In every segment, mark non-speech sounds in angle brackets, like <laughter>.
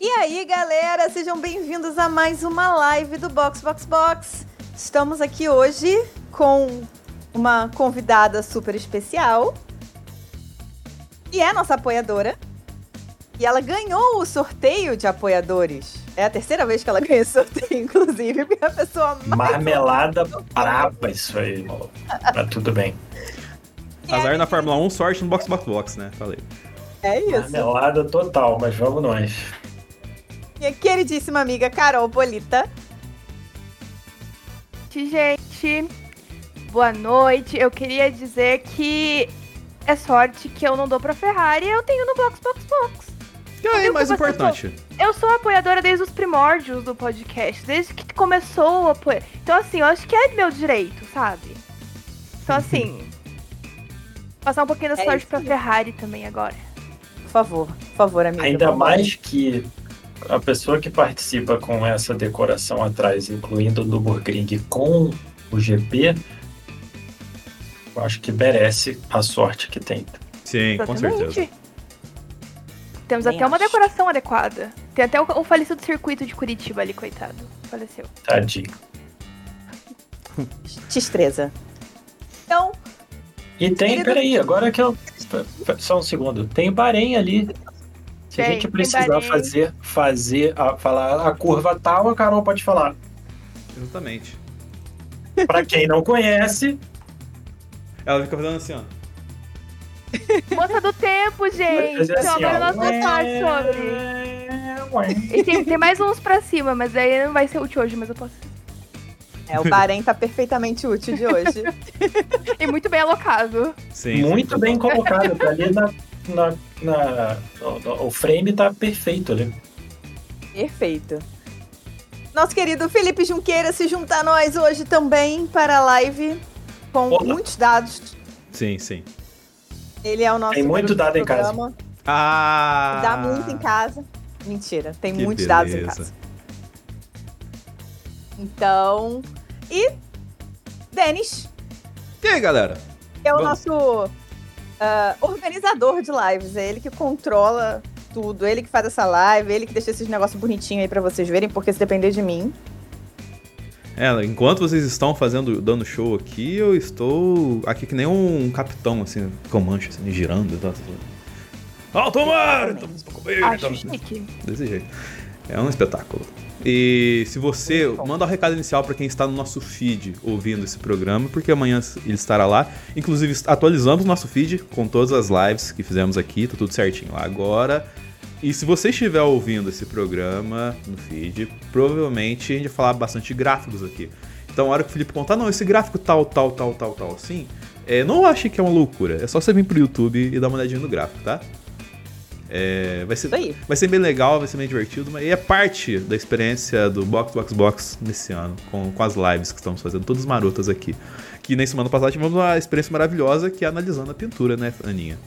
E aí, galera, sejam bem-vindos a mais uma live do Box Box Box. Estamos aqui hoje com uma convidada super especial. E é nossa apoiadora. E ela ganhou o sorteio de apoiadores. É a terceira vez que ela <laughs> ganha esse sorteio, inclusive, porque é a pessoa mais. Marmelada <laughs> braba isso aí. Mas tudo bem. Azar na Fórmula 1, sorte no Box Box Box, né? Falei. É isso. Marmelada total, mas vamos nós. Minha queridíssima amiga Carol Polita. Gente, boa noite. Eu queria dizer que é sorte que eu não dou pra Ferrari e eu tenho no Box Box Box. E aí, Eu mais importante. Eu sou apoiadora desde os primórdios do podcast, desde que começou o apoio. Então, assim, eu acho que é meu direito, sabe? Então, assim. passar um pouquinho da É sorte isso pra. Ferrari também agora. Por favor, por favor, amiga. Ainda mais que a pessoa que participa com essa decoração atrás, incluindo o Nürburgring com o GP, eu acho que merece a sorte que tem. Sim, com certeza. Temos Também até uma acho. decoração adequada. Tem até o, o falecido circuito de Curitiba ali, coitado. Faleceu. Tadinho. <laughs> Destreza. Então, E tem, Querido- peraí, agora que eu. Só um segundo. Tem Bahrein ali. Se a Tem, gente tem precisar fazer, fazer a, falar a curva tal, a Carol pode falar. Exatamente. Pra quem não conhece, Ela fica fazendo assim, ó. Moça do tempo, gente! Então, agora nós vamos falar sobre. E tem, tem mais uns pra cima, mas aí não vai ser útil hoje, mas eu posso. é, o Bahrein tá perfeitamente útil de hoje. <laughs> E muito bem alocado. Sim. Muito sim. bem colocado. Tá ali na, na, na- no- o frame tá perfeito ali. Perfeito. Nosso querido Felipe Junqueira se junta a nós hoje também para a live com Olá. muitos dados. Sim, sim. Ele é o nosso Tem muito dado em casa. programa. Ah! Dá muito em casa. Mentira, tem Que muitos dados em beleza. casa. Então. E. Denis, E aí, galera? é o Vamos. nosso ah, organizador de lives. É ele que controla tudo. Ele que faz essa live, ele que deixa esses negócios bonitinhos aí pra vocês verem, porque se depender de mim. É, enquanto vocês estão fazendo, dando show aqui, eu estou aqui que nem um capitão, assim, com mancha, assim, girando. Tá, Alto mar! Estamos pra comer. Desse jeito. É um espetáculo. E se você manda o recado inicial para quem está no nosso feed ouvindo esse programa, porque amanhã ele estará lá. Inclusive, atualizamos o nosso feed com todas as lives que fizemos aqui, tá tudo certinho lá agora. E se você estiver ouvindo esse programa no feed, provavelmente a gente vai falar bastante de gráficos aqui. Então, a hora que o Felipe contar, não, esse gráfico tal, tal, tal, tal, tal, assim, é, não ache que é uma loucura. É só você vir pro YouTube e dar uma olhadinha no gráfico, tá? É, vai ser. Vai ser bem legal, vai ser bem divertido, mas é parte da experiência do Box Box Box nesse ano, com, com as lives que estamos fazendo, todas marotas aqui. Que nem semana passada tivemos uma experiência maravilhosa que é analisando a pintura, né, Aninha?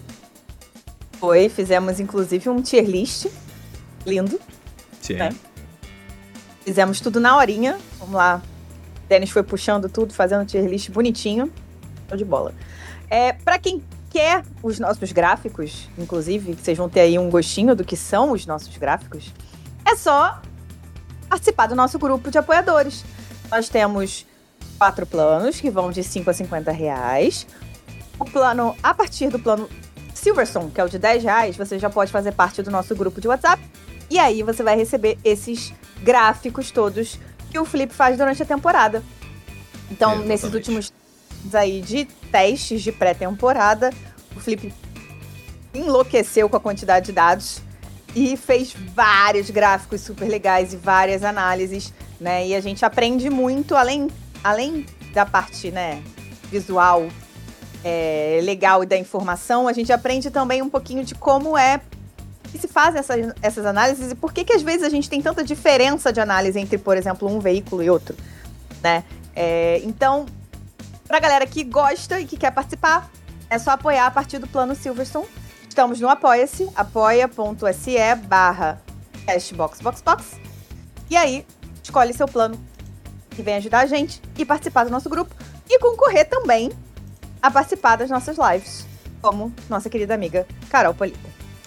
Foi, fizemos inclusive um tier list. Lindo. Sim. É. Fizemos tudo na horinha. Vamos lá. O Denis foi puxando tudo, fazendo tier list bonitinho. Show de bola. É, para quem quer os nossos gráficos, inclusive, vocês vão ter aí um gostinho do que são os nossos gráficos, é só participar do nosso grupo de apoiadores. Nós temos quatro planos que vão de 5 a 50 reais. O plano, a partir do plano Silverstone, que é o de 10 reais, você já pode fazer parte do nosso grupo de WhatsApp. E aí você vai receber esses gráficos todos que o Felipe faz durante a temporada. Então, Exatamente. nesses últimos aí de testes de pré-temporada, o Felipe enlouqueceu com a quantidade de dados e fez vários gráficos super legais e várias análises, né? E a gente aprende muito, além, além da parte, né, visual é, legal e da informação, a gente aprende também um pouquinho de como é que se fazem essas, essas análises e por que que às vezes a gente tem tanta diferença de análise entre, por exemplo, um veículo e outro, né? É, então, pra galera que gosta e que quer participar, é só apoiar a partir do plano Silverstone. Estamos no Apoia-se, apoia.se barra cashboxboxbox. E aí, escolhe seu plano que vem ajudar a gente e participar do nosso grupo e concorrer também a participar das nossas lives, como nossa querida amiga Carol Polita.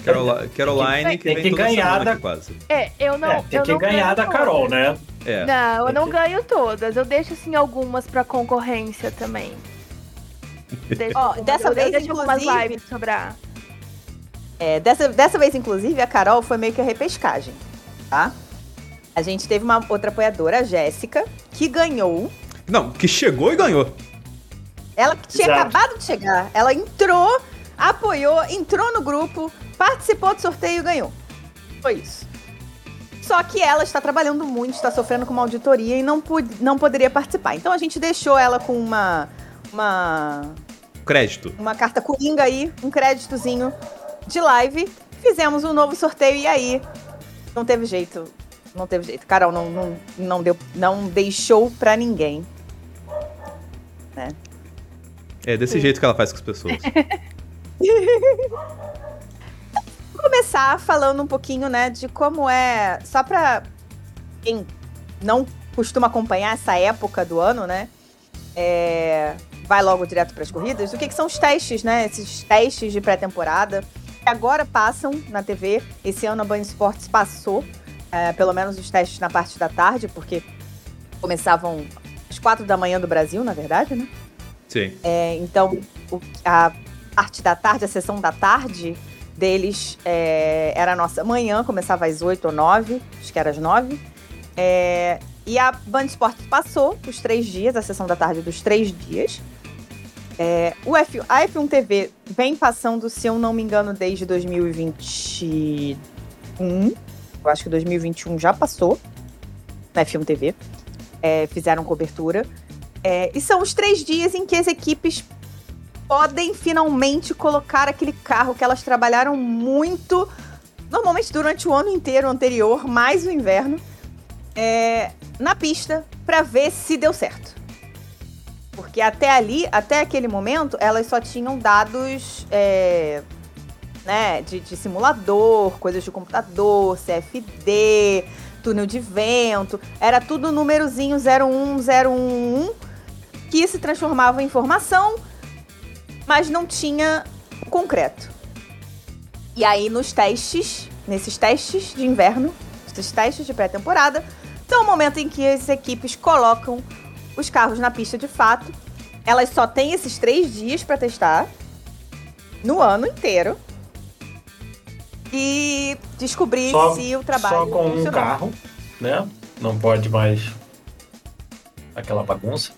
Carola- Caroline, que tem vem que toda ganhar da- aqui quase. É, eu não. É, tem eu que não ganhar da Carol, todas. né? É. Não, eu não que- ganho todas. Eu deixo assim algumas pra concorrência também. <laughs> Deixo Ó, algumas- dessa eu vez, deixo algumas inclusive- lives sobrar. É, dessa, dessa vez, inclusive, a Carol foi meio que a repescagem, tá? A gente teve uma outra apoiadora, a Jéssica, que ganhou. Não, que chegou e ganhou. Ela que tinha Exato. acabado de chegar. Ela entrou, apoiou, entrou no grupo, participou do sorteio e ganhou. Foi isso. Só que ela está trabalhando muito, está sofrendo com uma auditoria e não, não poderia participar. Então a gente deixou ela com uma, uma Crédito. uma carta coringa aí, um créditozinho de live. Fizemos um novo sorteio e aí não teve jeito. Não teve jeito. Carol não, não, não, deu, não deixou pra ninguém. É desse jeito que ela faz com as pessoas. Vou <laughs> começar falando um pouquinho, né, de como é. Só pra quem não costuma acompanhar essa época do ano, né? é, vai logo direto para as corridas. O que, que são os testes, né? Esses testes de pré-temporada que agora passam na TV. Esse ano a Band Esportes passou, é, pelo menos os testes na parte da tarde, porque começavam às quatro da manhã do Brasil, na verdade, né? Sim. É, então, o- a parte da tarde, a sessão da tarde deles é, era a nossa manhã, começava às 8 ou 9, acho que era às 9. É, e a Band Esportes passou os três dias, a sessão da tarde dos três dias. É, o F, a F1 TV vem passando, se eu não me engano, desde 2021. Eu acho que 2021 já passou na F1 TV. É, fizeram cobertura. É, e são os três dias em que as equipes podem finalmente colocar aquele carro que elas trabalharam muito, normalmente durante o ano inteiro anterior, mais o inverno, é, na pista para ver se deu certo. Porque até ali, até aquele momento, elas só tinham dados é, né, de, de simulador, coisas de computador, CFD, túnel de vento. Era tudo númerozinho 01011 que se transformava em informação, mas não tinha concreto. E aí nos testes, nesses testes de inverno, esses testes de pré-temporada, são o momento em que as equipes colocam os carros na pista de fato. Elas só têm esses três dias para testar no ano inteiro e descobrir Só, se o trabalho só com um carro, né? Não pode mais aquela bagunça.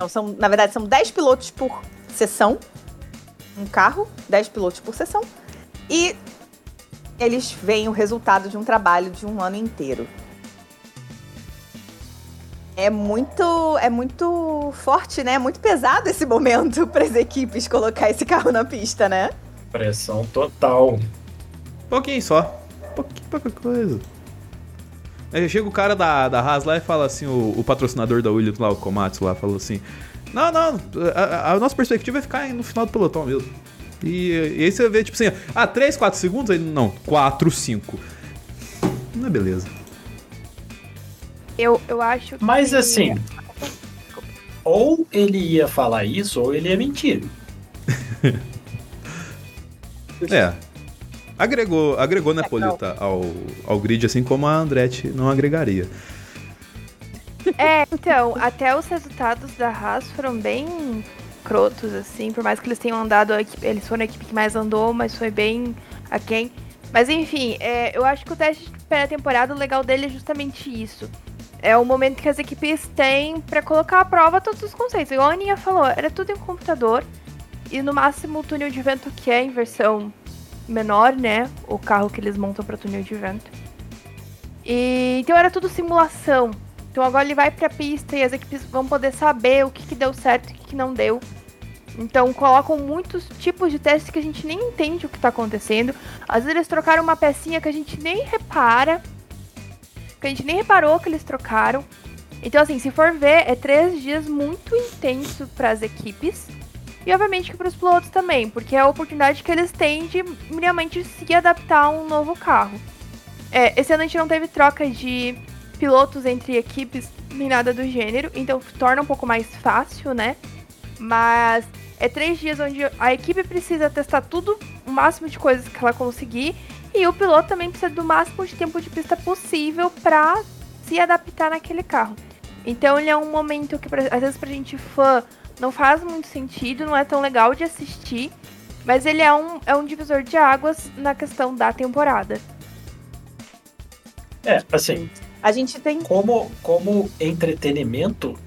Então, são, na verdade, são 10 pilotos por sessão. Um carro, 10 pilotos por sessão. E eles veem o resultado de um trabalho de um ano inteiro. É muito, é muito forte, né? É muito pesado esse momento <laughs> para as equipes colocar esse carro na pista, né? Pressão total. Pouquinho só. Pouquinho, pouca coisa. Aí chega o cara da, da Haas lá e fala assim, o, o patrocinador da Williams lá, o Komatsu lá, falou assim, não, não, a, a- a nossa perspectiva é ficar no final do pelotão mesmo. E, e aí você vê, tipo assim, ah, 3, 4 segundos? Aí, não, 4, 5. Não é beleza. Eu, eu acho que. Mas assim, ou ele ia falar isso, ou ele ia mentir. <laughs> É. Agregou, agregou né, Polita, ao, ao grid, assim como a Andretti não agregaria. É, então, até os resultados da Haas foram bem crotos, assim, por mais que eles tenham andado, a eles foram a equipe que mais andou, mas foi bem aquém. Mas enfim, é, eu acho que o teste de pré-temporada, o legal dele é justamente isso. É o momento que as equipes têm pra colocar à prova todos os conceitos. Igual a Aninha falou, era tudo em computador. E no máximo o túnel de vento que é em versão menor, né? O carro que eles montam para túnel de vento. E então era tudo simulação. Então agora ele vai pra pista e as equipes vão poder saber o que, que deu certo e o que, que não deu. Então colocam muitos tipos de testes que a gente nem entende o que tá acontecendo. Às vezes eles trocaram uma pecinha que a gente nem repara. Que a gente nem reparou que eles trocaram. Então, assim, se for ver, é três dias muito intenso para as equipes. E obviamente que para os pilotos também, porque é a oportunidade que eles têm de minimamente se adaptar a um novo carro. É, esse ano a gente não teve troca de pilotos entre equipes nem nada do gênero, então torna um pouco mais fácil, né? Mas é três dias onde a equipe precisa testar tudo, o máximo de coisas que ela conseguir, e o piloto também precisa do máximo de tempo de pista possível para se adaptar naquele carro. Então ele é um momento que às vezes pra gente fã não faz muito sentido, não é tão legal de assistir, mas ele é um, é um divisor de águas na questão da temporada. É, assim. A gente tem. Como, como entretenimento,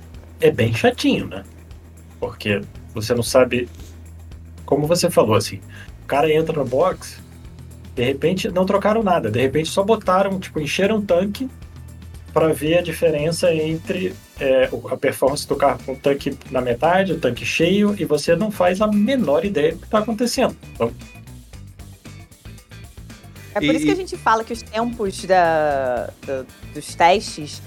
é bem chatinho, né? Porque você não sabe. Como você falou, assim. O cara entra no box, de repente não trocaram nada, de repente só botaram, tipo, encheram o tanque para ver a diferença entre é, a performance do carro com o tanque na metade, o tanque cheio, e você não faz a menor ideia do que está acontecendo. Então, é por e, isso que a gente fala que os tempos da, da dos testes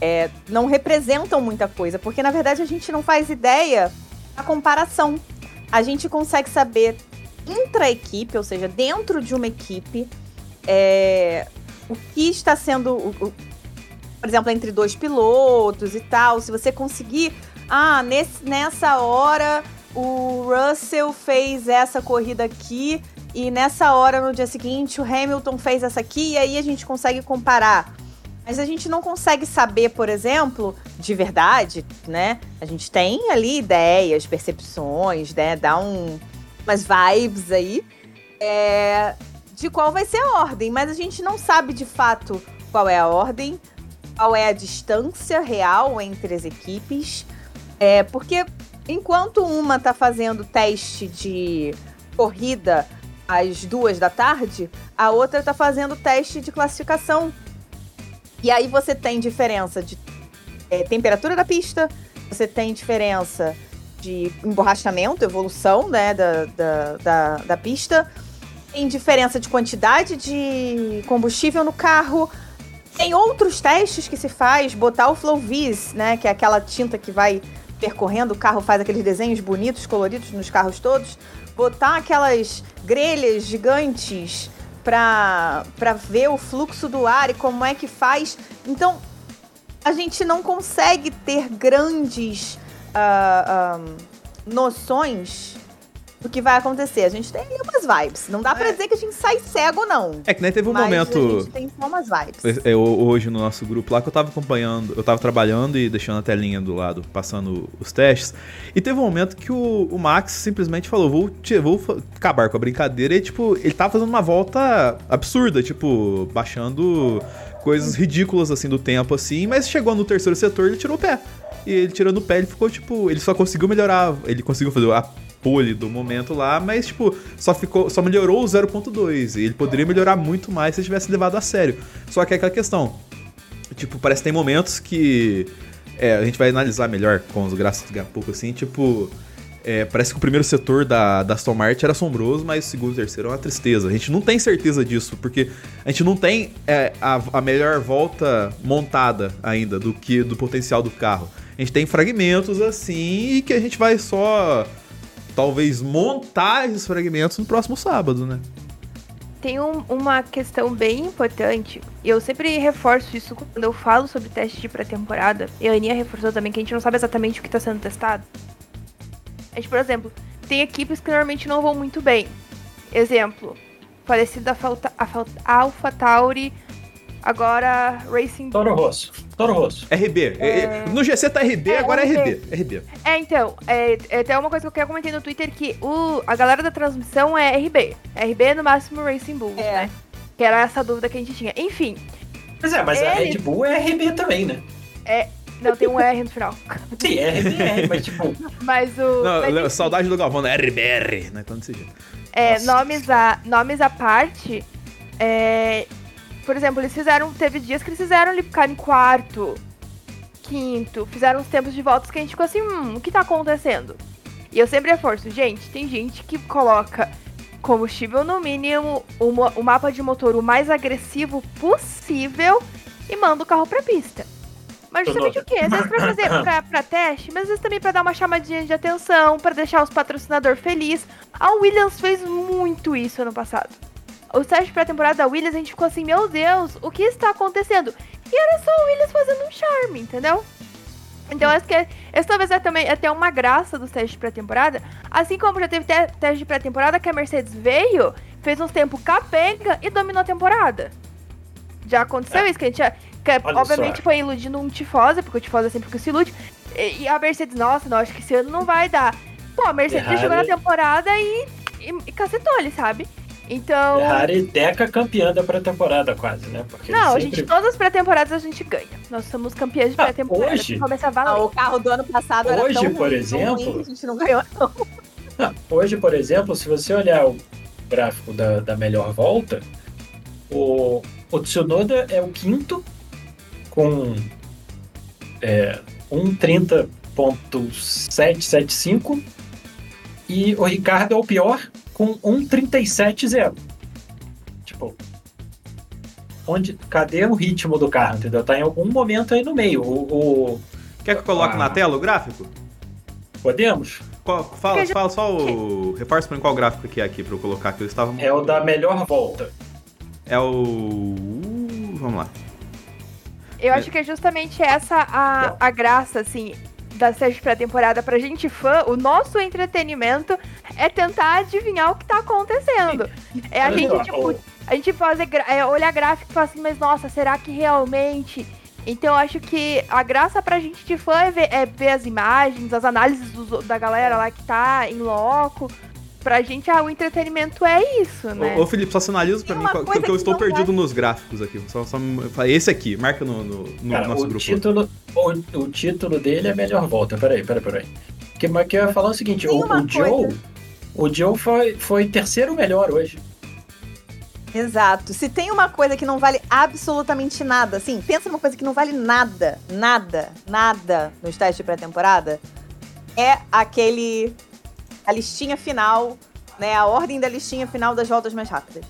é, não representam muita coisa, porque na verdade a gente não faz ideia da comparação. A gente consegue saber intra-equipe, ou seja, dentro de uma equipe, é, o que está sendo. O, por exemplo, entre dois pilotos e tal, se você conseguir. Ah, nesse, nessa hora o Russell fez essa corrida aqui e nessa hora, no dia seguinte, o Hamilton fez essa aqui e aí a gente consegue comparar. Mas a gente não consegue saber, por exemplo, de verdade, né? A gente tem ali ideias, percepções, né? Dá um, umas vibes aí é, de qual vai ser a ordem, mas a gente não sabe de fato qual é a ordem qual é a distância real entre as equipes. É, porque enquanto uma está fazendo teste de corrida às duas da tarde, a outra está fazendo teste de classificação. E aí você tem diferença de é, temperatura da pista, você tem diferença de emborrachamento, evolução né, da, da, da, da pista, tem diferença de quantidade de combustível no carro, tem outros testes que se faz, botar o Flow Vis, né, que é aquela tinta que vai percorrendo o carro, faz aqueles desenhos bonitos, coloridos nos carros todos, botar aquelas grelhas gigantes para ver o fluxo do ar e como é que faz. Então, a gente não consegue ter grandes uh, noções o que vai acontecer. A gente tem umas vibes. Não dá é. pra dizer que a gente sai cego, não. É que nem teve um momento. A gente tem só umas vibes. É, hoje no nosso grupo lá que eu tava acompanhando, eu tava trabalhando e deixando a telinha do lado, passando os testes. E teve um momento que o, o Max simplesmente falou: vou, te, vou acabar com a brincadeira. E, tipo, ele tava fazendo uma volta absurda, tipo, baixando coisas ridículas assim do tempo, assim, mas chegou no terceiro setor ele tirou o pé. E ele tirando o pé, ele ficou, tipo, ele só conseguiu melhorar, ele conseguiu fazer a pole do momento lá, mas tipo, só ficou, só melhorou o 0.2 e ele poderia melhorar muito mais se tivesse levado a sério. Só que é aquela questão, tipo, parece que tem momentos que é, a gente vai analisar melhor com os gráficos daqui a pouco assim, tipo, é, parece que o primeiro setor da, da Aston Martin era assombroso, mas o segundo e o terceiro é uma tristeza. A gente não tem certeza disso, porque a gente não tem é, a, a melhor volta montada ainda do que do potencial do carro. A gente tem fragmentos assim e que a gente vai só talvez montar esses fragmentos no próximo sábado, né? Tem um, uma questão bem importante, e eu sempre reforço isso quando eu falo sobre teste de pré-temporada, e a Aninha reforçou também que a gente não sabe exatamente o que está sendo testado. A gente, por exemplo, tem equipes que normalmente não vão muito bem. Exemplo, falecida a AlphaTauri Agora, Racing Toro Rosso. Toro Rosso. RB. É... é no GC tá RB, é, agora é RB. RB. É, então. É, é, até uma coisa que eu comentei no Twitter que o, a galera da transmissão é RB. RB no máximo Racing Bulls, é. né? Que era essa dúvida que a gente tinha. Enfim. Pois é, mas ele... a Red Bull é RB também, né? É. Não, tem um R no final. <laughs> Sim, é RBR, mas tipo. Mas o. Não, mas, saudade do Galvão, né? RBR, né? Então desse jeito. É, nomes a, nomes à parte. É, por exemplo, eles fizeram. Teve dias que eles fizeram ele ficar em quarto, quinto, fizeram uns tempos de voltas que a gente ficou assim, hum, o que tá acontecendo? E eu sempre reforço, gente, tem gente que coloca combustível no mínimo, o, o mapa de motor o mais agressivo possível e manda o carro pra pista. Mas justamente o quê? Às vezes pra fazer <laughs> pra, pra teste, mas às vezes também pra dar uma chamadinha de atenção, para deixar os patrocinadores felizes. A Williams fez muito isso ano passado o teste pré-temporada da Williams, a gente ficou assim, meu Deus, o que está acontecendo? E era só o Williams fazendo um charme, entendeu? Então acho que esse talvez é também até uma graça dos testes de pré-temporada. Assim como já teve te teste de pré-temporada que a Mercedes veio, fez uns tempos capenga e dominou a temporada. Já aconteceu É. isso, que a gente já- que, obviamente só. foi iludindo um Tifosa, porque o Tifosa sempre que se ilude. E, e a Mercedes, nossa, não, acho que esse ano não vai dar. Pô, a Mercedes chegou na temporada e, e, e cacetou ele, sabe? Então. Ferrari deca campeã da pré-temporada quase, né? Porque Não, sempre... gente, todas as pré-temporadas a gente ganha. Nós somos campeões de Ah, pré-temporada. hoje? Começa a Ah, valer. o carro do ano passado era Hoje, tão por ruim, exemplo- ruim, a gente não ganhou. não. Ah, Hoje, por exemplo, se você olhar o gráfico da, da melhor volta, o, o Tsunoda é o quinto com é, 1,30.775 e o Ricardo é o pior com 1,37,0. Tipo, onde, cadê o ritmo do carro, entendeu? Tá em algum momento aí no meio. O, o- Quer que eu coloque Ah. na tela o gráfico? podemos? Qual- fala, fala só o. Reforça pra mim qual gráfico que é aqui pra eu colocar que eu estava. É o da melhor volta. É o. Vamos lá. Eu acho que é justamente essa a, a graça, assim, da série de pré-temporada pra gente fã. O nosso entretenimento é tentar adivinhar o que tá acontecendo. É a gente, tipo, a gente fazer, é, olhar gráfico e falar assim, mas nossa, será que realmente... Então eu acho que a graça pra gente de fã é ver, é ver as imagens, as análises dos- da galera lá que tá em loco. Pra gente, ah, o entretenimento é isso, né? Ô, ô, Felipe, só sinaliza pra mim qual- porque eu que estou não perdido nos gráficos aqui. Só, só esse aqui, marca no, no- no Cara, nosso o grupo. Título, o, o título dele é melhor volta. Peraí, peraí, peraí. Que, mas que eu ia falar o seguinte: Tem o, o Joe. O Joe foi, foi terceiro melhor hoje. Exato. Se tem uma coisa que não vale absolutamente nada, assim, pensa numa coisa que não vale nada, nada, nada nos testes de pré-temporada, é aquele. A listinha final, né? A ordem da listinha final das voltas mais rápidas.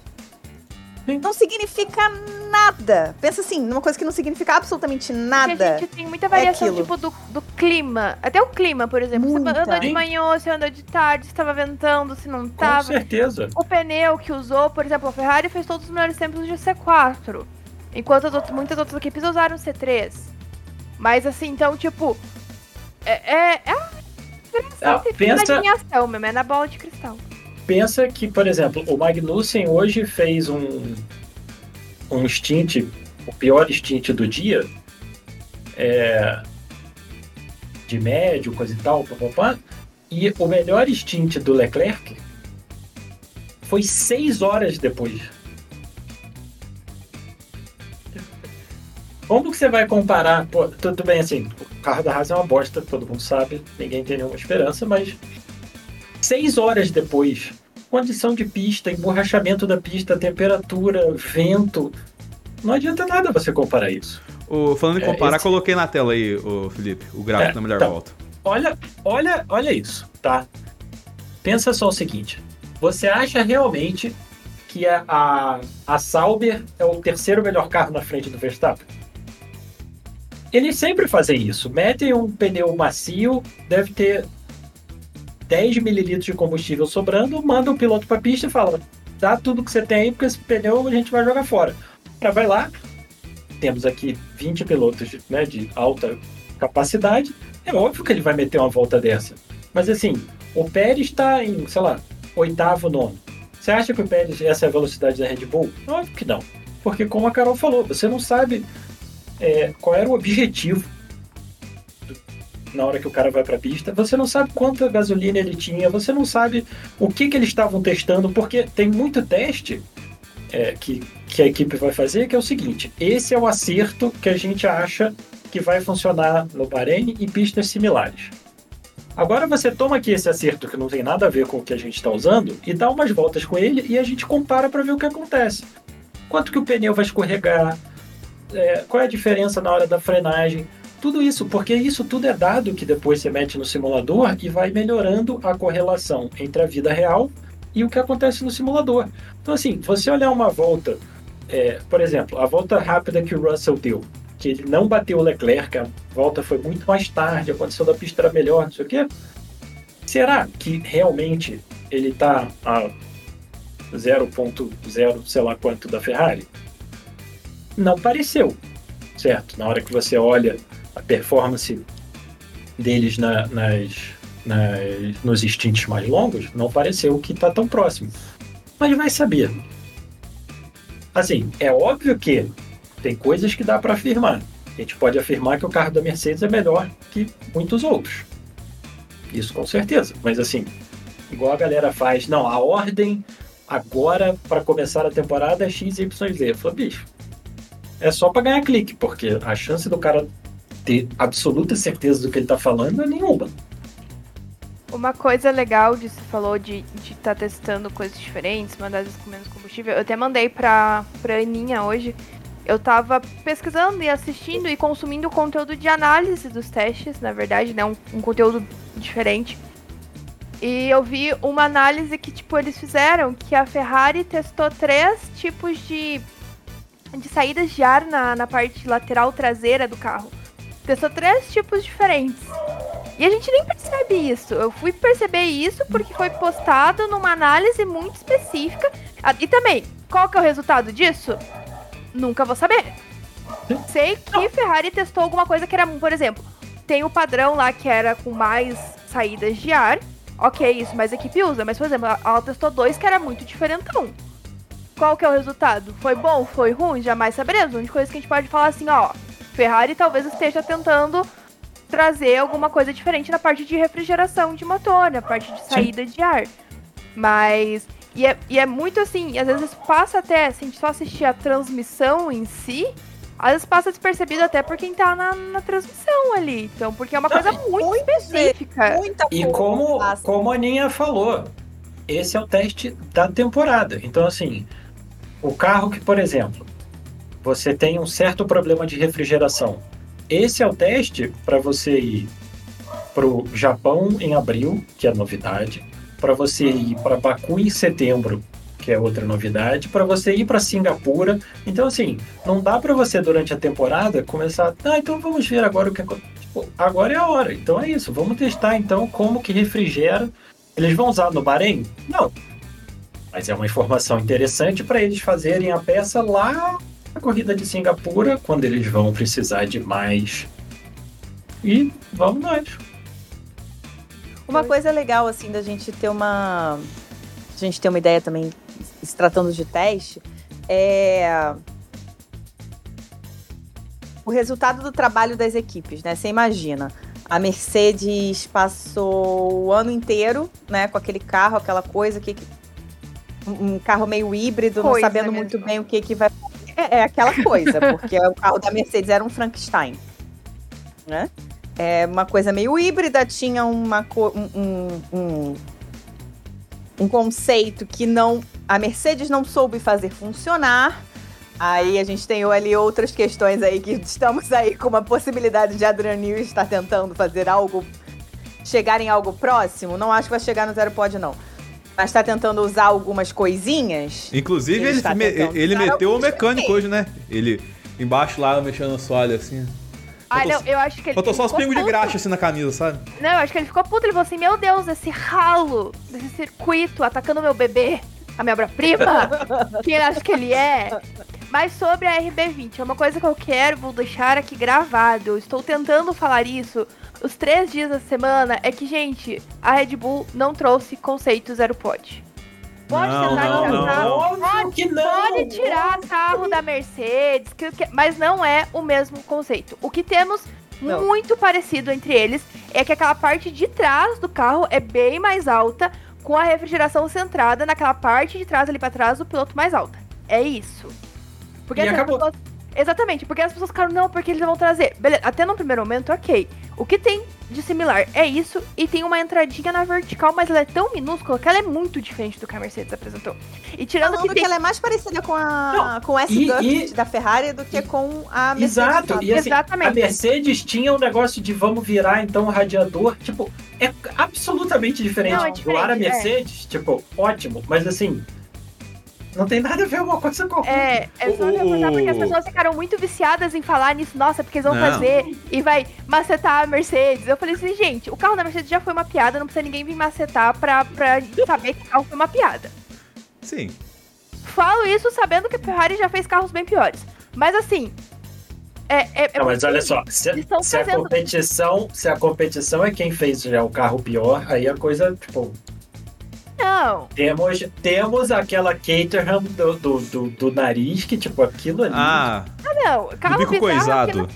Sim. Não significa nada. Pensa assim, numa coisa que não significa absolutamente Porque nada. a gente tem muita variação, aquilo. tipo, do, do clima. Até o clima, por exemplo. Muita. Você andou de manhã, você andou de tarde, se tava ventando, se não Com tava. certeza. O pneu que usou, por exemplo, a Ferrari fez todos os melhores tempos de C4. Enquanto as outras- muitas outras equipes usaram C3. Mas assim, então, tipo. É. É, é uma Ah, diferença pensa- na adivinhação mesmo, é na bola de cristal. Pensa que, por exemplo, o Magnussen hoje fez um, um stint, o pior stint do dia, é, de médio, coisa e tal, papapá, e o melhor stint do Leclerc foi seis horas depois. Como que você vai comparar? Pô, tudo bem, assim, o carro da Haas é uma bosta, todo mundo sabe, ninguém tem nenhuma esperança, mas seis horas depois, condição de pista, emborrachamento da pista, temperatura, vento, não adianta nada você comparar isso. Ô, falando em É, comparar, esse- coloquei na tela aí, ô, Felipe, o gráfico É, da melhor então. volta. Olha, olha, olha isso, tá? Pensa só o seguinte: você acha realmente que a, a, a Sauber é o terceiro melhor carro na frente do Verstappen? Eles sempre fazem isso. Metem um pneu macio, deve ter 10 mililitros de combustível sobrando, manda o piloto para pista e fala: dá tudo que você tem aí, porque esse pneu a gente vai jogar fora. Cara vai lá, temos aqui 20 pilotos né, de alta capacidade, é óbvio que ele vai meter uma volta dessa. Mas assim, o Pérez está em, sei lá, oitavo, nono. Você acha que o Pérez, essa é a velocidade da Red Bull? Óbvio que não. Porque, como a Carol falou, você não sabe é, qual era o objetivo na hora que o cara vai para a pista. Você não sabe quanta gasolina ele tinha, você não sabe o que, que eles estavam testando, porque tem muito teste é, que, que a equipe vai fazer, que é o seguinte: esse é o acerto que a gente acha que vai funcionar no Bahrein e pistas similares. Agora você toma aqui esse acerto que não tem nada a ver com o que a gente está usando e dá umas voltas com ele e a gente compara para ver o que acontece. Quanto que o pneu vai escorregar? É, qual é a diferença na hora da frenagem? Tudo isso, porque isso tudo é dado que depois você mete no simulador e vai melhorando a correlação entre a vida real e o que acontece no simulador. Então, assim, você olhar uma volta, é, por exemplo, a volta rápida que o Russell deu, que ele não bateu o Leclerc, a volta foi muito mais tarde, a condição da pista era melhor, não sei o quê. Será que realmente ele está a 0.0 sei lá quanto da Ferrari? Não pareceu. certo? Na hora que você olha a performance deles na, nas, nas, nos instintos mais longos, não pareceu que está tão próximo. Mas vai saber. Assim, é óbvio que tem coisas que dá para afirmar. A gente pode afirmar que o carro da Mercedes é melhor que muitos outros. Isso com certeza. Mas assim, igual a galera faz, não, a ordem agora para começar a temporada é X, Y, Z. Falo, bicho, é só para ganhar clique, porque a chance do cara ter absoluta certeza do que ele tá falando é nenhuma. Uma coisa legal de você falou de estar tá testando coisas diferentes, mandar vezes com menos combustível. Eu até mandei pra, pra Aninha hoje. Eu tava pesquisando e assistindo e consumindo conteúdo de análise dos testes, na verdade, né? Um, um conteúdo diferente. E eu vi uma análise que, tipo, eles fizeram que a Ferrari testou três tipos de, de saídas de ar na, na parte lateral traseira do carro. Testou três tipos diferentes. E a gente nem percebe isso. Eu fui perceber isso porque foi postado numa análise muito específica. Ah, e também, qual que é o resultado disso? Nunca vou saber. Sei que Ferrari testou alguma coisa que era, por exemplo, tem o padrão lá que era com mais saídas de ar. Ok, isso mais equipe usa, mas por exemplo, ela testou dois que era muito diferentão. Qual que é o resultado? Foi bom? Foi ruim? Jamais saberemos. A única coisa que a gente pode falar assim, ó, Ferrari talvez esteja tentando trazer alguma coisa diferente na parte de refrigeração de motor, na parte de saída Sim. de ar. Mas. E é, e é muito assim, às vezes passa até, se a gente só assistir a transmissão em si, às vezes passa despercebido até por quem tá na, na transmissão ali. Então, porque é uma coisa muito, muito específica. Muita e como, como a Aninha falou, esse é o teste da temporada. Então, assim, o carro que, por exemplo, você tem um certo problema de refrigeração. Esse é o teste para você ir para o Japão em abril, que é novidade, para você ir para Baku em setembro, que é outra novidade, para você ir para Singapura. Então, assim, não dá para você durante a temporada começar, ah, então vamos ver agora o que tipo, agora é a hora. Então é isso, vamos testar então como que refrigera. Eles vão usar no Bahrein? Não. Mas é uma informação interessante para eles fazerem a peça lá a corrida de Singapura, quando eles vão precisar de mais. E vamos nós. Uma coisa legal, assim, da gente ter uma. A gente ter uma ideia também, se tratando de teste, é. O resultado do trabalho das equipes, né? Você imagina. A Mercedes passou o ano inteiro, né, com aquele carro, aquela coisa que um carro meio híbrido, coisa não sabendo mesmo. muito bem o que, que vai é, é aquela coisa, <laughs> porque o carro da Mercedes era um Frankenstein. Né? É uma coisa meio híbrida, tinha uma, um, um, um conceito que não a Mercedes não soube fazer funcionar. Aí a gente tem ali outras questões aí que estamos aí com uma possibilidade de Adrian Newey estar tentando fazer algo, chegar em algo próximo. Não acho que vai chegar no zero pod não. Mas tá tentando usar algumas coisinhas. Inclusive, ele, ele, me, ele meteu o mecânico hoje, né? Ele embaixo lá mexendo no soalho assim. Ah, não, eu acho que ele. Faltou só os pingos de graxa assim na camisa, sabe? Não, eu acho que ele ficou puto. Ele falou assim: Meu Deus, esse ralo desse circuito atacando meu bebê, a minha obra-prima. <laughs> Quem acha que ele é? Mas sobre a RB20, é uma coisa que eu quero, vou deixar aqui gravado. Eu estou tentando falar isso os três dias da semana é que, gente, a Red Bull não trouxe conceito zero pod. Pode não, tentar não, tirar não. Pode, que não. pode tirar carro da Mercedes, mas não é o mesmo conceito. O que temos não. muito parecido entre eles é que aquela parte de trás do carro é bem mais alta, com a refrigeração centrada naquela parte de trás ali para trás do piloto mais alta. É isso. Porque e acabou. Pessoas... Exatamente, porque as pessoas ficaram, não, porque eles vão trazer. Beleza, até no primeiro momento, ok. O que tem de similar é isso, e tem uma entradinha na vertical, mas ela é tão minúscula que ela é muito diferente do que a Mercedes apresentou. E tirando Falando que, tem... ela é mais parecida com a não, com S e, e... da Ferrari do que e... com a Mercedes. Exato, e assim, Exatamente. a Mercedes tinha um negócio de vamos virar então o radiador, tipo, é absolutamente diferente. Não, é diferente Doar a é. Mercedes, é. tipo, ótimo, mas assim, não tem nada a ver uma coisa com a outra. É, é só reforçar porque as pessoas ficaram muito viciadas em falar nisso. Nossa, porque eles vão não. fazer e vai macetar a Mercedes. Eu falei assim, gente, o carro da Mercedes já foi uma piada, não precisa ninguém vir macetar pra, pra saber que o carro foi uma piada. Sim. Falo isso sabendo que a Ferrari já fez carros bem piores. Mas assim, É, é, é Não, mas olha só, se, se a competição, se a competição é quem fez já o carro pior, aí a coisa, tipo, Não, temos, temos aquela Caterham do, do, do, do nariz, que tipo, aquilo ali. Ah, não. do Carro bico bizarro, é coisado. não-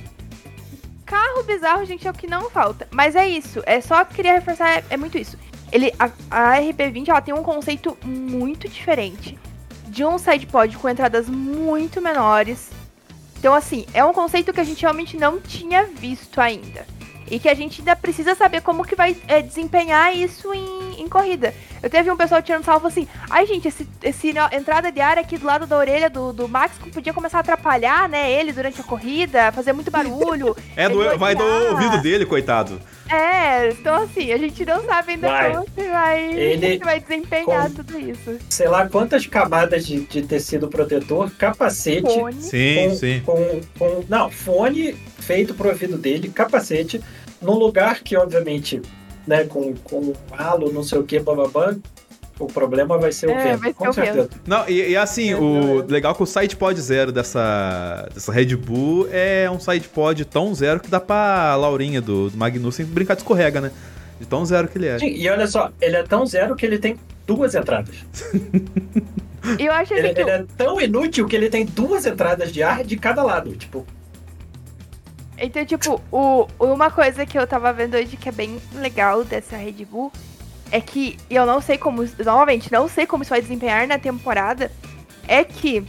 carro bizarro, gente, é o que não falta. Mas é isso. É só queria reforçar, é, é muito isso. Ele, a, a RB20 ela tem um conceito muito diferente. De um sidepod com entradas muito menores. Então, assim, é um conceito que a gente realmente não tinha visto ainda. E que a gente ainda precisa saber como que vai é, desempenhar isso em, em corrida. Eu teve um pessoal tirando salvo assim, ai gente, esse, esse entrada de ar aqui do lado da orelha do, do Max podia começar a atrapalhar, né, ele durante a corrida, fazer muito barulho. <laughs> é do, Ele vai do odiar. ouvido dele, coitado. é, então assim, a gente não sabe ainda Vai. como que vai, Ele- que vai desempenhar com- tudo isso. Sei lá quantas camadas de, de tecido protetor, capacete. Fone. Sim, com, sim. Com, com- não, fone feito pro ouvido dele, capacete, num lugar que, obviamente, né, com, com halo, não sei o que, bababam, o problema vai ser o É, vento, com certeza. Não, e, e assim, É, o é. legal é que o sidepod zero dessa, dessa Red Bull é um sidepod tão zero que dá pra Laurinha do, do Magnussen brincar de escorrega, né? De tão zero que ele é. Sim, e olha só, ele é tão zero que ele tem duas entradas. Eu acho assim Ele, que ele é tão inútil que ele tem duas entradas de ar de cada lado. Tipo, Então, tipo, o, uma coisa que eu tava vendo hoje que é bem legal dessa Red Bull é que, e eu não sei como, novamente, não sei como isso vai desempenhar na temporada, é que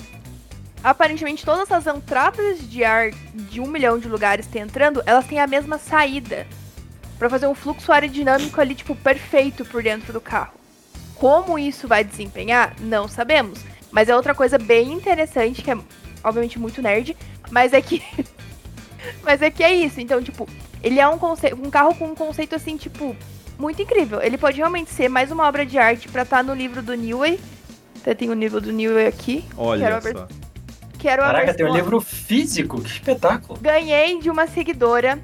aparentemente todas as entradas de ar de um milhão de lugares que tem entrando, elas têm a mesma saída. Pra fazer um fluxo aerodinâmico ali, tipo, perfeito por dentro do carro. Como isso vai desempenhar, não sabemos. Mas é outra coisa bem interessante, que é obviamente muito nerd, mas é que <laughs> mas é que é isso. Então, tipo, ele é um, um carro com um conceito assim, tipo, muito incrível. Ele pode realmente ser mais uma obra de arte pra estar no livro do Newey. Até tem o nível do Newey aqui. Olha Quero ver- só. Quero a caraca, tem um livro físico, que espetáculo. Ganhei de uma seguidora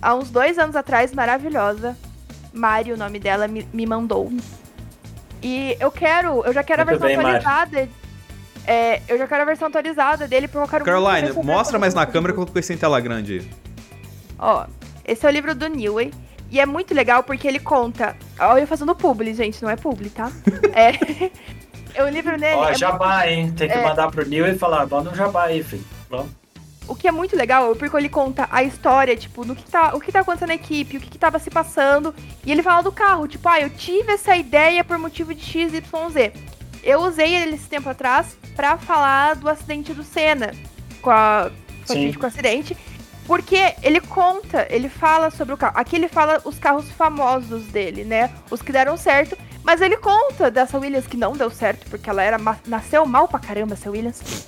há uns dois anos atrás, maravilhosa. Mari, o nome dela, me, me mandou. E eu quero, eu já quero Muito a versão bem, Mari. É, eu já quero a versão atualizada dele, porque eu quero muito Caroline, mostra mais na câmera que eu coloquei sem tela grande. Ó, esse é o livro do Newey. E é muito legal porque ele conta. Olha eu fazendo publi, gente, não é publi, tá? <laughs> é. <laughs> O livro dele. Ó, é jabá, hein? Tem que é. mandar pro Neil e falar, manda um jabá aí, filho. Vamos. O que é muito legal é porque ele conta a história, tipo, no que tá, o que tá acontecendo na equipe, o que, que tava se passando. E ele fala do carro, tipo, ah, eu tive essa ideia por motivo de XYZ. Eu usei ele esse tempo atrás pra falar do acidente do Senna. Com a. Sim. gente, com o acidente. Porque ele conta, ele fala sobre o carro. Aqui ele fala os carros famosos dele, né? Os que deram certo. Mas ele conta dessa Williams que não deu certo, porque ela era nasceu mal pra caramba, essa Williams.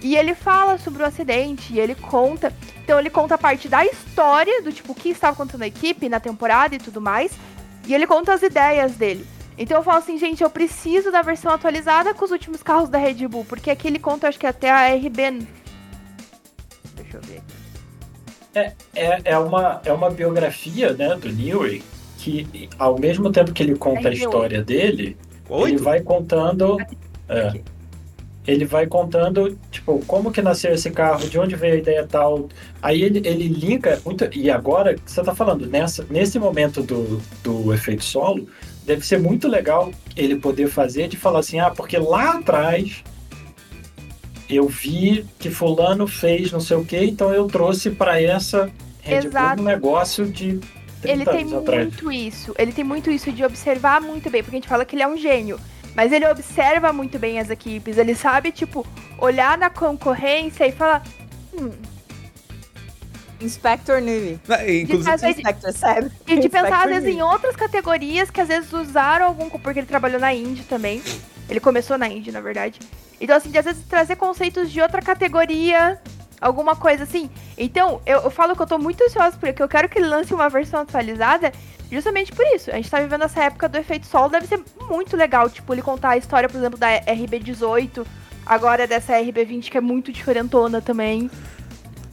E ele fala sobre o acidente, e ele conta. Então ele conta a parte da história, do tipo, o que estava acontecendo na equipe, na temporada e tudo mais. E ele conta as ideias dele. Então eu falo assim, gente, eu preciso da versão atualizada com os últimos carros da Red Bull, porque aqui ele conta, acho que até a RB. Deixa eu ver. aqui. É, é, uma, é uma biografia, né, do Newey, que ao mesmo tempo que ele conta a RB8. história dele, ele Oito? vai contando. é, ele vai contando, tipo, como que nasceu esse carro, de onde veio a ideia tal. Aí ele, ele linka muito. E agora, você tá falando, nessa, nesse momento do, do efeito solo, deve ser muito legal ele poder fazer de falar assim, ah, porque lá atrás eu vi que fulano fez não sei o que, então eu trouxe para essa Red Bull um negócio de 30 Ele tem anos atrás. muito isso. Ele tem muito isso de observar muito bem, porque a gente fala que ele é um gênio. Mas ele observa muito bem as equipes. Ele sabe, tipo, olhar na concorrência e falar. Hum, Inspector e, Inclusive, Inspector, sabe? E de pensar, às vezes, em Newey. outras categorias que às vezes usaram algum. Porque ele trabalhou na Indy também. Ele começou na Indy, na verdade. Então, assim, de às vezes trazer conceitos de outra categoria, alguma coisa assim. Então, eu, eu falo que eu tô muito ansiosa porque eu quero que ele lance uma versão atualizada. Justamente por isso. A gente tá vivendo essa época do efeito solo, deve ser muito legal. Tipo, ele contar a história, por exemplo, da RB18, agora dessa RB20, que é muito diferentona também.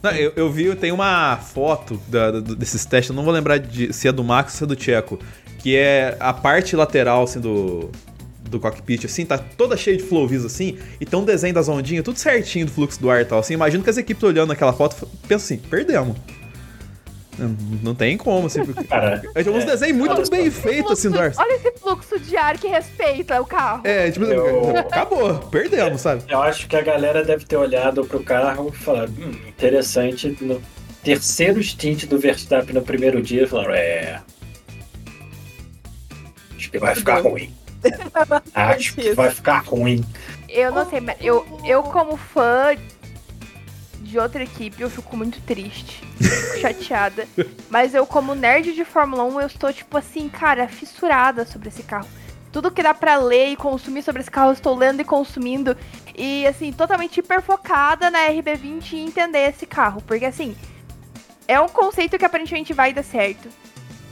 Não, eu, eu vi, tem uma foto da- da- desses testes, eu não vou lembrar de, se é do Max ou se é do Tcheco, que é a parte lateral, assim, do, do cockpit, assim, tá toda cheia de flowvis, assim, e tem um desenho das ondinhas, tudo certinho do fluxo do ar e tal, assim. Imagino que as equipes olhando aquela foto pensam assim, perdemos. Não, não tem como, assim. Porque... Cara, é tipo, uns é, desenhos muito olha bem só. feitos, assim, do ar. Olha esse fluxo de ar que respeita o carro. É, tipo, Eu- acabou, perdemos, sabe? Eu acho que a galera deve ter olhado pro carro e falado, hum, interessante. No terceiro stint do Verstappen no primeiro dia, falaram, é. Acho que vai ficar ruim. <laughs> Acho que vai ficar ruim. Eu não sei, mas eu, eu como fã de outra equipe, eu fico muito triste. Fico <laughs> chateada. Mas eu, como nerd de Fórmula 1, eu estou, tipo assim, cara, fissurada sobre esse carro. Tudo que dá pra ler e consumir sobre esse carro, eu estou lendo e consumindo. E, assim, totalmente hiper focada na RB20 e entender esse carro. Porque, assim, é um conceito que aparentemente vai dar certo.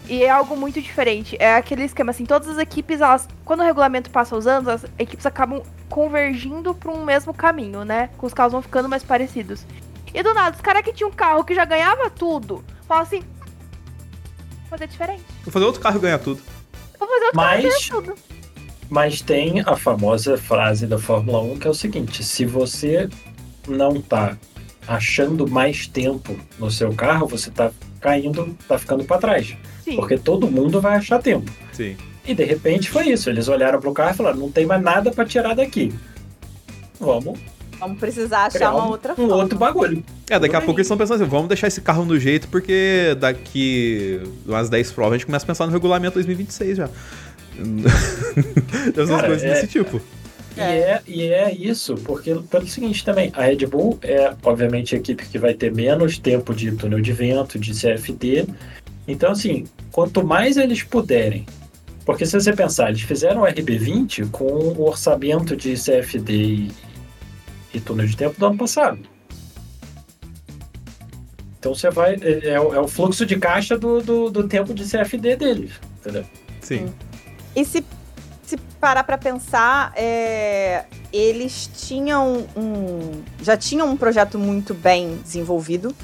E é algo muito diferente. É aquele esquema, assim, todas as equipes, elas, quando o regulamento passa os anos, as equipes acabam convergindo para um mesmo caminho, né? Com os carros vão ficando mais parecidos. E do nada, os caras que tinham um carro que já ganhava tudo, falam assim: vou fazer diferente. Vou fazer outro carro ganhar tudo. Vou fazer outro carro Mas, ganhar tudo. mas tem a famosa frase da Fórmula 1 que é o seguinte: se você não tá achando mais tempo no seu carro, você tá caindo, tá ficando para trás. Sim. Porque todo mundo vai achar tempo. Sim. E de repente foi isso. Eles olharam pro carro e falaram: não tem mais nada para tirar daqui. Vamos Vamos precisar achar uma um, outra um forma. outro bagulho. É, daqui a Tudo pouco eles estão pensando assim, vamos deixar esse carro no jeito, porque daqui umas 10 provas a gente começa a pensar no regulamento 2026 já. <laughs> Essas Cara, coisas é- desse tipo. E, é, e é isso, porque pelo seguinte também, a Red Bull é, obviamente, a equipe que vai ter menos tempo de túnel de vento, de CFD. Então, assim, quanto mais eles puderem. Porque se você pensar, eles fizeram o RB20 com o orçamento de CFD e, e túnel de tempo do ano passado. Então você vai. É, é o é o fluxo de caixa do, do, do tempo de CFD deles. Entendeu? Sim. E se, se parar pra pensar, é, eles tinham um. Já tinham um projeto muito bem desenvolvido.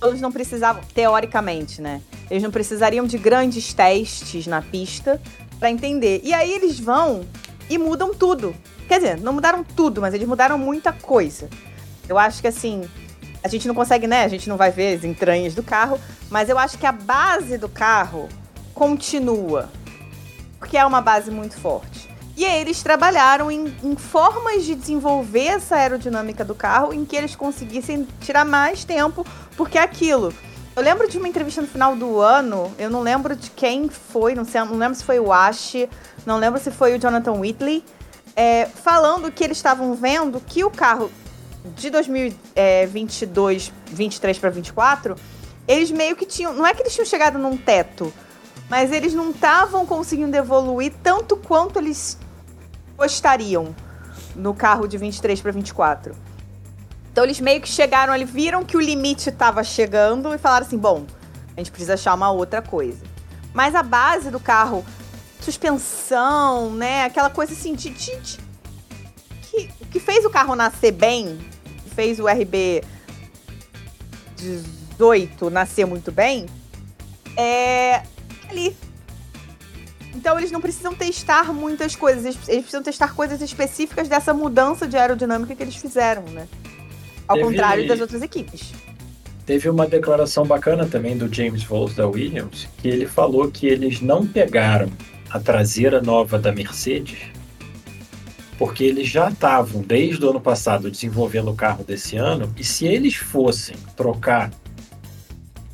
Eles não precisavam, teoricamente, né? Eles não precisariam de grandes testes na pista pra entender. E aí eles vão e mudam tudo. Quer dizer, não mudaram tudo, mas eles mudaram muita coisa. Eu acho que assim, a gente não consegue, né? A gente não vai ver as entranhas do carro, mas eu acho que a base do carro continua porque é uma base muito forte. E aí eles trabalharam em, em formas de desenvolver essa aerodinâmica do carro em que eles conseguissem tirar mais tempo, porque é aquilo. Eu lembro de uma entrevista no final do ano, eu não lembro de quem foi, não, sei, não lembro se foi o Ash, não lembro se foi o Jonathan Whitley, é, falando que eles estavam vendo que o carro de 2022, 23 para 24, eles meio que tinham. Não é que eles tinham chegado num teto, mas eles não estavam conseguindo evoluir tanto quanto eles gostariam no carro de 23 para 24. Então eles meio que chegaram ali, viram que o limite estava chegando e falaram assim: bom, a gente precisa achar uma outra coisa. Mas a base do carro, suspensão, né? Aquela coisa assim de. de- de- que, que fez o carro nascer bem, fez o RB 18 nascer muito bem, é ali. Então eles não precisam testar muitas coisas, eles precisam testar coisas específicas dessa mudança de aerodinâmica que eles fizeram, né? Ao Teve- contrário das outras equipes. Teve uma declaração bacana também do James Vowles da Williams, que ele falou que eles não pegaram a traseira nova da Mercedes, porque eles já estavam, desde o ano passado, desenvolvendo o carro desse ano, e se eles fossem trocar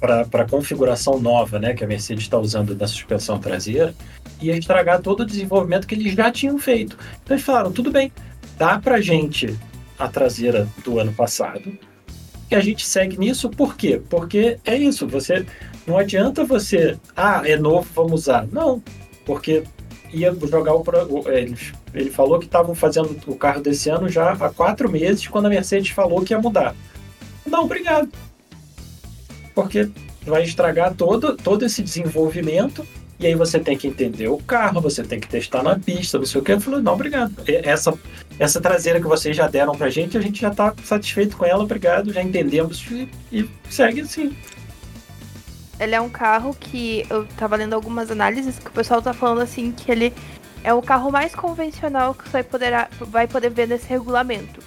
para a configuração nova né, que a Mercedes está usando da suspensão traseira, ia estragar todo o desenvolvimento que eles já tinham feito. Então eles falaram, tudo bem, dá para gente a traseira do ano passado, que a gente segue nisso, por quê? Porque é isso, você não adianta você, ah, é novo, vamos usar. Não, porque ia jogar o. Ele, ele falou que estavam fazendo o carro desse ano já há quatro meses, quando a Mercedes falou que ia mudar. Não, obrigado. Porque vai estragar todo, todo esse desenvolvimento. E aí você tem que entender o carro, você tem que testar na pista, não sei o que. Eu falei, não, obrigado. E- Essa, essa traseira que vocês já deram pra gente, a gente já tá satisfeito com ela, obrigado, já entendemos e, e segue assim. Ele é um carro que eu tava lendo algumas análises que o pessoal tá falando assim que ele é o carro mais convencional que você vai poder, vai poder ver nesse regulamento.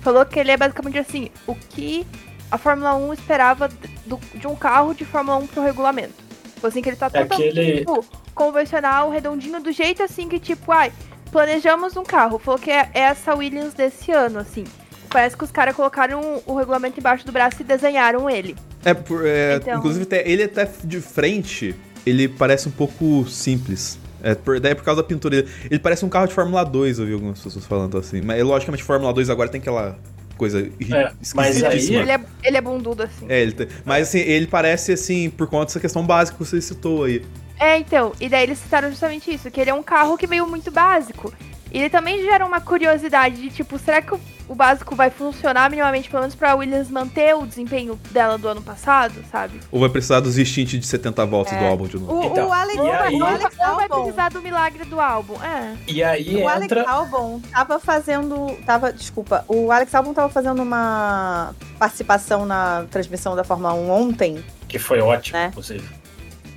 Falou que ele é basicamente assim, o que a Fórmula 1 esperava do, de um carro de Fórmula 1 pro regulamento. Tipo assim, que ele tá É totalmente aquele- tipo, convencional, redondinho, do jeito assim que, tipo, ai, planejamos um carro. Falou que é é essa Williams desse ano, assim. Parece que os caras colocaram o regulamento embaixo do braço e desenharam ele. É, por, é, Então- inclusive até- ele até de frente, ele parece um pouco simples. É, por, daí é por causa da pintura. Ele, ele parece um carro de Fórmula 2, eu vi algumas pessoas falando assim. Mas logicamente Fórmula 2 agora tem aquela coisa É, mas aí- Ele é, ele é bundudo, assim. É, ele tem- mas assim, ele parece assim, por conta dessa questão básica que você citou aí. É, então, e daí eles citaram justamente isso, que ele é um carro que veio muito básico. E ele também gera uma curiosidade de tipo, será que o, básico vai funcionar minimamente, pelo menos pra Williams manter o desempenho dela do ano passado, sabe? Ou vai precisar dos instintos de 70 voltas do álbum de novo. O, Então, o Alex, e aí- o Alex ou vai Albon, precisar do milagre do álbum. É. E aí o Alex entra. Albon tava fazendo, tava, desculpa, o Alex Albon tava fazendo uma participação na transmissão da Fórmula 1 ontem, Que foi ótimo, Né? inclusive.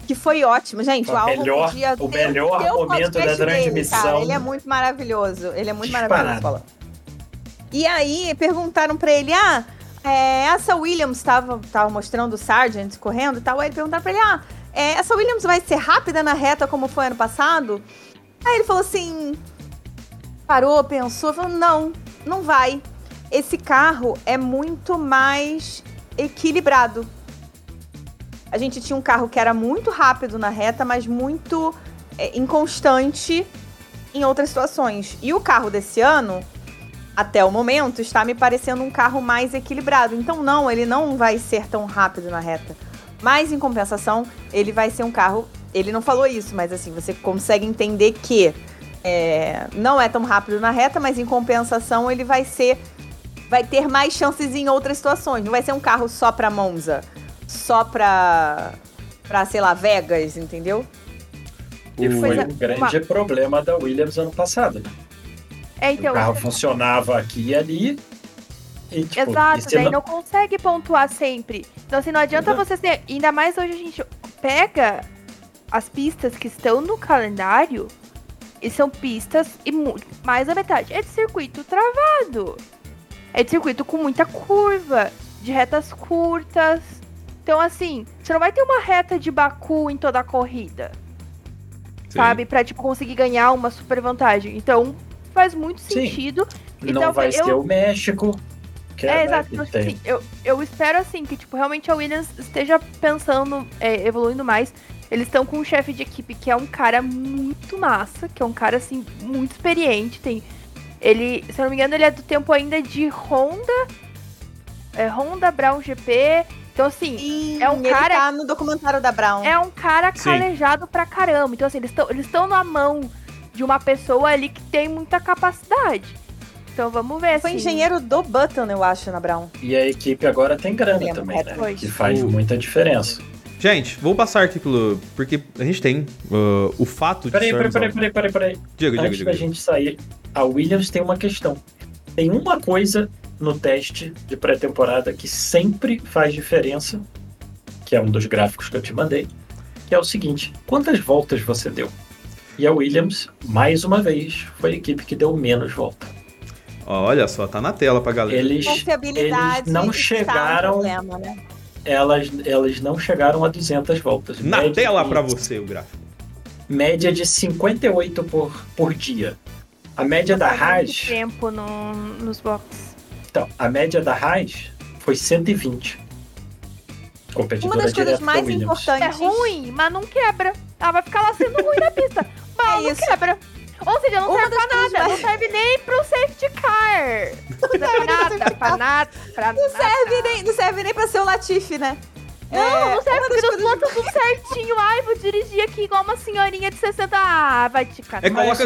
Que foi ótimo, gente. O o Albon melhor- podia o melhor ter momento da dele, transmissão. cara. Ele é muito maravilhoso. Ele é muito Disparado. maravilhoso. E aí perguntaram pra ele, ah, é, essa Williams estava tava mostrando o Sargent correndo e tal. Aí ele perguntaram pra ele, ah, é, essa Williams vai ser rápida na reta como foi ano passado? Aí ele falou assim, parou, pensou, falou, não, não vai. Esse carro é muito mais equilibrado. A gente tinha um carro que era muito rápido na reta, mas muito é, inconstante em outras situações. E o carro desse ano, até o momento, está me parecendo um carro mais equilibrado. Então, não, ele não vai ser tão rápido na reta. Mas, em compensação, ele vai ser um carro. Ele não falou isso, mas assim, você consegue entender que é, não é tão rápido na reta, mas em compensação, ele vai ser. Vai ter mais chances em outras situações. Não vai ser um carro só pra Monza, só pra. pra, sei lá, Vegas, entendeu? E O- foi um grande problema da Williams ano passado? É, o então. carro funcionava aqui e ali. E, tipo, Exato, e daí não- não consegue pontuar sempre. Então, assim, não adianta Exato. você ser. Ainda mais hoje a gente pega as pistas que estão no calendário e são pistas e mais da metade é de circuito travado. É de circuito com muita curva, de retas curtas. Então, assim, você não vai ter uma reta de Baku em toda a corrida, Sim. sabe? Pra, tipo, conseguir ganhar uma super vantagem. Então, faz muito Sim. sentido. não Então, vai eu- ser o México. Que É, né, exato. Então, assim, eu, eu espero, assim, que, tipo, realmente a Williams esteja pensando, é, evoluindo mais. Eles estão com um chefe de equipe que é um cara muito massa, que é um cara, assim, muito experiente. Tem. Ele, se eu não me engano, ele é do tempo ainda de Honda. É, Honda Brown GP. Então, assim, E É um ele cara- tá no documentário da Brown. é um cara Sim. calejado pra caramba. Então, assim, eles estão eles estão na mão de uma pessoa ali que tem muita capacidade. Então, vamos ver, Foi assim. engenheiro do Button, eu acho, na Brown. E a equipe agora tem grana também, é, né? foi. Que faz muita diferença. Gente, vou passar aqui pelo. Porque a gente tem uh, o fato de. Peraí, peraí, peraí, peraí, peraí, peraí. Diga, diga, Antes diga. da gente sair, a Williams tem uma questão. Tem uma coisa no teste de pré-temporada que sempre faz diferença, que é um dos gráficos que eu te mandei, que é o seguinte: quantas voltas você deu? E a Williams, mais uma vez, foi a equipe que deu menos volta. Olha só, tá na tela pra galera. Eles, Confiabilidade eles não está um chegaram, problema, né? elas, elas não chegaram a 200 voltas. Na Média tela de- pra você o gráfico. Média de 58 por, por dia. A média da Haas, tempo no, nos boxes. Então, a média da Haas foi 120. Uma Competidora das coisas mais importantes. É ruim, mas não quebra. Ela vai ficar lá sendo ruim na pista. <laughs> Mas É não isso. quebra. Ou seja, não Uma serve pra nada. mais- Não serve nem pro safety car. <laughs> Não serve pra nada, pra nada, pra nada. serve nem, não serve nem pra ser o Latifi, né? Não, É, não serve uma porque os planos tudo certinho. Ai, vou dirigir aqui igual uma senhorinha de 60. Ah, vai te catar. É, coloca,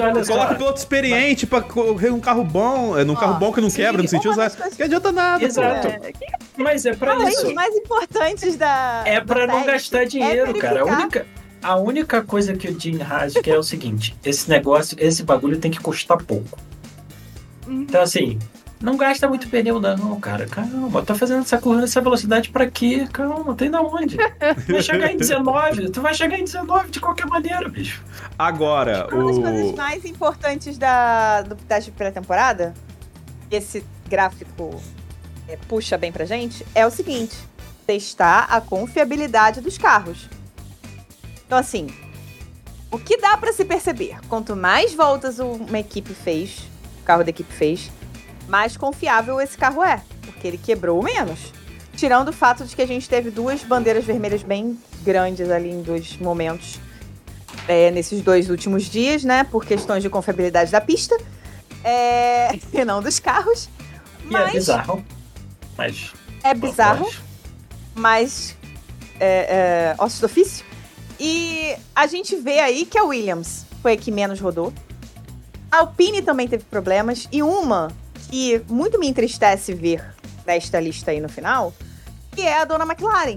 piloto experiente pra correr um carro bom, é, num Ó, carro bom que não sim, quebra, uma das usar. coisas- Que adianta nada, Exato. pô. Mas é pra As isso. mais importantes da. É pra do não teste gastar dinheiro, é cara. A única, a única coisa que o Jim Haas quer é o seguinte: esse negócio, esse bagulho tem que custar pouco. Uhum. Então, assim, Não gasta muito pneu, não, cara. Calma, tá fazendo essa corrida nessa velocidade pra quê? Calma, tem da onde? Tu vai chegar em 19, tu vai chegar em 19 de qualquer maneira, bicho. Agora, Uma das o. coisas mais importantes da, do teste de pré-temporada, esse gráfico é, puxa bem pra gente, é o seguinte: testar a confiabilidade dos carros. Então, assim, o que dá pra se perceber? Quanto mais voltas uma equipe fez, o carro da equipe fez, mais confiável esse carro é, porque ele quebrou menos. Tirando o fato de que a gente teve duas bandeiras vermelhas bem grandes ali em dois momentos é, nesses dois últimos dias, né? Por questões de confiabilidade da pista é, <laughs> e não dos carros. E é Mas bizarro. Mas. é bizarro, mas- mas é, é, ossos do ofício. E a gente vê aí que a Williams foi a que menos rodou. A Alpine também teve problemas. E uma que muito me entristece ver nesta lista aí no final, que é a dona McLaren.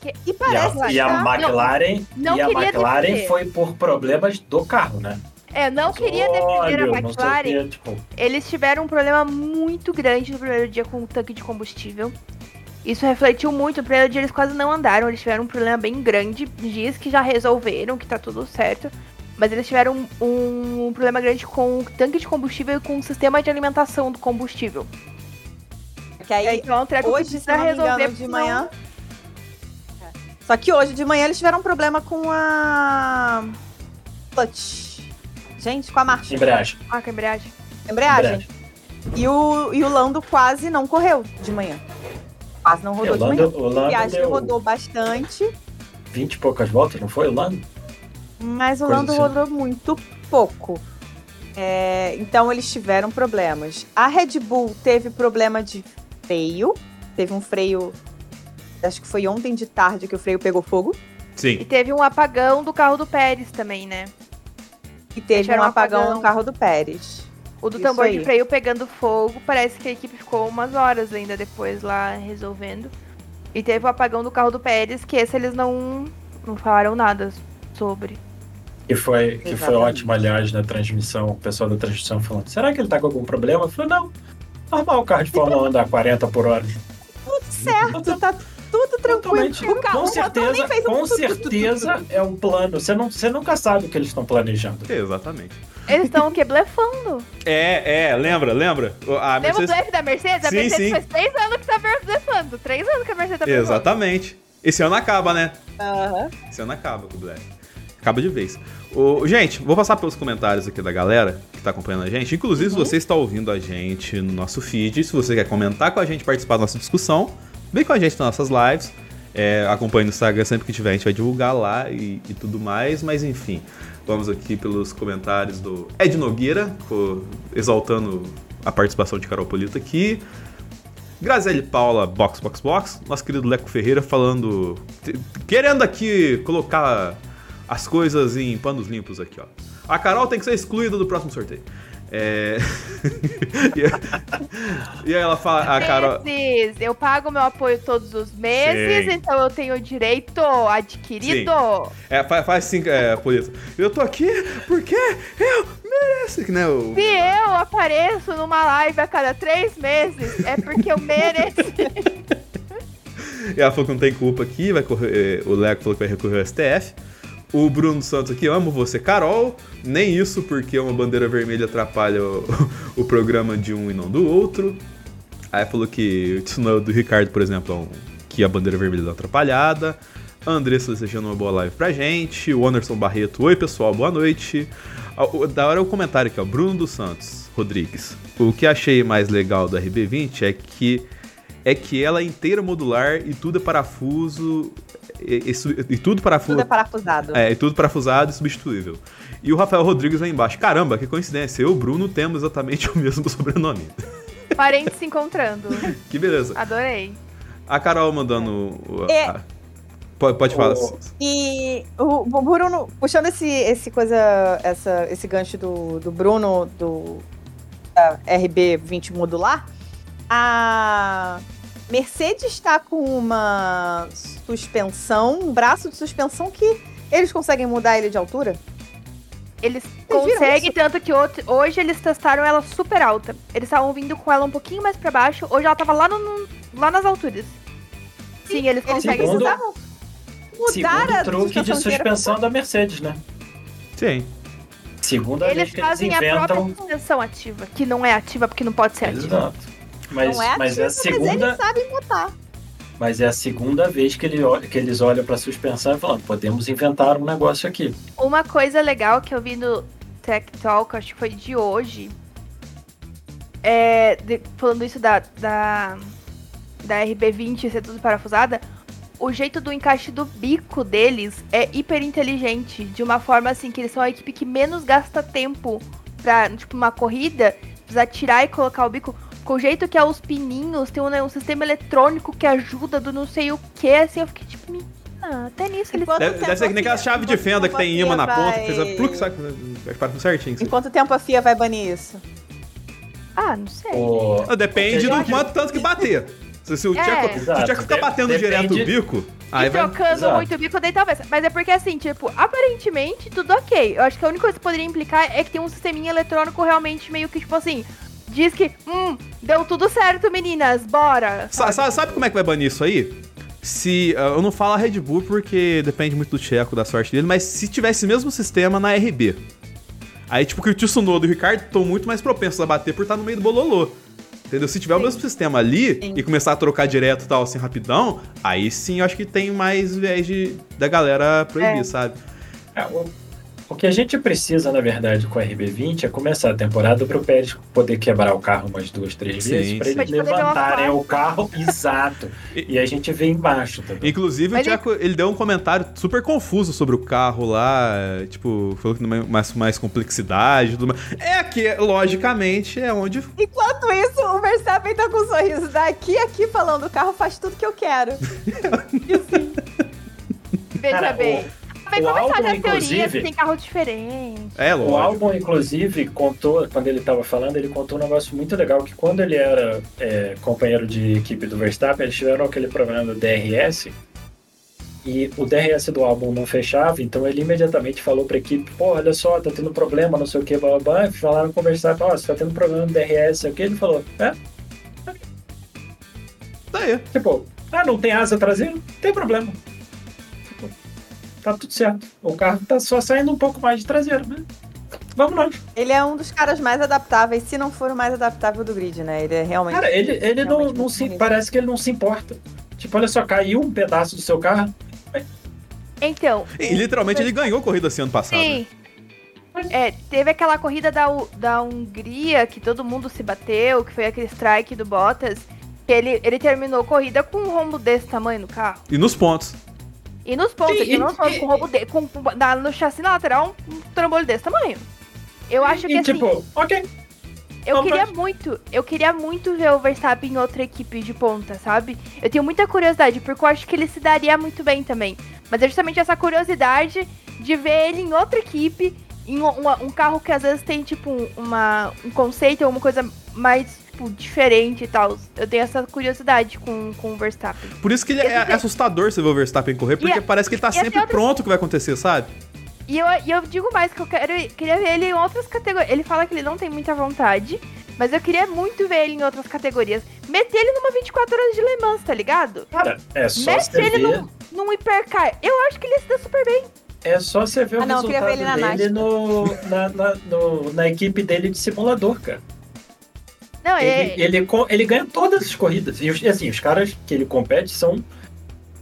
Que- E E parece a, e a estar- McLaren, não e a queria McLaren defender. foi por problemas do carro, né? É, não queria defender a não McLaren. quê, tipo, Eles tiveram um problema muito grande no primeiro dia com o tanque de combustível. Isso refletiu muito. No primeiro dia eles quase não andaram. Eles tiveram um problema bem grande. Dias que já resolveram, que tá tudo certo. Mas eles tiveram um, um problema grande com o tanque de combustível e com o sistema de alimentação do combustível. que aí então é um treco que hoje, se precisa não resolver. engano, de manhã. É. Só que hoje de manhã eles tiveram um problema com a. Clutch. Gente, com a marcha. embreagem. Ah, com a embreagem. Embreagem. E o, e o Lando quase não correu de manhã. Quase não rodou o de manhã. Lando, o O Lando Piastri deu rodou bastante, 20 e poucas voltas, não foi o Lando? Mas o Coisa Lando assim. rodou muito pouco. É, então eles tiveram problemas. A Red Bull teve problema de freio. Teve um freio. Acho que foi ontem de tarde que o freio pegou fogo. E Sim. teve um apagão do carro do Pérez também, né? E teve um um apagão, apagão. no carro do Pérez. O do Isso tambor aí. de freio pegando fogo, parece que a equipe ficou umas horas ainda depois lá resolvendo. E teve o apagão do carro do Pérez, que esse eles não, não falaram nada sobre. Que foi, que foi ótimo, aliás, na transmissão, o pessoal da transmissão falando, será que ele tá com algum problema? Eu falei, não, normal o carro de Fórmula 1 andar 40 por hora. Tudo certo, tá tudo tranquilo. Totalmente. O carro com certeza, fez um com certeza é um plano. Você, não, você nunca sabe o que eles estão planejando. Exatamente. Eles estão o quê? Blefando. É, é, lembra, lembra? A Lembra o Mercedes... blefe da Mercedes? A Sim, Mercedes sim. faz três anos que tá blefando. Três anos que a Mercedes tá blefando. Exatamente. Esse ano acaba, né? Aham. Esse ano acaba com o Black. Acaba de vez. O, gente, vou passar pelos comentários aqui da galera que tá acompanhando a gente. Inclusive, se você está ouvindo a gente no nosso feed, se você quer comentar com a gente, participar da nossa discussão, vem com a gente nas nossas lives. É, acompanhe no Instagram sempre que tiver, a gente vai divulgar lá e, e tudo mais. Mas enfim, vamos aqui pelos comentários do Ed Nogueira, co- exaltando a participação de Carol Polito aqui. Graziele Paula, Box Box Box, nosso querido Leco Ferreira falando. querendo aqui colocar as coisas em panos limpos aqui, ó. A Carol tem que ser excluída do próximo sorteio. É... <laughs> e, aí ela fala, a Carol. Meses. Eu pago meu apoio todos os meses, Sim. então eu tenho direito adquirido. É, faz, faz assim, é, Polito. Eu tô aqui porque eu mereço. Que, né, o... Se eu apareço numa live a cada três meses, é porque eu mereci. <laughs> E ela falou que não tem culpa aqui, vai correr, o Leco falou que vai recorrer ao STF. O Bruno Santos aqui, amo você, Carol. Nem isso, porque uma bandeira vermelha atrapalha o, <laughs> o programa de um e não do outro. Aí falou que o tsunami do Ricardo, por exemplo, é um- que a bandeira vermelha dá atrapalhada. Andressa desejando uma boa live pra gente. O Anderson Barreto, oi pessoal, boa noite. Ah, Da hora é o comentário aqui, ó. Bruno dos Santos Rodrigues. O que achei mais legal do RB20 é que é que ela é inteira modular e tudo é parafuso. E, e e tudo parafuso. Tudo é parafusado. É, e tudo parafusado e substituível. E o Rafael Rodrigues lá embaixo. Caramba, que coincidência. Eu e o Bruno temos exatamente <laughs> o mesmo sobrenome. Parentes se encontrando. <laughs> Que beleza. Adorei. A Carol mandando. o- É. a- pode, pode falar. O- E o, Bruno, puxando esse, esse coisa, essa, esse gancho do, do Bruno, do da RB20 modular, a Mercedes está com uma suspensão, um braço de suspensão que eles conseguem mudar ele de altura. Eles conseguem, tanto que outro- hoje eles testaram ela super alta. Eles estavam vindo com ela um pouquinho mais pra baixo, hoje ela tava lá, no, no- lá nas alturas. Sim, eles Eles conseguem. Segundo- precisavam mudar Segundo a truque de suspensão da Mercedes, né? Sim. Segunda Eles vez que eles fazem a inventam. própria suspensão ativa, que não é ativa porque não pode ser ativa. Mas, não é mas é a ativa, mas segunda, eles sabem botar. mas é a segunda vez que, ele, olha- que eles olham para a suspensão e falam, podemos inventar um negócio aqui. Uma coisa legal que eu vi no Tech Talk, acho que foi de hoje, é, de- falando isso da, da, da RB20 ser tudo parafusada, o jeito do encaixe do bico deles é hiper inteligente, de uma forma assim que eles são a equipe que menos gasta tempo pra, tipo, uma corrida, precisar tirar e colocar o bico. Com o jeito que é os pininhos, tem um, né, um sistema eletrônico que ajuda do não sei o que, assim, eu fiquei tipo, menina, até nisso eles Deve, deve ser que nem a aquela chave de fenda que tem imã na ponta, vai- que fez a pluk, sabe? Vai certinho. assim. Em quanto tempo a FIA vai banir isso? Ah, não sei. O... Ah, Depende do quanto tanto que bater. Se, se o É. Tcheco, o Tcheco ficar batendo direto depende- o bico, aí e vai. trocando Exato. muito o bico, daí talvez. Mas é porque assim, tipo, aparentemente tudo ok. Eu acho que a única coisa que poderia implicar é que tem um sisteminha eletrônico realmente meio que, tipo assim, diz que, hum, deu tudo certo, meninas, bora. Sa- sa- Sabe como é que vai banir isso aí? Se. ah, eu não falo a Red Bull porque depende muito do Tcheco, da sorte dele, mas se tivesse o mesmo sistema na RB. Aí, tipo, que o Tsunoda e o Ricardo estão muito mais propensos a bater por estar no meio do bololô. Entendeu? Se tiver o Sim. mesmo sistema ali Sim. e começar a trocar direto e tal, assim, rapidão, aí sim eu acho que tem mais viés de, da galera proibir, É. sabe? É, o, o que a gente precisa, na verdade, com a RB20 é começar a temporada para o Pérez poder quebrar o carro umas duas, três Sim, vezes, para eles levantarem fase. o carro <laughs> exato. E- e a gente vê embaixo também. Inclusive, Mas o Tcheco, ele deu um comentário super confuso sobre o carro lá, é, tipo, falou que não é mais, mais complexidade e tudo mais. É que, logicamente, é onde Enquanto isso, o Verstappen tá com um sorriso daqui aqui falando: o carro faz tudo que eu quero. <laughs> Veja Cara, bem. Vai o começar álbum, as teorias inclusive- tem carro diferente. É, O álbum, inclusive, contou, quando ele estava falando, ele contou um negócio muito legal, que quando ele era é, companheiro de equipe do Verstappen, eles tiveram aquele problema do DRS, e o DRS do álbum não fechava, então ele imediatamente falou para a equipe, pô, olha só, tá tendo problema, não sei o que, blá, blá, blá. E falaram com o Verstappen, ó, você tá tendo problema no DRS, o que, ele falou, é, Tá aí. tipo, ah, não tem asa traseira? Não tem problema. Tá tudo certo. O carro tá só saindo um pouco mais de traseiro, né? Vamos nós. Ele é um dos caras mais adaptáveis, se não for o mais adaptável do grid, né? Ele é realmente. Cara, ele, ele não, Realmente não se. Parece que ele não se importa. Tipo, olha só, caiu um pedaço do seu carro. Então, E literalmente ele ganhou a corrida assim ano passado. sim. É, teve aquela corrida da, da Hungria que todo mundo se bateu, que foi aquele strike do Bottas. Que ele, ele terminou a corrida com um rombo desse tamanho no carro. E nos pontos. E nos pontos, Sim, ele não e- foi com rombo de, com, com- na- no chassi na lateral, um, trambolho desse tamanho. Eu acho que e assim, tipo, ok. Eu Vamos queria lá. muito, eu queria muito ver o Verstappen em outra equipe de ponta, sabe? Eu tenho muita curiosidade, porque eu acho que ele se daria muito bem também. Mas é justamente essa curiosidade de ver ele em outra equipe, em um, um carro que às vezes tem, tipo, um- uma, um conceito ou uma coisa mais, tipo, diferente e tal. Eu tenho essa curiosidade com, com o Verstappen. Por isso que ele é, é assustador você ver o Verstappen correr, porque E- parece que ele tá é sempre outra- pronto o que vai acontecer, sabe? E eu, e eu digo mais que eu quero, queria ver ele em outras categorias. Ele fala que ele não tem muita vontade, mas eu queria muito ver ele em outras categorias. Meter ele numa 24 horas de Le Mans, tá ligado? Cara, é só Mete você ele num, num hipercar. Eu acho que ele ia se dar super bem. É só você ver o Ah, não, eu queria resultado ver ele na dele no, na, na, no- na equipe dele de simulador, cara. Não, Ele, ele, ele, co- ele ganha todas as corridas. E os- assim, os caras que ele compete são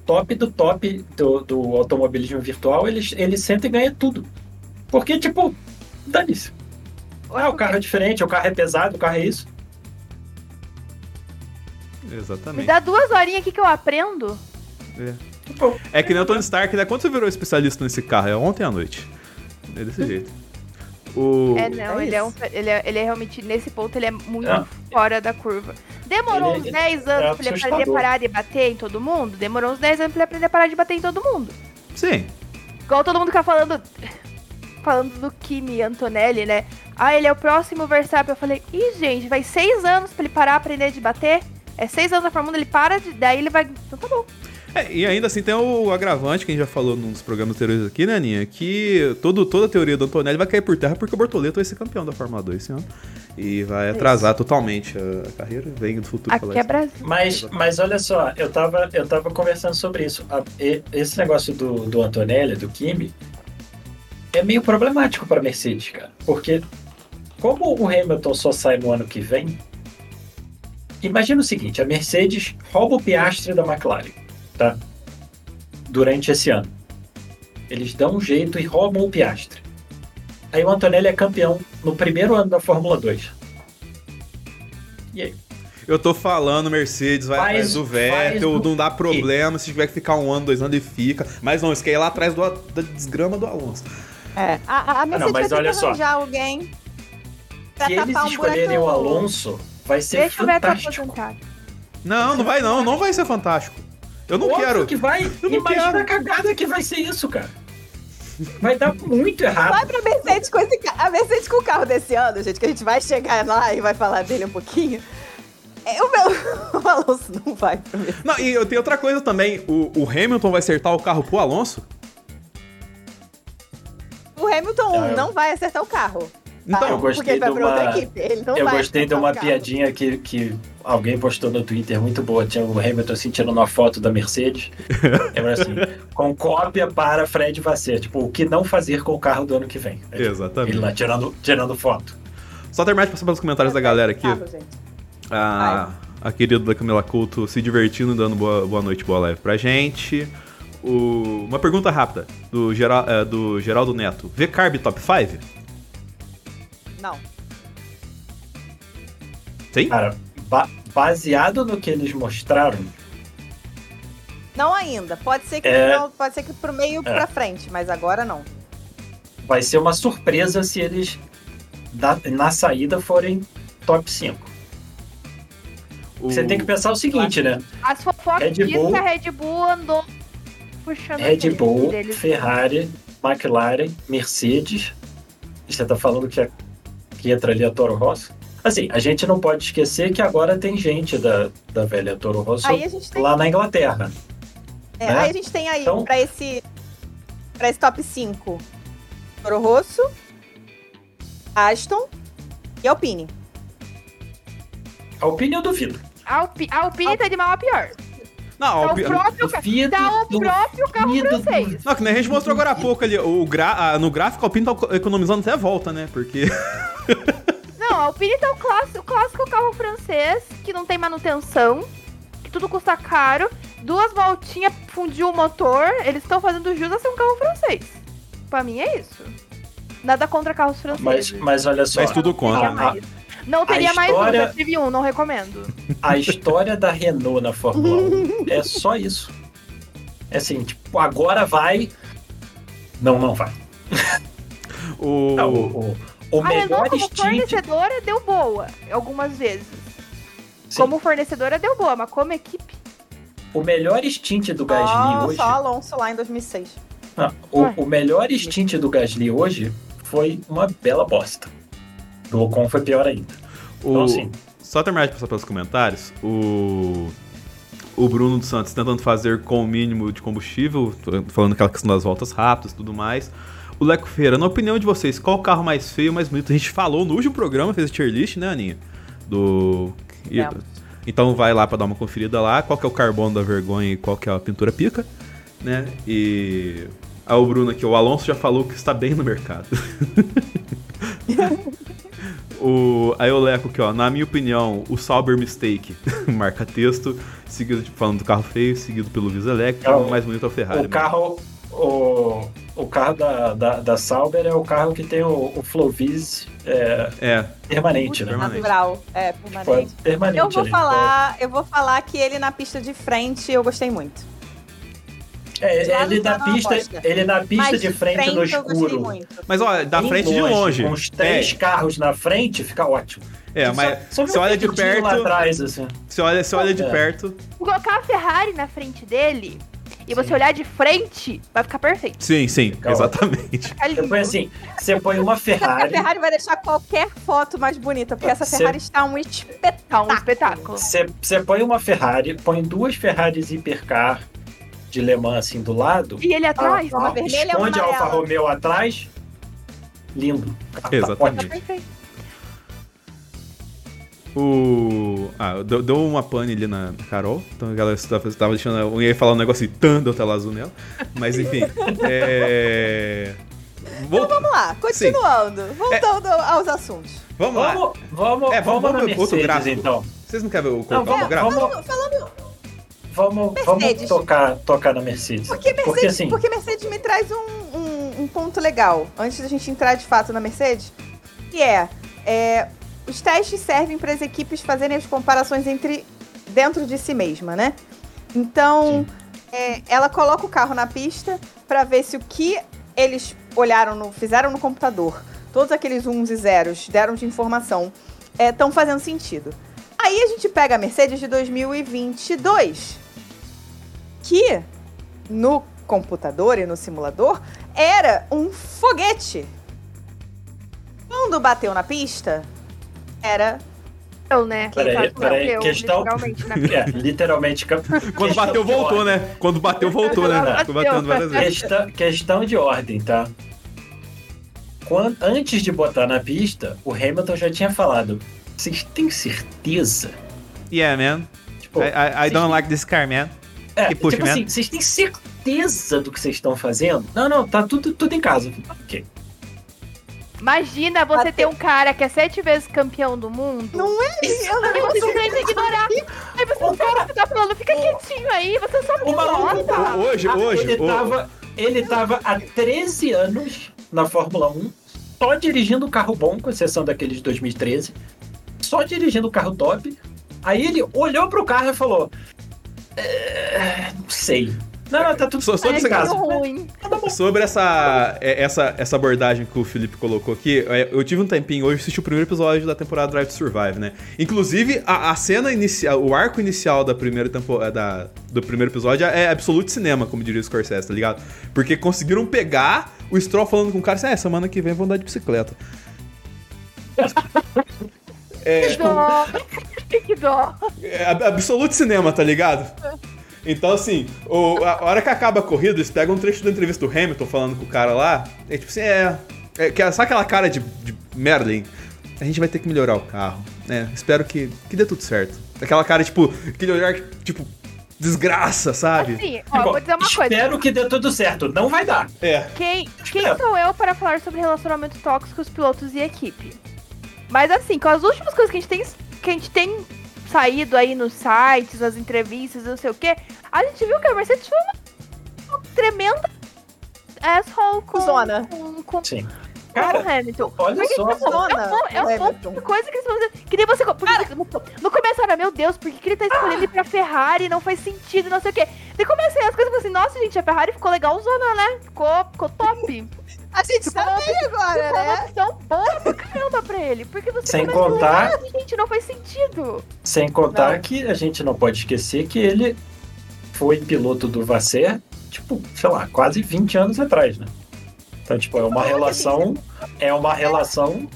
top do top do, do automobilismo virtual. Ele, ele senta e ganha tudo. Porque, tipo, dane-se. Ah, o carro é diferente, o carro é pesado, o carro é isso. Me Exatamente. dá duas horinhas aqui que eu aprendo. Tipo, É que nem o Tony Stark, né? Quando você virou especialista nesse carro? É ontem à noite. É desse <laughs> jeito. O... É, não, é ele, é um, ele, é, ele é realmente, nesse ponto, ele é muito É. fora da curva. Demorou Ele- uns 10 anos é pra ele aprender a parar de bater em todo mundo? Demorou uns 10 anos pra ele aprender a parar de bater em todo mundo. Sim. Igual todo mundo fica falando. Falando do Kimi Antonelli, né? Ah, ele é o próximo Verstappen. Eu falei, ih, gente, vai seis anos pra ele parar, aprender de bater. É seis anos na Fórmula 1, ele para, de, daí ele vai. Então tá bom. É, e ainda assim tem o agravante que a gente já falou nos programas anteriores aqui, né, Aninha? Que todo, toda a teoria do Antonelli vai cair por terra porque o Bortoleto vai ser campeão da Fórmula 2 esse ano. E vai atrasar totalmente a, a carreira. Vem do futuro falar Aqui é isso. Brasil. Mas, mas olha só, eu tava, eu tava conversando sobre isso. A- e- esse negócio do, do Antonelli, do Kimi, é meio problemático para Mercedes, cara. Porque como o Hamilton só sai no ano que vem, imagina o seguinte, a Mercedes rouba o Piastri da McLaren, tá? Durante esse ano. Eles dão um jeito e roubam o Piastri. Aí o Antonelli é campeão no primeiro ano da Fórmula 2. E aí? Eu tô falando, Mercedes vai Faz- atrás do Vettel, do não dá problema. Se tiver que ficar um ano, dois anos, ele fica. Mas não, isso quer ir lá atrás do, da desgrama do Alonso. É, a, a Mercedes mas vai ter olha que só. arranjar alguém pra Se eles tapar um escolherem o Alonso, vai ser Deixa o fantástico. aposentar. Não, não vai não, não vai ser fantástico. Eu não Óbvio quero. que vai. Eu não Imagina quero. a cagada que vai ser isso, cara. Vai dar muito errado. Vai pra Mercedes com esse carro. A Mercedes com o carro desse ano, gente, que a gente vai chegar lá e vai falar dele um pouquinho. É, o, meu, <laughs> o Alonso não vai pra Mercedes. Não, e eu tenho outra coisa também. O, o Hamilton vai acertar o carro pro Alonso? O Hamilton Ah, eu- não vai acertar o carro. Então, tá? eu gostei Porque ele vai de pra outra uma- equipe. Ele não Eu vai gostei de uma piadinha que, que alguém postou no Twitter muito boa. Tinha o Hamilton assim, tirando uma foto da Mercedes. Era assim: <laughs> com cópia para Fred Vasser. Tipo, o que não fazer com o carro do ano que vem. É, tipo, Exatamente. Ele lá tirando, tirando foto. Só terminar de passar pelos comentários da galera aqui. Gente. A, querida da Camila Couto se divertindo, dando boa, boa noite, boa live pra gente. O- uma pergunta rápida do, Geral, é, do Geraldo Neto. V-Carb Top 5? Não. Sim? Cara, ba- baseado no que eles mostraram, Não ainda. Pode ser que, É. não, pode ser que pro meio É. pra frente, mas agora não. vai ser uma surpresa se eles da- na saída forem top 5. O- Você tem que pensar o seguinte, né? As fofocas Red Bull- que a Red Bull andou puxando Red Bull, deles. Ferrari, McLaren, Mercedes. Você tá falando que, a, que entra ali a Toro Rosso? Assim, a gente não pode esquecer que agora tem gente da, da velha Toro Rosso tem, lá na Inglaterra. é, né? aí a gente tem aí Então- pra esse para esse top 5. Toro Rosso, Aston e Alpine. A opinião eu duvido. Alpi, a Alpine tá de mal a pior. Não, Tá o o próprio, ca- Duvido, tá o próprio carro francês. não, que nem a gente mostrou agora há pouco ali. O gra, no gráfico, a Alpine tá economizando até a volta, né? Porque. <laughs> Não, a Alpine tá o clássico, o clássico carro francês, que não tem manutenção, que tudo custa caro. Duas voltinhas, fundiu o motor, eles estão fazendo jus a ser um carro francês. Pra mim é isso. Nada contra carros Mas, franceses. mas olha só, Mas tudo contra. a- mais. Não teria mais um, história- já tive um, não recomendo. a história da Renault na Fórmula 1 é só isso. É assim, tipo, agora vai. Não, não vai. O... Não, o, o, o a melhor Renault como stint. fornecedora deu boa, algumas vezes. Sim, Como fornecedora deu boa, mas como equipe... O melhor stint do Gasly Só, hoje. só Alonso lá em 2006. Não, o, o melhor stint do Gasly hoje foi uma bela bosta. Do Ocon foi pior ainda. o... Então, assim, Só terminar de passar pelos comentários. O. O Bruno dos Santos tentando fazer com o mínimo de combustível, falando aquela questão das voltas rápidas e tudo mais. O Leco Feira, na opinião de vocês, qual o carro mais feio, mais bonito? A gente falou no último programa, fez a tier list, né, Aninha? Do. É. Então vai lá pra dar uma conferida lá, qual que é o carbono da vergonha e qual que é a pintura pica, né? E. Aí o Bruno aqui, o Alonso já falou que está bem no mercado. <laughs> O, aí o Leco aqui, ó. Na minha opinião, o Sauber Mistake, <laughs> marca texto, seguido de, falando do carro feio, seguido pelo Visa Electric, É, o mais bonito é o Ferrari. o carro. O, o carro da, da, da Sauber é o carro que tem o, o Flowvis é, É, permanente, né? Permanente. Natural. É, Tipo, é permanente. permanente Eu vou ali. falar, eu vou falar que ele na pista de frente eu gostei muito. É, lado ele tá na uma pista, bosta. ele na pista Mas de frente, no eu gostei escuro. mas ó, da bem frente de longe. Com os três carros na frente, fica ótimo. É, é mas Só- você olha de lá perto, atrás, assim. você olha, você olha de É. perto. Colocar a Ferrari na frente dele e você Sim. olhar de frente, vai ficar perfeito. Sim, sim, Fica exatamente. Lindo. Depois assim, você põe uma A Ferrari, Ferrari vai deixar qualquer foto mais bonita, porque essa Cê- Ferrari está um espetáculo. Tá um espetáculo. você você põe uma Ferrari, põe duas Ferraris hipercar de Le Mans assim do lado. E ele atrás? Uma vermelha e uma esconde a Alfa. Romeo atrás. Lindo. Tá Exatamente. Perfeito. O. Ah, deu, deu uma pane ali na Carol. Então a galera estava tava deixando. Eu ia falar um negócio e tan, deu tela azul nela. Mas enfim. <laughs> é. Vou- Vamos lá, continuando. Voltando aos assuntos. Vamos lá. Vamos, vamos, É, vamos, vamos na ver outro Mercedes, gráfico. então. Vocês não querem ver o Não, colocar o vamos, gráfico? vamos, Falando, falando vamos, vamos tocar, tocar na Mercedes. porque Mercedes, Porque assim, porque Mercedes me traz um, um, um ponto legal, antes da gente entrar de fato na Mercedes, que é, é, os testes servem para as equipes fazerem as comparações entre dentro de si mesma, né? Então, é, ela coloca o carro na pista para ver se o que eles olharam, no, fizeram no computador, todos aqueles uns e zeros deram de informação, estão fazendo sentido. Aí a gente pega a Mercedes de 2022, que no computador e no simulador era um foguete. Quando bateu na pista, era. Eu, né? Peraí, peraí, eu, questão- literalmente, né? é, literalmente. <laughs> Quando bateu, voltou, né? Quando bateu, voltou, né? Ficou batendo várias vezes. Questão, questão de ordem, tá? Quando, antes de botar na pista, o Hamilton já tinha falado. Vocês têm certeza? Yeah, man. Tipo, I, I, I don't like this car, man. É, que puxa, tipo né? assim, vocês têm certeza do que vocês estão fazendo? Não, não, tá tudo, tudo em casa. Ok. Imagina você Bateu. ter um cara que é sete vezes campeão do mundo. Não é? Eu não E você simplesmente ignorar. Aí você não sabe o que você tá falando. Fica quietinho aí, você só me O maluco- ignora. Hoje, hoje. ele, o- tava, ele tava há 13 anos na Fórmula 1, só dirigindo um carro bom, com exceção daquele de 2013. Só dirigindo o carro top. Aí ele olhou pro carro e falou: "É, Não sei. Não, não, tá tudo em desse É casa. ruim. Sobre essa, é, essa, essa abordagem que o Felipe colocou aqui, é, eu tive um tempinho hoje, assisti o primeiro episódio da temporada Drive to Survive, né? Inclusive, a, a cena inicial, o arco inicial da primeira temporada, da, do primeiro episódio é absoluto cinema, como diria o Scorsese, tá ligado? Porque conseguiram pegar o Stroll falando com o cara assim, é, semana que vem eu vou andar de bicicleta. <laughs> Que dó. Que dó. É ab- absoluto cinema, tá ligado? Então, assim, o- a hora que acaba a corrida, eles pegam um trecho da entrevista do Hamilton falando com o cara lá. É tipo assim, é. é que- sabe aquela cara de, de Merlin? A gente vai ter que melhorar o carro. né? espero que, que dê tudo certo. Aquela cara, tipo, aquele olhar, tipo, desgraça, sabe? Assim, ó, Igual, vou dizer uma coisa. Espero que dê tudo certo. Não vai dar. É. Quem, quem Espero. sou eu para falar sobre relacionamento tóxico, os pilotos e equipe? Mas assim, com as últimas coisas que a gente tem, que a gente tem saído aí nos sites, nas entrevistas, não sei o quê, a gente viu que a Mercedes foi uma, uma tremenda asshole com, Zona. com, com, Sim. Cara, o Hamilton. olha Porque, só. é um, mo- é coisa que eles vão dizer. Que nem você. Porque no, no começo era, meu Deus, por que, que ele tá escolhendo ir pra Ferrari? Não faz sentido, não sei o quê. Daí comecei as coisas assim, nossa, gente, a Ferrari ficou legalzona, né? Ficou, ficou top. <laughs> A gente Ficou sabe uma- agora, Ficou uma né? opção boa pra caramba pra ele. Porque você Sem começa a contar- olhar, gente, não faz sentido. Sem contar Não. que a gente não pode esquecer que ele foi piloto do Vasser, tipo, sei lá, quase 20 anos atrás, né? Então, tipo, é uma relação. É uma relação.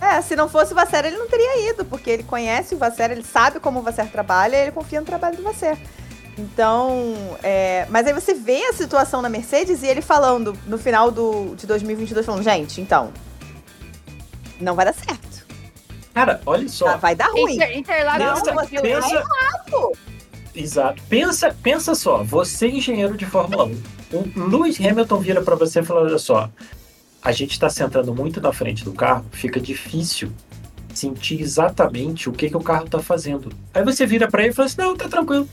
É, se não fosse o Vasser, ele não teria ido, porque ele conhece o Vasser, ele sabe como o Vasser trabalha e ele confia no trabalho do Vasser. Então, é, mas aí você vê a situação na Mercedes e ele falando no final do, de 2022, falando, gente, então, não vai dar certo. Cara, olha só. Tá, vai dar ruim. Inter, Interlagos Pensa- pensa-? Exato. Pensa, pensa só, você é engenheiro de Fórmula 1. O Lewis Hamilton vira pra você e fala: olha só, a gente tá sentando muito na frente do carro, fica difícil sentir exatamente o que, que o carro tá fazendo. Aí você vira pra ele e fala assim: não, tá tranquilo.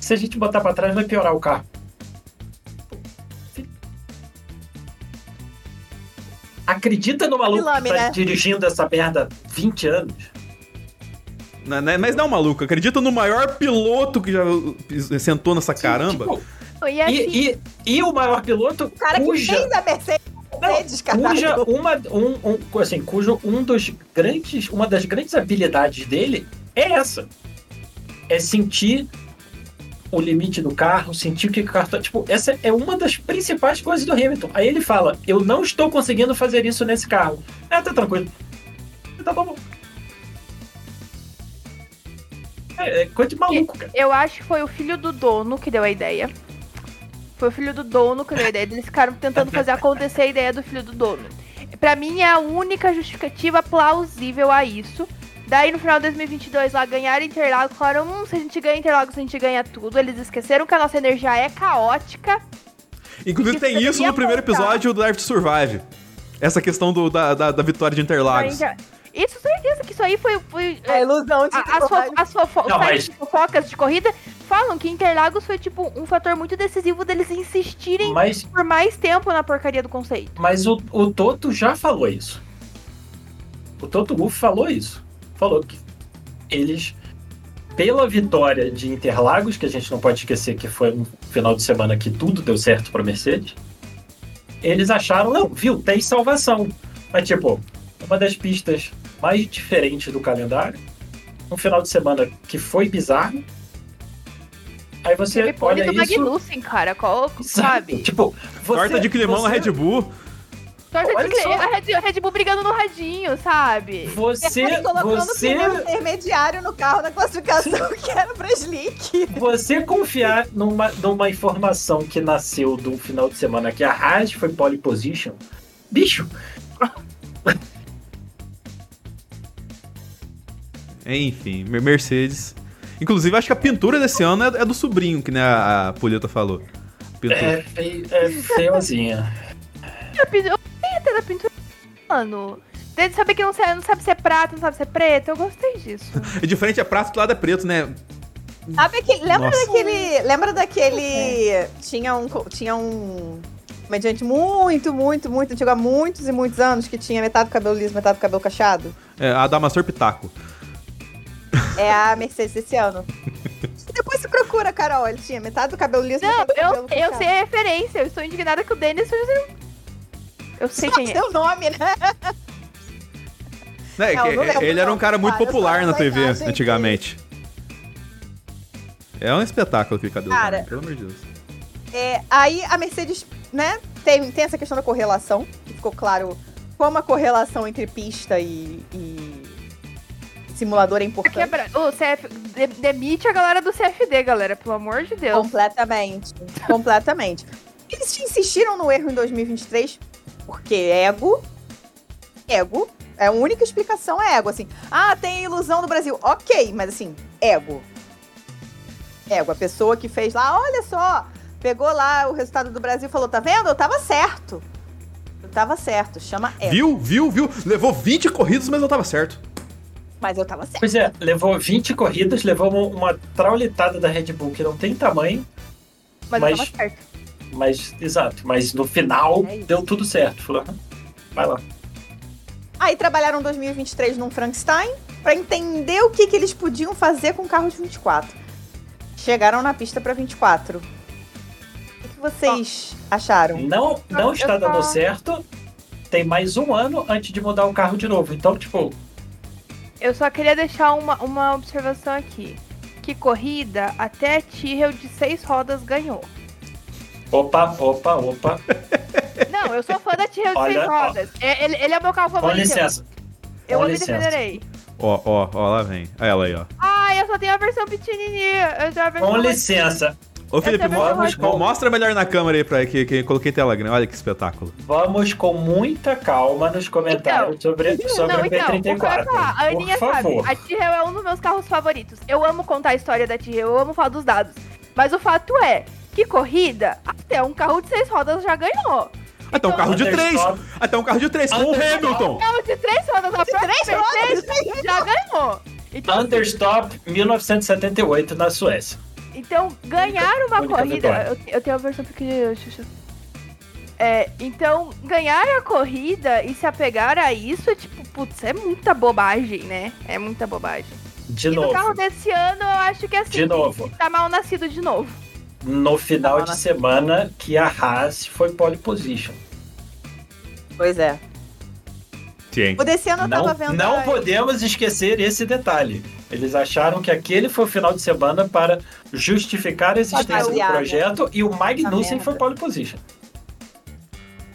Se a gente botar pra trás, vai piorar o carro. Acredita no maluco que tá né? dirigindo essa merda há 20 anos? Não, não, mas não, maluco. Acredita no maior piloto que já sentou nessa caramba? Tipo, E assim, e, e, e o maior piloto O cara que cuja, fez a Mercedes, caralho. cuja uma um, um assim, cujo um dos grandes uma das grandes habilidades dele é essa. É sentir o limite do carro, sentir o que o carro tá, tipo, essa é uma das principais coisas do Hamilton. Aí ele fala: "Eu não estou conseguindo fazer isso nesse carro". É, tá tranquilo. Tá bom. É, é coisa de maluco, cara. Eu acho que foi o filho do dono que deu a ideia. Foi o filho do dono que deu a ideia. Eles ficaram tentando fazer acontecer a ideia do filho do dono. Pra mim é a única justificativa plausível a isso. Daí no final de 2022 lá ganharam Interlagos, falaram, hum, se a gente ganha Interlagos a gente ganha tudo. Eles esqueceram que a nossa energia é caótica. Inclusive tem isso no primeiro voltar. episódio do Drive to Survive. Essa questão do- da, da, da vitória de Interlagos. Isso, certeza que isso aí foi... foi A ilusão de a- as, fo as fofo Não, mas- de fofocas de corrida falam que Interlagos foi tipo um fator muito decisivo deles insistirem Mas, por mais tempo na porcaria do conceito. mas o, o Toto já falou isso. O Toto Wolff falou isso. Falou que eles, pela vitória de Interlagos, que a gente não pode esquecer que foi um final de semana que tudo deu certo para Mercedes, eles acharam, não, viu, tem salvação. Mas, tipo, uma das pistas mais diferentes do calendário, um final de semana que foi bizarro. Aí você Teve pole olha do isso. Magnussen, cara, qual, <laughs> sabe? Tipo, você, Torta de climão na você- Red Bull. Torta olha de só. a Red, Red Bull brigando no radinho, sabe? Você, colocando você, intermediário no carro na classificação <laughs> que era pra Slick. você confiar numa, numa informação que nasceu do final de semana que a Haas foi pole position, bicho, Enfim, Mer- Mercedes. Inclusive, acho que a pintura desse ano é, é do sobrinho, que né, a, a Polita falou. Pintura. é, fei- é feiozinha. Eu gostei até da pintura, mano. De saber que não sabe, não sabe se é prata, não sabe se é preto. Eu gostei disso. <laughs> E de frente é prato, do lado é preto, né? Sabe aquele, lembra Nossa. daquele. Lembra daquele. Tinha um. Tinha um. Comediante muito, muito, muito antigo, há muitos e muitos anos, que tinha metade do cabelo liso, metade do cabelo cacheado. É, a Damastor Pitaco. É a Mercedes desse ano. <laughs> Depois se procura, Carol. Ele tinha metade do cabelo liso, Não, eu, eu sei a referência. Eu estou indignada que o Dennis. Eu sei quem é. Seu nome, né? Não, que- não ele era um cara muito cara, popular só na TV imagem antigamente. É um espetáculo aquele cabelo, Cara, cara, pelo amor de Deus. É, aí a Mercedes, né, tem, tem essa questão da correlação, que ficou claro como a correlação entre pista e, e simulador é importante. Quebra... O CF... de- Demite a galera do CFD, galera. Pelo amor de Deus. Completamente. completamente. Eles insistiram no erro em 2023 porque ego. Ego. É a única explicação é ego. Assim, ah, tem ilusão do Brasil. Ok, mas assim, ego. Ego. A pessoa que fez lá, olha só, pegou lá o resultado do Brasil e falou: tá vendo? Eu tava certo. Eu tava certo. Chama ego. Viu, viu, viu? Levou 20 corridas, mas não tava certo. Mas eu tava certo. Pois é, levou 20 corridas, levou uma, uma traulitada da Red Bull que não tem tamanho, Mas, mas- eu tava certo. mas, exato, mas no final É deu tudo certo. Falou, "Ah, vai lá. Aí trabalharam 2023 num Frankenstein pra entender o que, que eles podiam fazer com o carro de 24. Chegaram na pista pra 24. O que, que vocês acharam? Não, não está dando certo. Tem mais um ano antes de mudar o carro de novo. Então, tipo, Eu só queria deixar uma, uma observação aqui. Que corrida, até Tyrrell de seis rodas ganhou. opa, opa, opa. <laughs> Não, eu sou fã da Tyrrell de seis rodas. É, ele, ele é meu carro Com favorito. licença. Eu com me licença. defenderei. Ó, ó, ó, lá vem. Olha ela aí, ó. Ah, eu só tenho a versão pequenininha. Eu tenho a versão Com licença. Ô, Felipe, mo- mo- mostra melhor na câmera aí pra que, que eu coloquei tela grande. Olha que espetáculo. Vamos com muita calma nos comentários sobre, sobre Não, o então, o que eu ia P34. falar, a Aninha Por sabe, favor. a Tyrrell é um dos meus carros favoritos. Eu amo contar a história da Tyrrell, eu amo falar dos dados. Mas o fato é que corrida, até um carro de seis rodas já ganhou. Até um carro de três. Até um carro de três com o. Hamilton. carro de três rodas, a própria três rodas, Mercedes já ganhou. Então, Understop 1978 na Suécia. Então ganhar uma Única corrida. Eu, eu tenho a versão pequenininha, Xuxa. É, então, ganhar a corrida e se apegar a isso é tipo, putz, é muita bobagem, né? É muita bobagem. De e no novo, carro desse ano, eu acho que assim, De novo. tá mal nascido de novo. no final Não, de não. semana que a Haas foi pole position. Pois é. Sim. O desse ano eu Não, tava vendo. não a- podemos esquecer esse detalhe. Eles acharam que aquele foi o final de semana para justificar a existência do projeto e o Magnussen foi pole position.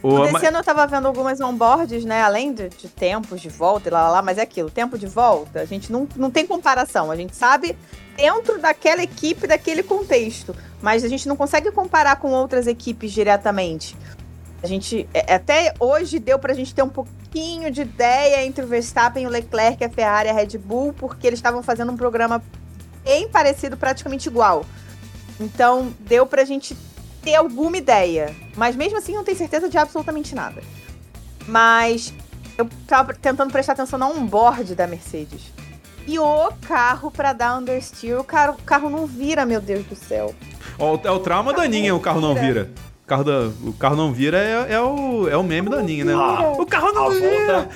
O, Nesse ano eu tava vendo algumas onboards, né? Além de, de tempos de volta e lá, lá, lá, mas é aquilo, tempo de volta, a gente não, não tem comparação. A gente sabe dentro daquela equipe, daquele contexto. Mas a gente não consegue comparar com outras equipes diretamente. A gente. é- Até hoje deu pra gente ter um pouquinho de ideia entre o Verstappen, o Leclerc, a Ferrari a Red Bull, porque eles estavam fazendo um programa bem parecido, praticamente igual. Então, deu pra gente ter alguma ideia. Mas mesmo assim, não tenho certeza de absolutamente nada. Mas eu tava tentando prestar atenção no onboard da Mercedes. E o carro pra dar understeer, o carro, o carro não vira, meu Deus do céu. Ó, é o trauma da Aninha, o carro não vira. Carro, da, o carro não vira é, é o, é o meme da Aninha, né? Ah, O carro a não vira! volta,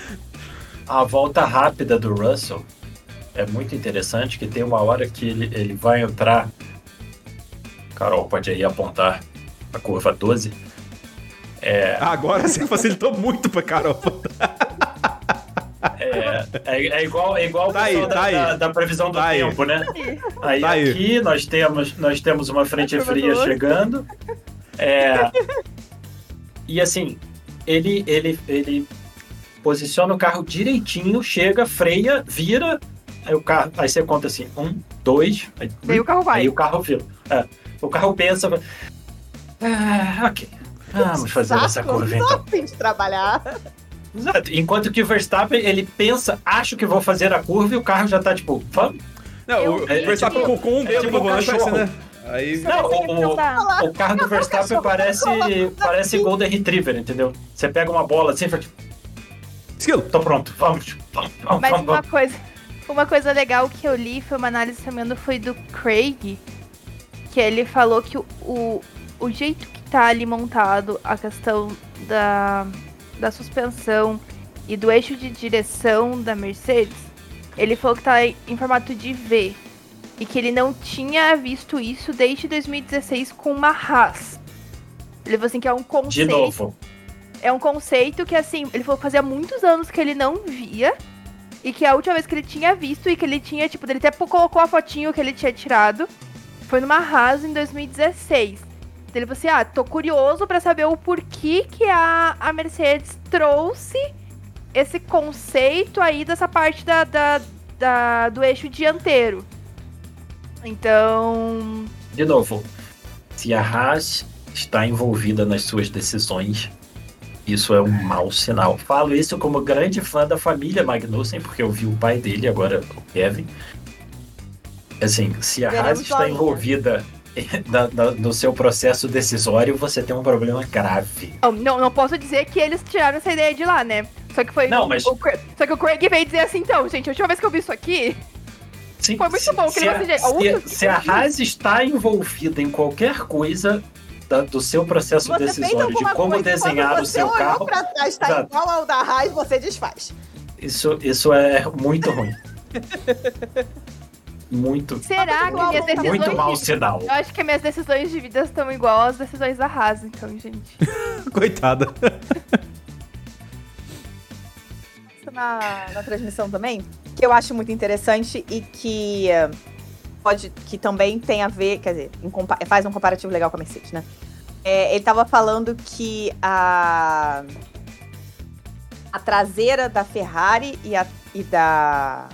a volta rápida do Russell é muito interessante, que tem uma hora que ele, ele vai entrar. Carol, pode aí apontar a curva 12. É, Agora você facilitou muito pra Carol. é, é, é igual, é igual o Tá aí, pessoal tá da, aí. da- da previsão do Tá aí. tempo, né? Aí Tá aí. aqui nós temos, nós temos uma frente A fria 12. chegando. É, <laughs> e assim, ele, ele, ele posiciona o carro direitinho, chega, freia, vira. Aí o carro, aí você conta assim, um, dois, aí, Daí o carro vai. aí o carro vira. É, o carro pensa, ah, ok, vamos fazer essa curva não então. tem de trabalhar. Exato. Enquanto que o Verstappen, ele pensa, acho que vou fazer a curva e o carro já tá tipo, vamos. Não, Eu- o Verstappen tipo- com, com um é dedo tipo no volante, cachorro. né? Aí. Não, o, o- o carro do Verstappen parece, parece Golden Retriever, entendeu? Você pega uma bola assim e fala, tipo, Esquilo. tô pronto, vamos, vamos, vamos, Mas vamos. uma coisa, uma coisa legal que eu li foi uma análise também foi do Craig, que ele falou que o, o, o jeito que tá ali montado a questão da, da suspensão e do eixo de direção da Mercedes, ele falou que tá em formato de V. E que ele não tinha visto isso desde 2016 com uma Haas. Ele falou assim que é um De conceito novo. é um conceito que, assim, ele falou que fazia muitos anos que ele não via. E que a última vez que ele tinha visto e que ele tinha, tipo, ele até colocou a fotinho que ele tinha tirado. Foi numa Haas em 2016. Então ele falou assim: ah, tô curioso pra saber o porquê que a, a Mercedes trouxe esse conceito aí dessa parte da, da, da- do eixo dianteiro. Então. De novo. Se a Haas está envolvida nas suas decisões, isso é um mau sinal. Falo isso como grande fã da família Magnussen, porque eu vi o pai dele, agora o Kevin. Assim, se a Haas está envolvida <laughs> da- da- no seu processo decisório, você tem um problema grave. Não, não, não posso dizer que eles tiraram essa ideia de lá, né? Só que foi. Não, mas- o Só que o Craig veio dizer assim, então, gente, a última vez que eu vi isso aqui. Sim, Foi muito bom que ele a, fosse gente- se, se a Haas está envolvida em qualquer coisa da- do seu processo Você decisório, de como desenhar o você seu olhou carro, pra trás, tá Exato. igual ao da Haas, você desfaz. isso, isso é muito ruim. Muito, Será que minhas decisões. muito de... sinal. Eu acho que minhas decisões de vida estão igual às decisões da Haas, então, gente. <laughs> Coitada. Na, na transmissão também, que eu acho muito interessante e que eh, pode, que também tem a ver, quer dizer, faz um comparativo legal com a Mercedes, né? É, ele tava falando que a a traseira da Ferrari e, a, e da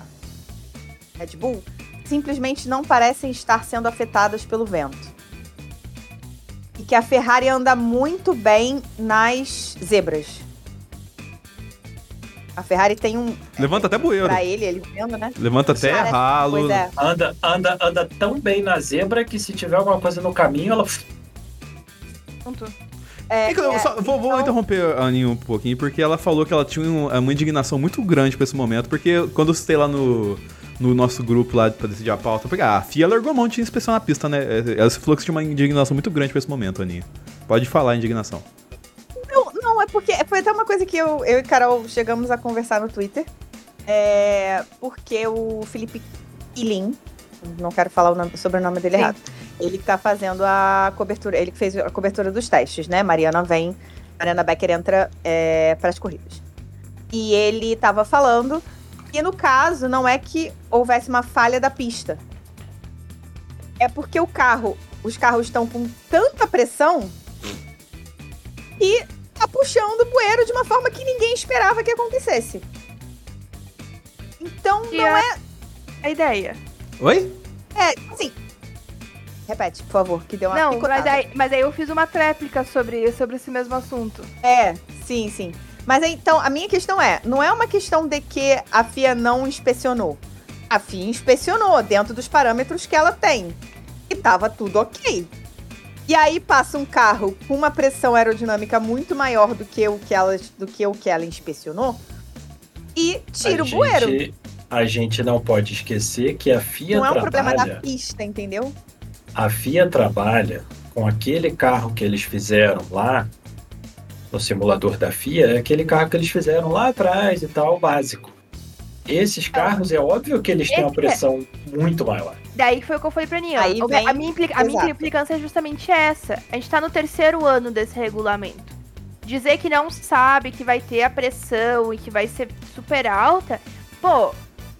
Red Bull simplesmente não parecem estar sendo afetadas pelo vento. E que a Ferrari anda muito bem nas zebras. A Ferrari tem um. Levanta até bueiro. Pra ele, ele vendo, né? Levanta até ralo. É. Anda, anda, anda tão bem na zebra que se tiver alguma coisa no caminho, ela. Pronto. É, É é, só- vou, vou então- interromper a Aninha um pouquinho, porque ela falou que ela tinha um- uma indignação muito grande pra esse momento, porque quando eu citei lá no, no nosso grupo lá pra decidir a pauta, eu falei, ah, a FIA largou a mão de inspeção na pista, né? Ela falou que tinha uma indignação muito grande pra esse momento, Aninha. Pode falar a indignação. Não, é porque foi até uma coisa que eu, eu e Carol chegamos a conversar no Twitter. É, porque o Felipe Quilin, não quero falar o nome, sobrenome dele Sim. errado, ele que tá fazendo a cobertura, ele que fez a cobertura dos testes, né? Mariana vem, Mariana Becker entra é, para as corridas. E ele tava falando que no caso não é que houvesse uma falha da pista. É porque o carro, os carros estão com tanta pressão que por chão do bueiro de uma forma que ninguém esperava que acontecesse. Então E não a- é. A ideia. Oi? É, assim. Repete, por favor, que deu uma Não, picotada. mas aí, mas aí eu fiz uma tréplica sobre, sobre esse mesmo assunto. É, sim, sim. Mas aí, então, a minha questão é: não é uma questão de que a FIA não inspecionou. A FIA inspecionou dentro dos parâmetros que ela tem. E tava tudo ok. E aí passa um carro com uma pressão aerodinâmica muito maior do que o que ela, do que, o que ela inspecionou e tira a o bueiro. gente- A gente não pode esquecer que a FIA Não é um problema trabalha. da pista, entendeu? A FIA trabalha com aquele carro que eles fizeram lá no simulador da FIA, é aquele carro que eles fizeram lá atrás e tal, básico. Esses carros, é óbvio que eles têm uma é- pressão muito maior. Daí foi o que eu falei pra Nian. Aí vem- A minha, implica- a minha implicância é justamente essa. A gente tá no terceiro ano desse regulamento. Dizer que não sabe que vai ter a pressão e que vai ser super alta, pô,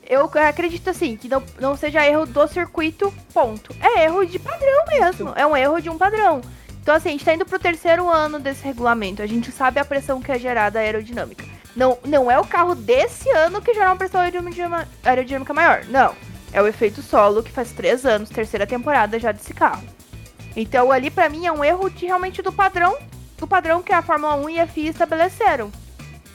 eu acredito assim, que não, não seja erro do circuito, ponto. É erro de padrão mesmo. É um erro de um padrão. Então, assim, a gente tá indo pro terceiro ano desse regulamento. A gente sabe a pressão que é gerada aerodinâmica. Não, não é o carro desse ano que gera uma pressão aerodinâmica maior. Não. É o efeito solo, que faz três anos, terceira temporada já desse carro. Então, ali, pra mim, é um erro de, realmente do padrão, do padrão que a Fórmula 1 e a FIA estabeleceram.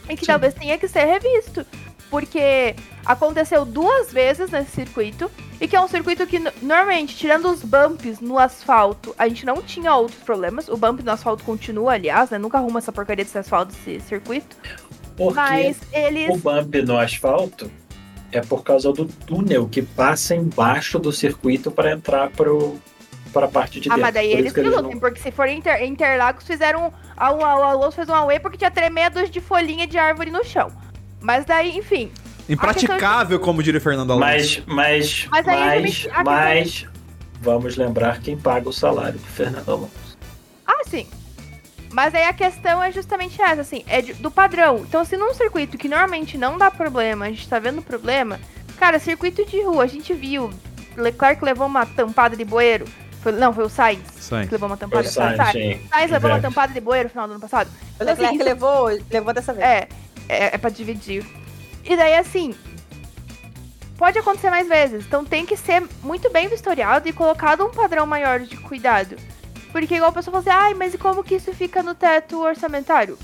E que Sim. talvez tenha que ser revisto. Porque aconteceu duas vezes nesse circuito, e que é um circuito que, normalmente, tirando os bumps no asfalto, a gente não tinha outros problemas. O bump no asfalto continua, aliás, né? Nunca arruma essa porcaria desse asfalto desse circuito. Porque Mas eles. o bump no asfalto é por causa do túnel que passa embaixo do circuito para entrar para a parte de Ah, dentro. mas daí Por eles que lutem, não- porque se for Inter, Interlagos, fizeram. A, a, a Alonso fez um away porque tinha tremedos de folhinha de árvore no chão. Mas daí, enfim. Impraticável, como diria Fernando Alonso. Mas, mas, Mas aí, mas, a mas vamos lembrar quem paga o salário do Fernando Alonso. Ah, sim. Mas aí a questão é justamente essa, assim, é do padrão. Então, se num circuito que normalmente não dá problema, a gente tá vendo problema, cara, circuito de rua, a gente viu. Leclerc levou uma tampada de bueiro. Foi- não, foi o Sainz Sainz. que levou uma Foi tampada. o Sainz, Sainz. Sainz levou uma tampada de bueiro no final do ano passado. O Então, assim, Leclerc isso- levou, levou dessa vez. É, é, é pra dividir. E daí, assim, pode acontecer mais vezes. Então tem que ser muito bem vistoriado e colocado um padrão maior de cuidado. Porque igual a pessoa fala assim, ai, mas e como que isso fica no teto orçamentário?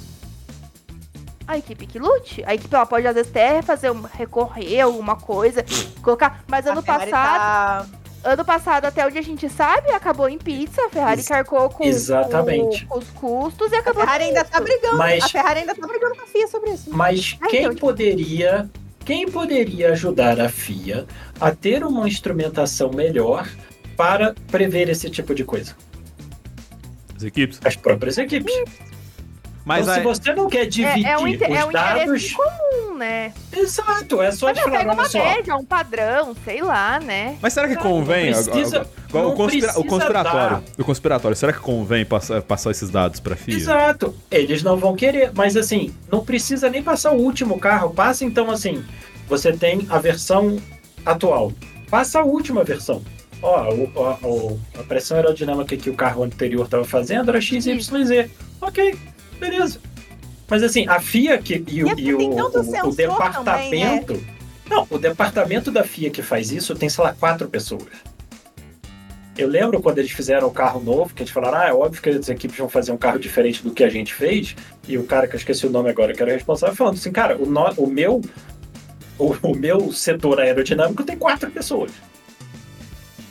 A equipe que lute. A equipe ela pode às vezes até fazer um, recorrer alguma coisa, <sniffs> colocar. Mas ano A Ferrari passado, tá- ano passado, até onde a gente sabe, acabou em pizza. A Ferrari Ex- carcou com, exatamente. com os custos e A acabou. Ferrari ainda tá brigando. Mas- A Ferrari ainda tá brigando com a FIA sobre isso. Mas Ah, quem então, poderia, quem poderia ajudar a FIA a ter uma instrumentação melhor para prever esse tipo de coisa? As equipes. As próprias equipes. Mas então, se você não quer dividir É, é um, inter- é um os dados, comum, né? exato, é só Mas de pego uma só, média, um padrão, sei lá, né? mas será que convém? não precisa- agora- agora, o, não conspira- o conspiratório. dar. O conspiratório, será que convém passar, passar esses dados pra FIA? Exato. Eles não vão querer, mas assim, não precisa nem passar o último carro. Passa então assim, você tem a versão atual. Passa a última versão. Ó, o- o- a pressão aerodinâmica que o carro anterior estava fazendo era XYZ. Ok, beleza. Mas assim, a FIA que, e, o- E é- e o, o- o sensor departamento. Não, o departamento da FIA que faz isso tem, sei lá, quatro pessoas. Eu lembro quando eles fizeram o carro novo, que eles falaram, ah, é óbvio que as equipes vão fazer um carro diferente do que a gente fez. E o cara que eu esqueci o nome agora, que era o responsável, falando assim, cara, o, no- o meu o, o meu setor aerodinâmico tem quatro pessoas.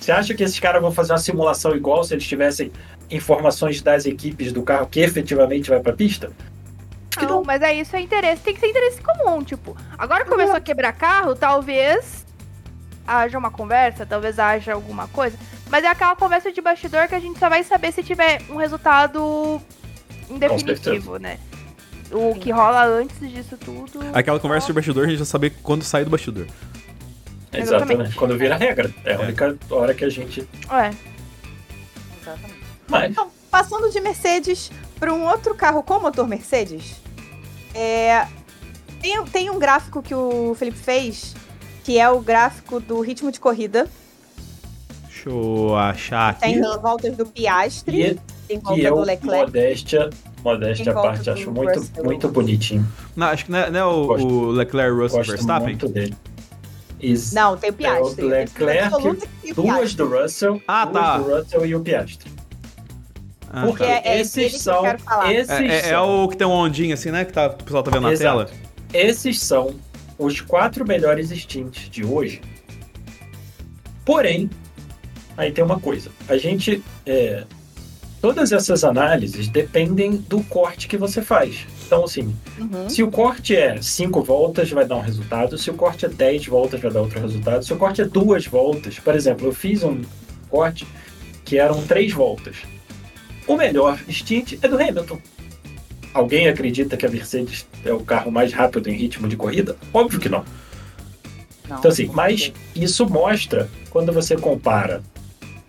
Você acha que esses caras vão fazer uma simulação igual se eles tivessem informações das equipes do carro que efetivamente vai pra pista? Não, não. mas é isso, é interesse, tem que ser interesse comum, tipo. Agora começou a quebrar carro, talvez haja uma conversa, talvez haja alguma coisa. Mas é aquela conversa de bastidor que a gente só vai saber se tiver um resultado em definitivo, né? O que rola antes disso tudo. Aquela conversa de bastidor, a gente já sabe quando sai do bastidor. Exatamente. Exatamente. Quando vira regra. É a É. única hora que a gente. É. Exatamente. Mas, Então, passando de Mercedes para um outro carro com motor Mercedes, é, tem, tem um gráfico que o Felipe fez, que é o gráfico do ritmo de corrida. Deixa eu achar aqui. Tem as voltas do Piastri, e tem que volta é do o Leclerc. modéstia modéstia à parte, acho muito, Russell. muito bonitinho. Não, acho que não é, não é o, o Leclerc Russell Gosto Verstappen? muito dele. Is Não, tem o Piastri. É o Leclerc, tem duas do Russell, Ah, duas tá. do Russell e o Piastri. Ah, Porque tá. é- é esses que são. quero falar. Esses É, é- é o que tem um ondinho assim, né? Que tá, o pessoal tá vendo na Exato. tela. esses são os quatro melhores stints de hoje. Porém, aí tem uma coisa. A gente. é, todas essas análises dependem do corte que você faz. Então, assim, Uhum. se o corte é 5 voltas, vai dar um resultado. Se o corte é 10 voltas, vai dar outro resultado. Se o corte é duas voltas, por exemplo, eu fiz um corte que eram 3 voltas. O melhor stint é do Hamilton. Alguém acredita que a Mercedes é o carro mais rápido em ritmo de corrida? Óbvio que não. Não, Então, assim, mas isso mostra quando você compara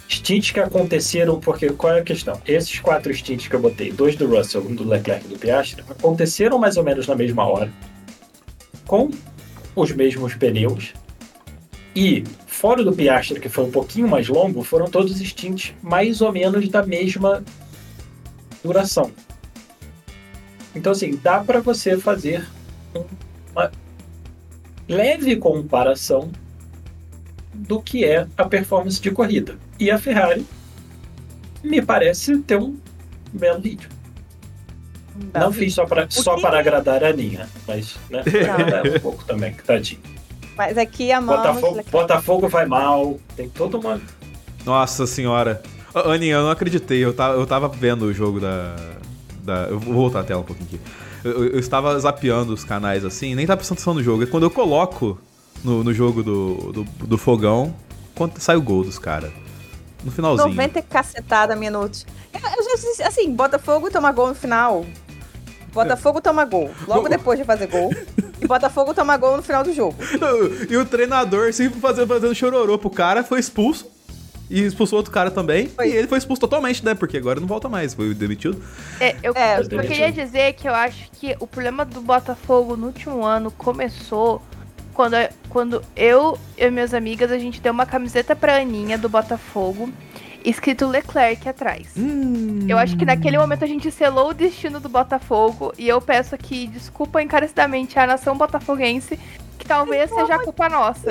stints que aconteceram, porque qual é a questão? Esses quatro stints que eu botei, dois do Russell, um do Leclerc e do Piastri, aconteceram mais ou menos na mesma hora, com os mesmos pneus, e fora do Piastri, que foi um pouquinho mais longo, foram todos stints mais ou menos da mesma duração. Então, assim, dá para você fazer uma leve comparação do que é a performance de corrida. E a Ferrari me parece ter um belo ritmo. Dá. Não fiz só para só que- para agradar a Aninha, mas né, <laughs> um pouco também, que tadinho. Mas aqui amamos Botafogo, Leclerc. Botafogo vai mal, tem toda uma. Nossa senhora. Aninha, eu não acreditei. Eu tava, eu tava vendo o jogo da. da eu vou voltar a tela um pouquinho aqui. Eu, eu- eu estava zapeando os canais assim, nem tava prestando atenção no jogo. E quando eu coloco no, no jogo do, do, do fogão, quando sai o gol dos caras. No finalzinho. 90 cacetada minutos. Eu, eu já disse, assim, Botafogo toma gol no final. Botafogo toma gol. Logo depois de fazer gol. <laughs> E Botafogo toma gol no final do jogo. <laughs> E o treinador, assim, fazendo, fazendo chororô pro cara, foi expulso. E expulsou outro cara também. Foi. E ele foi expulso totalmente, né? Porque agora não volta mais. Foi demitido. É, eu, É, eu queria dizer que eu acho que o problema do Botafogo no último ano começou quando, quando eu e minhas amigas a gente deu uma camiseta pra Aninha do Botafogo, escrito Leclerc atrás. Hum. Eu acho que naquele momento a gente selou o destino do Botafogo e eu peço aqui desculpa encarecidamente à nação botafoguense, que talvez seja a culpa nossa.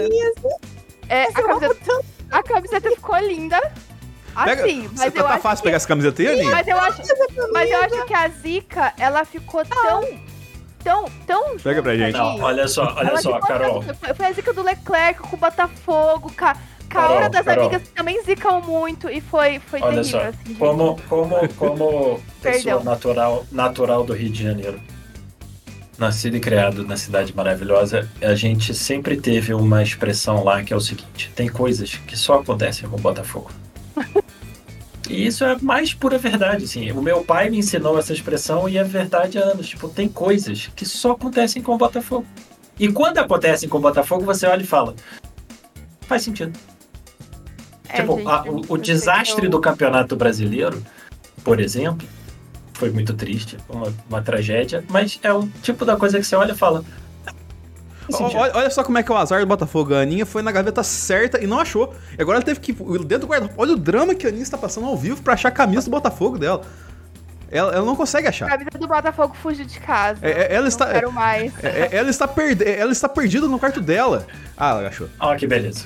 É, a, camiseta, a camiseta ficou linda. Pega, Assim, Você mas tá, eu tá acho fácil que- pegar essa camiseta aí, Aninha? mas eu acho, mas eu acho que a Zica, ela ficou tão. Tão, tão. Pega pra gente. Não, olha só, olha Ela só, Carol. tão- Foi, foi a zica do Leclerc com o Botafogo, com a, com a Carol, hora das Carol. amigas que também zicam muito e foi, foi Olha terrível. só, assim, como, como, como <laughs> pessoa natural, natural do Rio de Janeiro, nascido e criado na cidade maravilhosa, a gente sempre teve uma expressão lá que é o seguinte: tem coisas que só acontecem com o Botafogo. E isso é a mais pura verdade, assim. O meu pai me ensinou essa expressão e é verdade há anos. Tipo, tem coisas que só acontecem com o Botafogo. E quando acontecem com o Botafogo, você olha e fala: faz sentido. É, tipo, gente, a- o, o desastre eu- do campeonato brasileiro, por exemplo, foi muito triste, uma, uma tragédia, mas é um tipo da coisa que você olha e fala. Olha, olha só como é que é o azar do Botafogo. A Aninha foi na gaveta certa e não achou. E agora ela teve que. ir Dentro do guarda Olha o drama que a Aninha está passando ao vivo pra achar a camisa do Botafogo dela. Ela, ela não consegue A achar. camisa do Botafogo fugiu de casa. É, é, ela Não está- quero mais. É, é, ela, está perde... ela está perdida no quarto dela. Ah, ela achou. Ó, que beleza.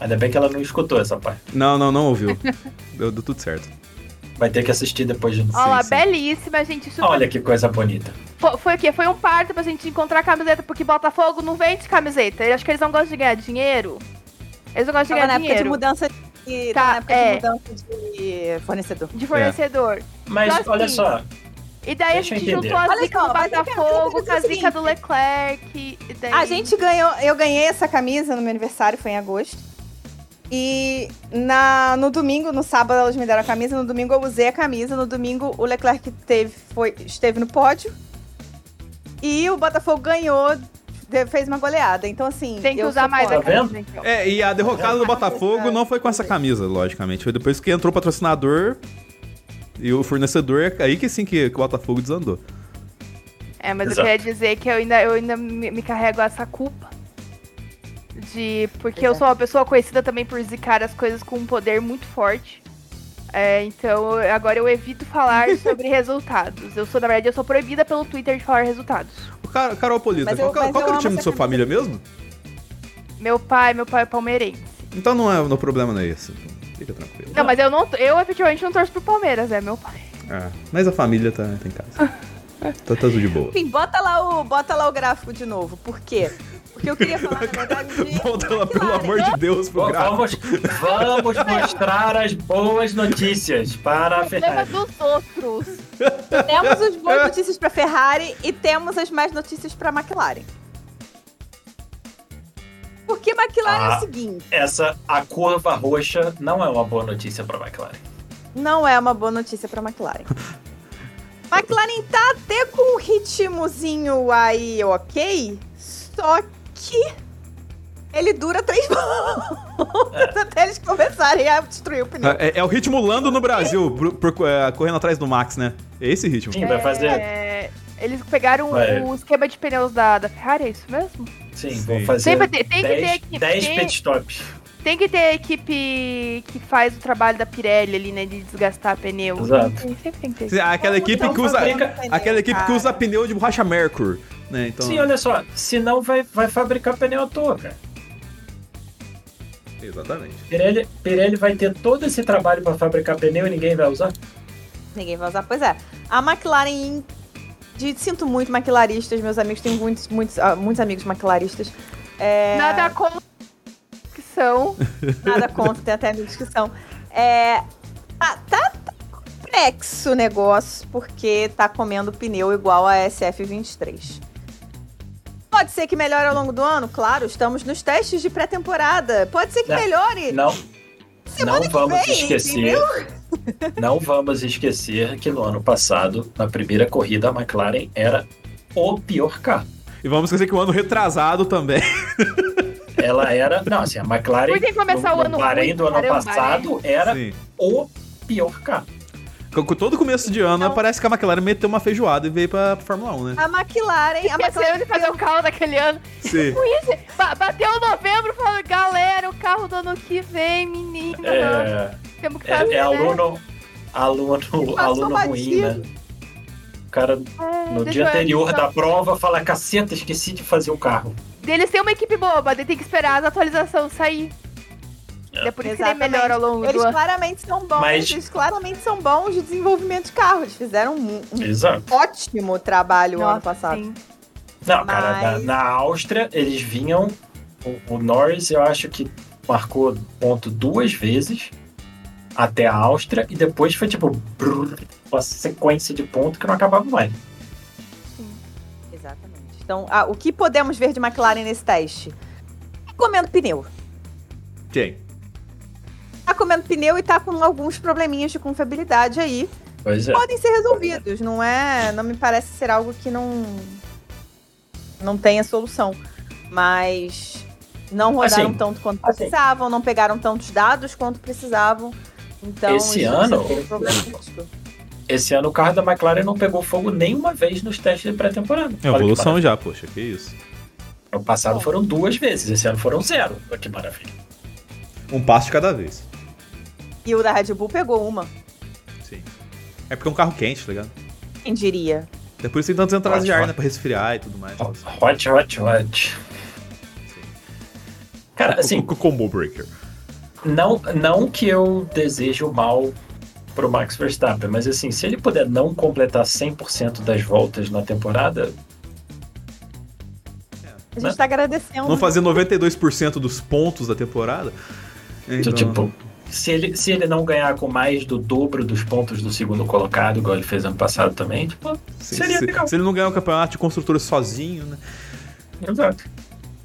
Ainda bem que ela não escutou essa parte. Não, não, não ouviu. Deu, deu tudo certo. Vai ter que assistir depois de. Olha lá, sim. belíssima, gente. Super... Olha que coisa bonita. Foi, foi o quê? Foi um parto pra gente encontrar camiseta, porque Botafogo não vende camiseta. Eu acho que eles não gostam de ganhar dinheiro. Eles não gostam de Tava na ganhar época de dinheiro. mudança de. Tá, tava na época é. de mudança de fornecedor. De fornecedor. Mas Então, olha assim, só, E daí Deixa a gente juntou a Olha zica do Botafogo com a zica do. Leclerc. E daí... A gente ganhou, eu ganhei essa camisa no meu aniversário, foi em agosto. E na, no domingo, no sábado elas me deram a camisa, no domingo eu usei a camisa, no domingo o Leclerc teve, foi, esteve no pódio. E o Botafogo ganhou, fez uma goleada. Então, assim. Tem que eu usar mais a Tá camisa, então. É, e a derrocada do <laughs> Botafogo não foi com essa camisa, logicamente. Foi depois que entrou o patrocinador e o fornecedor. Aí que sim que, que o Botafogo desandou. É, mas Exato. eu queria dizer que eu ainda, eu ainda me, me carrego essa culpa. De. Porque eu sou uma pessoa conhecida também por zicar as coisas com um poder muito forte. É, então agora eu evito falar <laughs> sobre resultados. Eu sou, na verdade, eu sou proibida pelo Twitter de falar resultados. O Car Carol Polita, Mas eu- qual, mas qual que eu era o time da sua família mesmo? Meu pai, meu pai é palmeirense. Então não é, o problema não é esse. Fica tranquilo. Não, mas eu não, eu efetivamente não torço pro Palmeiras, é meu pai. Ah, mas a família tá, tá em casa. <laughs> tá, tá tudo de boa. Enfim, bota lá, o, bota lá o gráfico de novo. Por quê? Porque eu queria <laughs> falar, na verdade, de... Volta lá, pelo amor de Deus, pro gráfico. Vamos, vamos <laughs> mostrar as boas notícias para a Ferrari. dos outros. Temos as boas <laughs> notícias para Ferrari e temos as más notícias para McLaren. Porque McLaren é Ah. o seguinte, Essa, a curva roxa não é uma boa notícia para a McLaren. não é uma boa notícia para McLaren. McLaren tá até com um ritmozinho aí, ok? Só que ele dura três <laughs> voltas até eles começarem a destruir o pneu. É, é o ritmo Lando no Brasil, por- por- é, correndo atrás do Max, né? É esse ritmo. Sim, vai fazer. É, eles pegaram Vai. o esquema de pneus da, da Ferrari, é isso mesmo? Sim, Sim. vão fazer Sempre tem- tem que ter 10, equipe, 10 tem- pit stops. Tem que ter a equipe que faz o trabalho da Pirelli ali, né? De desgastar pneu. Exato. Tem- Sempre tem que ter. Aquela equipe Então que usa. fabrica- Aquela equipe que usa pneu de borracha Mercury. Né? Então, Sim, olha só, senão vai, vai fabricar pneu à toa, cara. Exatamente. Pirelli, Pirelli vai ter todo esse trabalho para fabricar pneu e ninguém vai usar? Ninguém vai usar. Pois é. A McLaren. De, sinto muito maquilaristas, meus amigos. Tenho muitos, muitos, ah, muitos amigos maquilaristas. É, Nada contra que são. Nada contra, tem até amigos que são. É, tá, tá, tá complexo o negócio, porque tá comendo pneu igual a SF23. Pode ser que melhore ao longo do ano? Claro, estamos nos testes de pré-temporada. Pode ser que Não. melhore. Não. Semana não que vamos vem, esquecer. Não vamos esquecer que no ano passado, na primeira corrida, a McLaren era o pior carro. E vamos esquecer que o ano retrasado também. <laughs> Ela era. Não, assim, a McLaren. Começar no, o ano no Bahrein do ano passado era Sim. o pior carro. Com todo começo de ano, Não. parece que a McLaren meteu uma feijoada e veio pra Fórmula 1, né? A McLaren. A McLaren de fazer o carro daquele ano. Sim. Isso, ba- bateu novembro falando, galera, o carro do ano que vem, menina. É, Temos que fazer, é, é né? aluno. Aluno, aluno ruim, né? O cara, É, no deixa dia anterior então, da prova, fala: caceta, esqueci de fazer o carro. Eles têm uma equipe boa, mas tem que esperar as atualizações sair. É por isso que ele melhora ao longo do Eles ano. claramente são bons. Mas- Eles claramente são bons de desenvolvimento de carro. Eles fizeram um, um ótimo trabalho ano Nossa, passado. sim. Não, cara, na, Mas- na Áustria, eles vinham. O, o Norris, eu acho que marcou ponto duas vezes até a Áustria e depois foi tipo brrr, uma sequência de pontos que não acabava mais. Então, ah, o que podemos ver de McLaren nesse teste? Tá comendo pneu. Quem? Tá comendo pneu e tá com alguns probleminhas de confiabilidade aí. Pois é. Podem ser resolvidos, não é? Não me parece ser algo que não não tenha solução. Mas não rodaram Assim, tanto quanto assim. precisavam, não pegaram tantos dados quanto precisavam. Então, Esse isso ano-. Esse ano o carro da McLaren não pegou fogo nenhuma vez nos testes de pré-temporada. É evolução já, poxa, que isso. No passado foram duas vezes, esse ano foram zero. Que maravilha. Um passo de cada vez. E o da Red Bull pegou uma. Sim. É porque é um carro quente, tá ligado? Quem diria? É por isso que tem tantas entradas de ar, né? Pra resfriar e tudo mais. Hot, hot, hot. Cara, assim, O, o combo breaker. Não, não que eu desejo mal pro Max Verstappen, mas assim, se ele puder não completar 100% das voltas na temporada, A Né? gente tá agradecendo. Não fazer 92% dos pontos da temporada. Então, tipo, se ele, se ele não ganhar com mais do dobro dos pontos do segundo colocado, igual ele fez ano passado também, tipo, se, seria se- legal. se ele não ganhar o campeonato de construtores sozinho, né? Exato.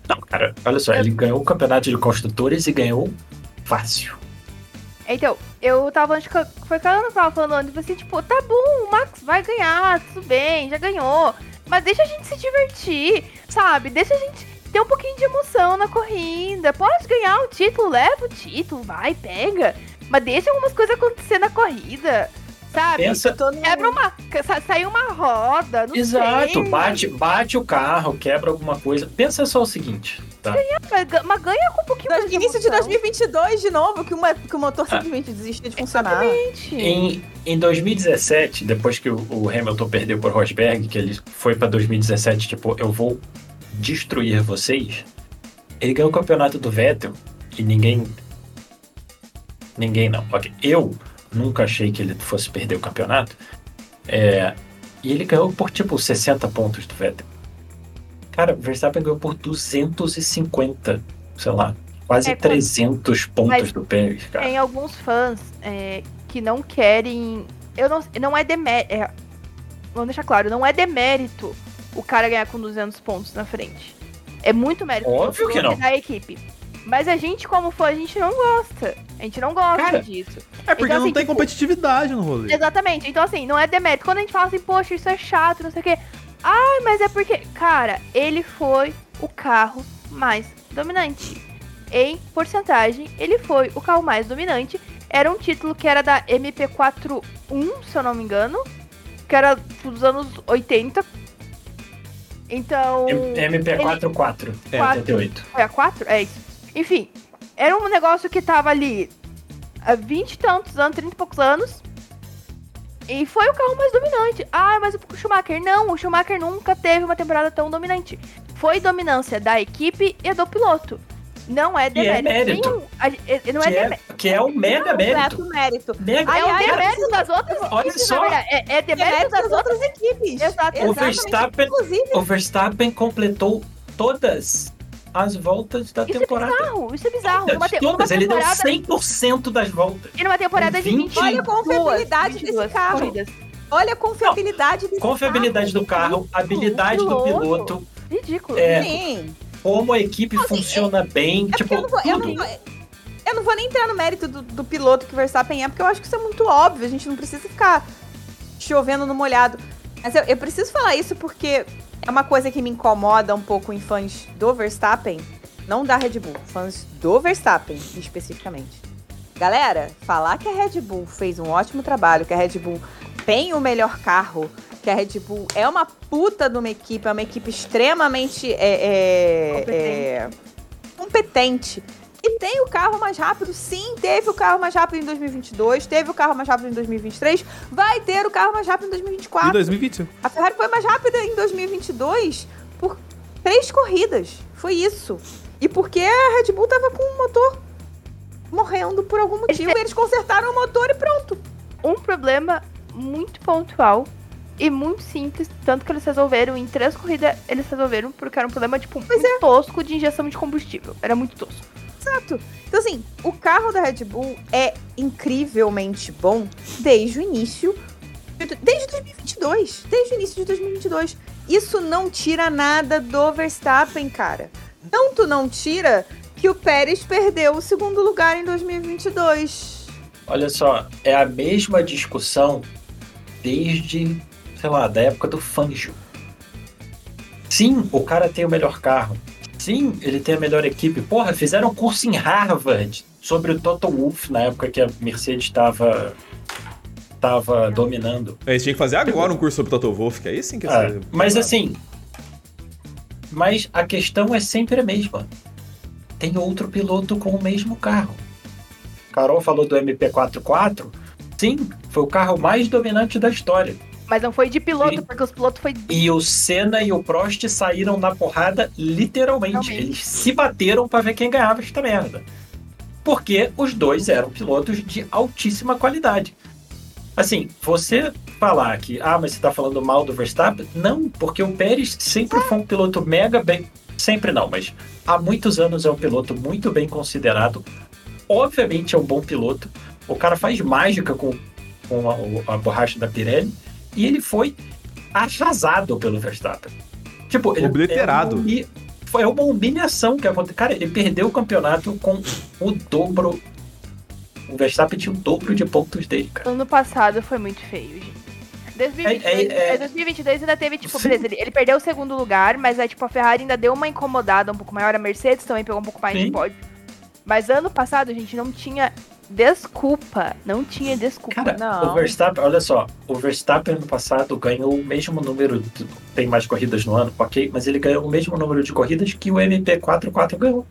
Não, cara, olha só, ele ganhou o campeonato de construtores e ganhou fácil. Então, eu tava antes, que- foi que a Ana tava falando antes, assim, tipo, tá bom, o Max vai ganhar, tudo bem, já ganhou. Mas deixa a gente se divertir, sabe? Deixa a gente ter um pouquinho de emoção na corrida. Pode ganhar o título, leva o título, vai, pega. Mas deixa algumas coisas acontecer na corrida, Sabe? Pensa- no- Quebra uma. sa- Saiu uma roda, não Exato, sei. bate, bate o carro, quebra alguma coisa. Pensa só o seguinte, tá? Mas ga- mas ganha com um pouquinho mais de Início de emoção. 2022, de novo, que, uma, que o Ah. motor simplesmente desiste de funcionar. Exatamente. Em, em 2017, depois que o, o Hamilton perdeu por Rosberg, que ele foi pra 2017, tipo, eu vou destruir vocês. Ele ganhou o campeonato do Vettel e ninguém. Ninguém não. Ok. Eu nunca achei que ele fosse perder o campeonato. É, e ele ganhou por tipo 60 pontos do Vettel. Cara, o Verstappen ganhou por 250, sei lá, quase É, quando- 300 pontos Mas do Pérez, cara. Tem alguns fãs é, que não querem. Eu não, não é demérito. É, vamos deixar claro, não é demérito o cara ganhar com 200 pontos na frente. É muito mérito Óbvio que não. da equipe. Mas a gente, como fã, a gente não gosta. A gente não gosta Cara, disso. É porque Então, não assim, tem tipo, competitividade no rolê. Exatamente. Então, assim, não é demérito. Quando a gente fala assim, poxa, isso é chato, não sei o quê. Ah, mas é porque. Cara, ele foi o carro mais dominante. Em porcentagem, ele foi o carro mais dominante. Era um título que era da MP41, se eu não me engano. Que era dos anos 80. Então. MP44, É. 88. Foi a 4? É isso. Enfim, era um negócio que tava ali há 20 e tantos anos, 30 e poucos anos. E foi o carro mais dominante. Ah, mas o Schumacher não. O Schumacher nunca teve uma temporada tão dominante. Foi dominância da equipe e do piloto. Não é é demérito. mérito. nenhum. A- é- Não é Que é, demérito. que é o mega mérito. Completo mérito. Mega É o demérito das outras olha equipes, só. É, é demérito Demérito das das outras. equipes. Exato. O Exatamente. Verstappen, Inclusive, o Verstappen completou todas as voltas da Isso é temporada. bizarro. Isso é bizarro. Todas, te- todas. Ele deu temporada, 100% das voltas. e numa temporada de 20. 20 Olha a confiabilidade desse carro. corridas. olha a confiabilidade desse Confiabilidade do carro, habilidade do piloto. Ridículo. É, carro. Sim. como a equipe Assim, funciona bem, É tipo, eu não vou, eu não vou- eu não vou nem entrar no mérito do, do piloto que o Verstappen é, porque eu acho que isso é muito óbvio. A gente não precisa ficar chovendo no molhado. Mas eu, eu preciso falar isso porque é uma coisa que me incomoda um pouco em fãs do Verstappen, não da Red Bull, fãs do Verstappen especificamente. Galera, falar que a Red Bull fez um ótimo trabalho, que a Red Bull tem o melhor carro, que a Red Bull é uma puta de uma equipe, é uma equipe extremamente é, é, é, competente. E tem o carro mais rápido, sim, teve o carro mais rápido em 2022, teve o carro mais rápido em 2023, vai ter o carro mais rápido em Em 2024. 2020. A Ferrari foi mais rápida em 2022 por três corridas. Foi isso. E porque a Red Bull tava com o motor morrendo por algum motivo, e eles consertaram o motor e pronto. Um problema muito pontual e muito simples, tanto que eles resolveram em três corridas, eles resolveram porque era um problema, tipo, muito tosco de injeção de combustível. Era muito tosco. Exato. Então, assim, o carro da Red Bull é incrivelmente bom desde o início. de- Desde 2022. Desde o início de 2022. Isso não tira nada do Verstappen, cara. Tanto não tira que o Pérez perdeu o segundo lugar em 2022. Olha só, é a mesma discussão desde, sei lá, da época do Fangio. Sim, o cara tem o melhor carro. Sim, ele tem a melhor equipe. Porra, fizeram um curso em Harvard sobre o Toto Wolff na época que a Mercedes estava tava dominando. A gente tinha que fazer agora um curso sobre Toto Wolff, que aí sim que É, ser- mas assim, mas a questão é sempre a mesma. Tem outro piloto com o mesmo carro. Carol falou do MP44. Sim, foi o carro mais dominante da história. Mas não foi de piloto, porque os pilotos foi. E o Senna e o Prost saíram na porrada literalmente. Realmente. Eles se bateram pra ver quem ganhava esta merda. Porque os dois eram pilotos de altíssima qualidade. Assim, você falar que, ah, mas você tá falando mal do Verstappen? Não, porque o Pérez sempre foi um piloto mega bem. Sempre não, mas há muitos anos é um piloto muito bem considerado. Obviamente é um bom piloto. O cara faz mágica com, com a, a borracha da Pirelli. E ele foi arrasado pelo Verstappen. Tipo, ele Obliterado. É uma, humi- foi uma humilhação que aconteceu. Cara, ele perdeu o campeonato com o dobro. O Verstappen tinha o dobro de pontos dele, cara. Ano passado foi muito feio, gente. 2022, É, é, é. é, 2022 ainda teve, tipo, Sim. beleza, ele, ele perdeu o segundo lugar, mas aí, tipo, a Ferrari ainda deu uma incomodada um pouco maior, a Mercedes também pegou um pouco mais Sim. de pódio. Mas ano passado, a gente não tinha desculpa. Não tinha desculpa. Cara, Não. o Verstappen, olha só, o Verstappen ano passado ganhou o mesmo número, de- tem mais corridas no ano, ok, mas ele ganhou o mesmo número de corridas que o MP44 ganhou.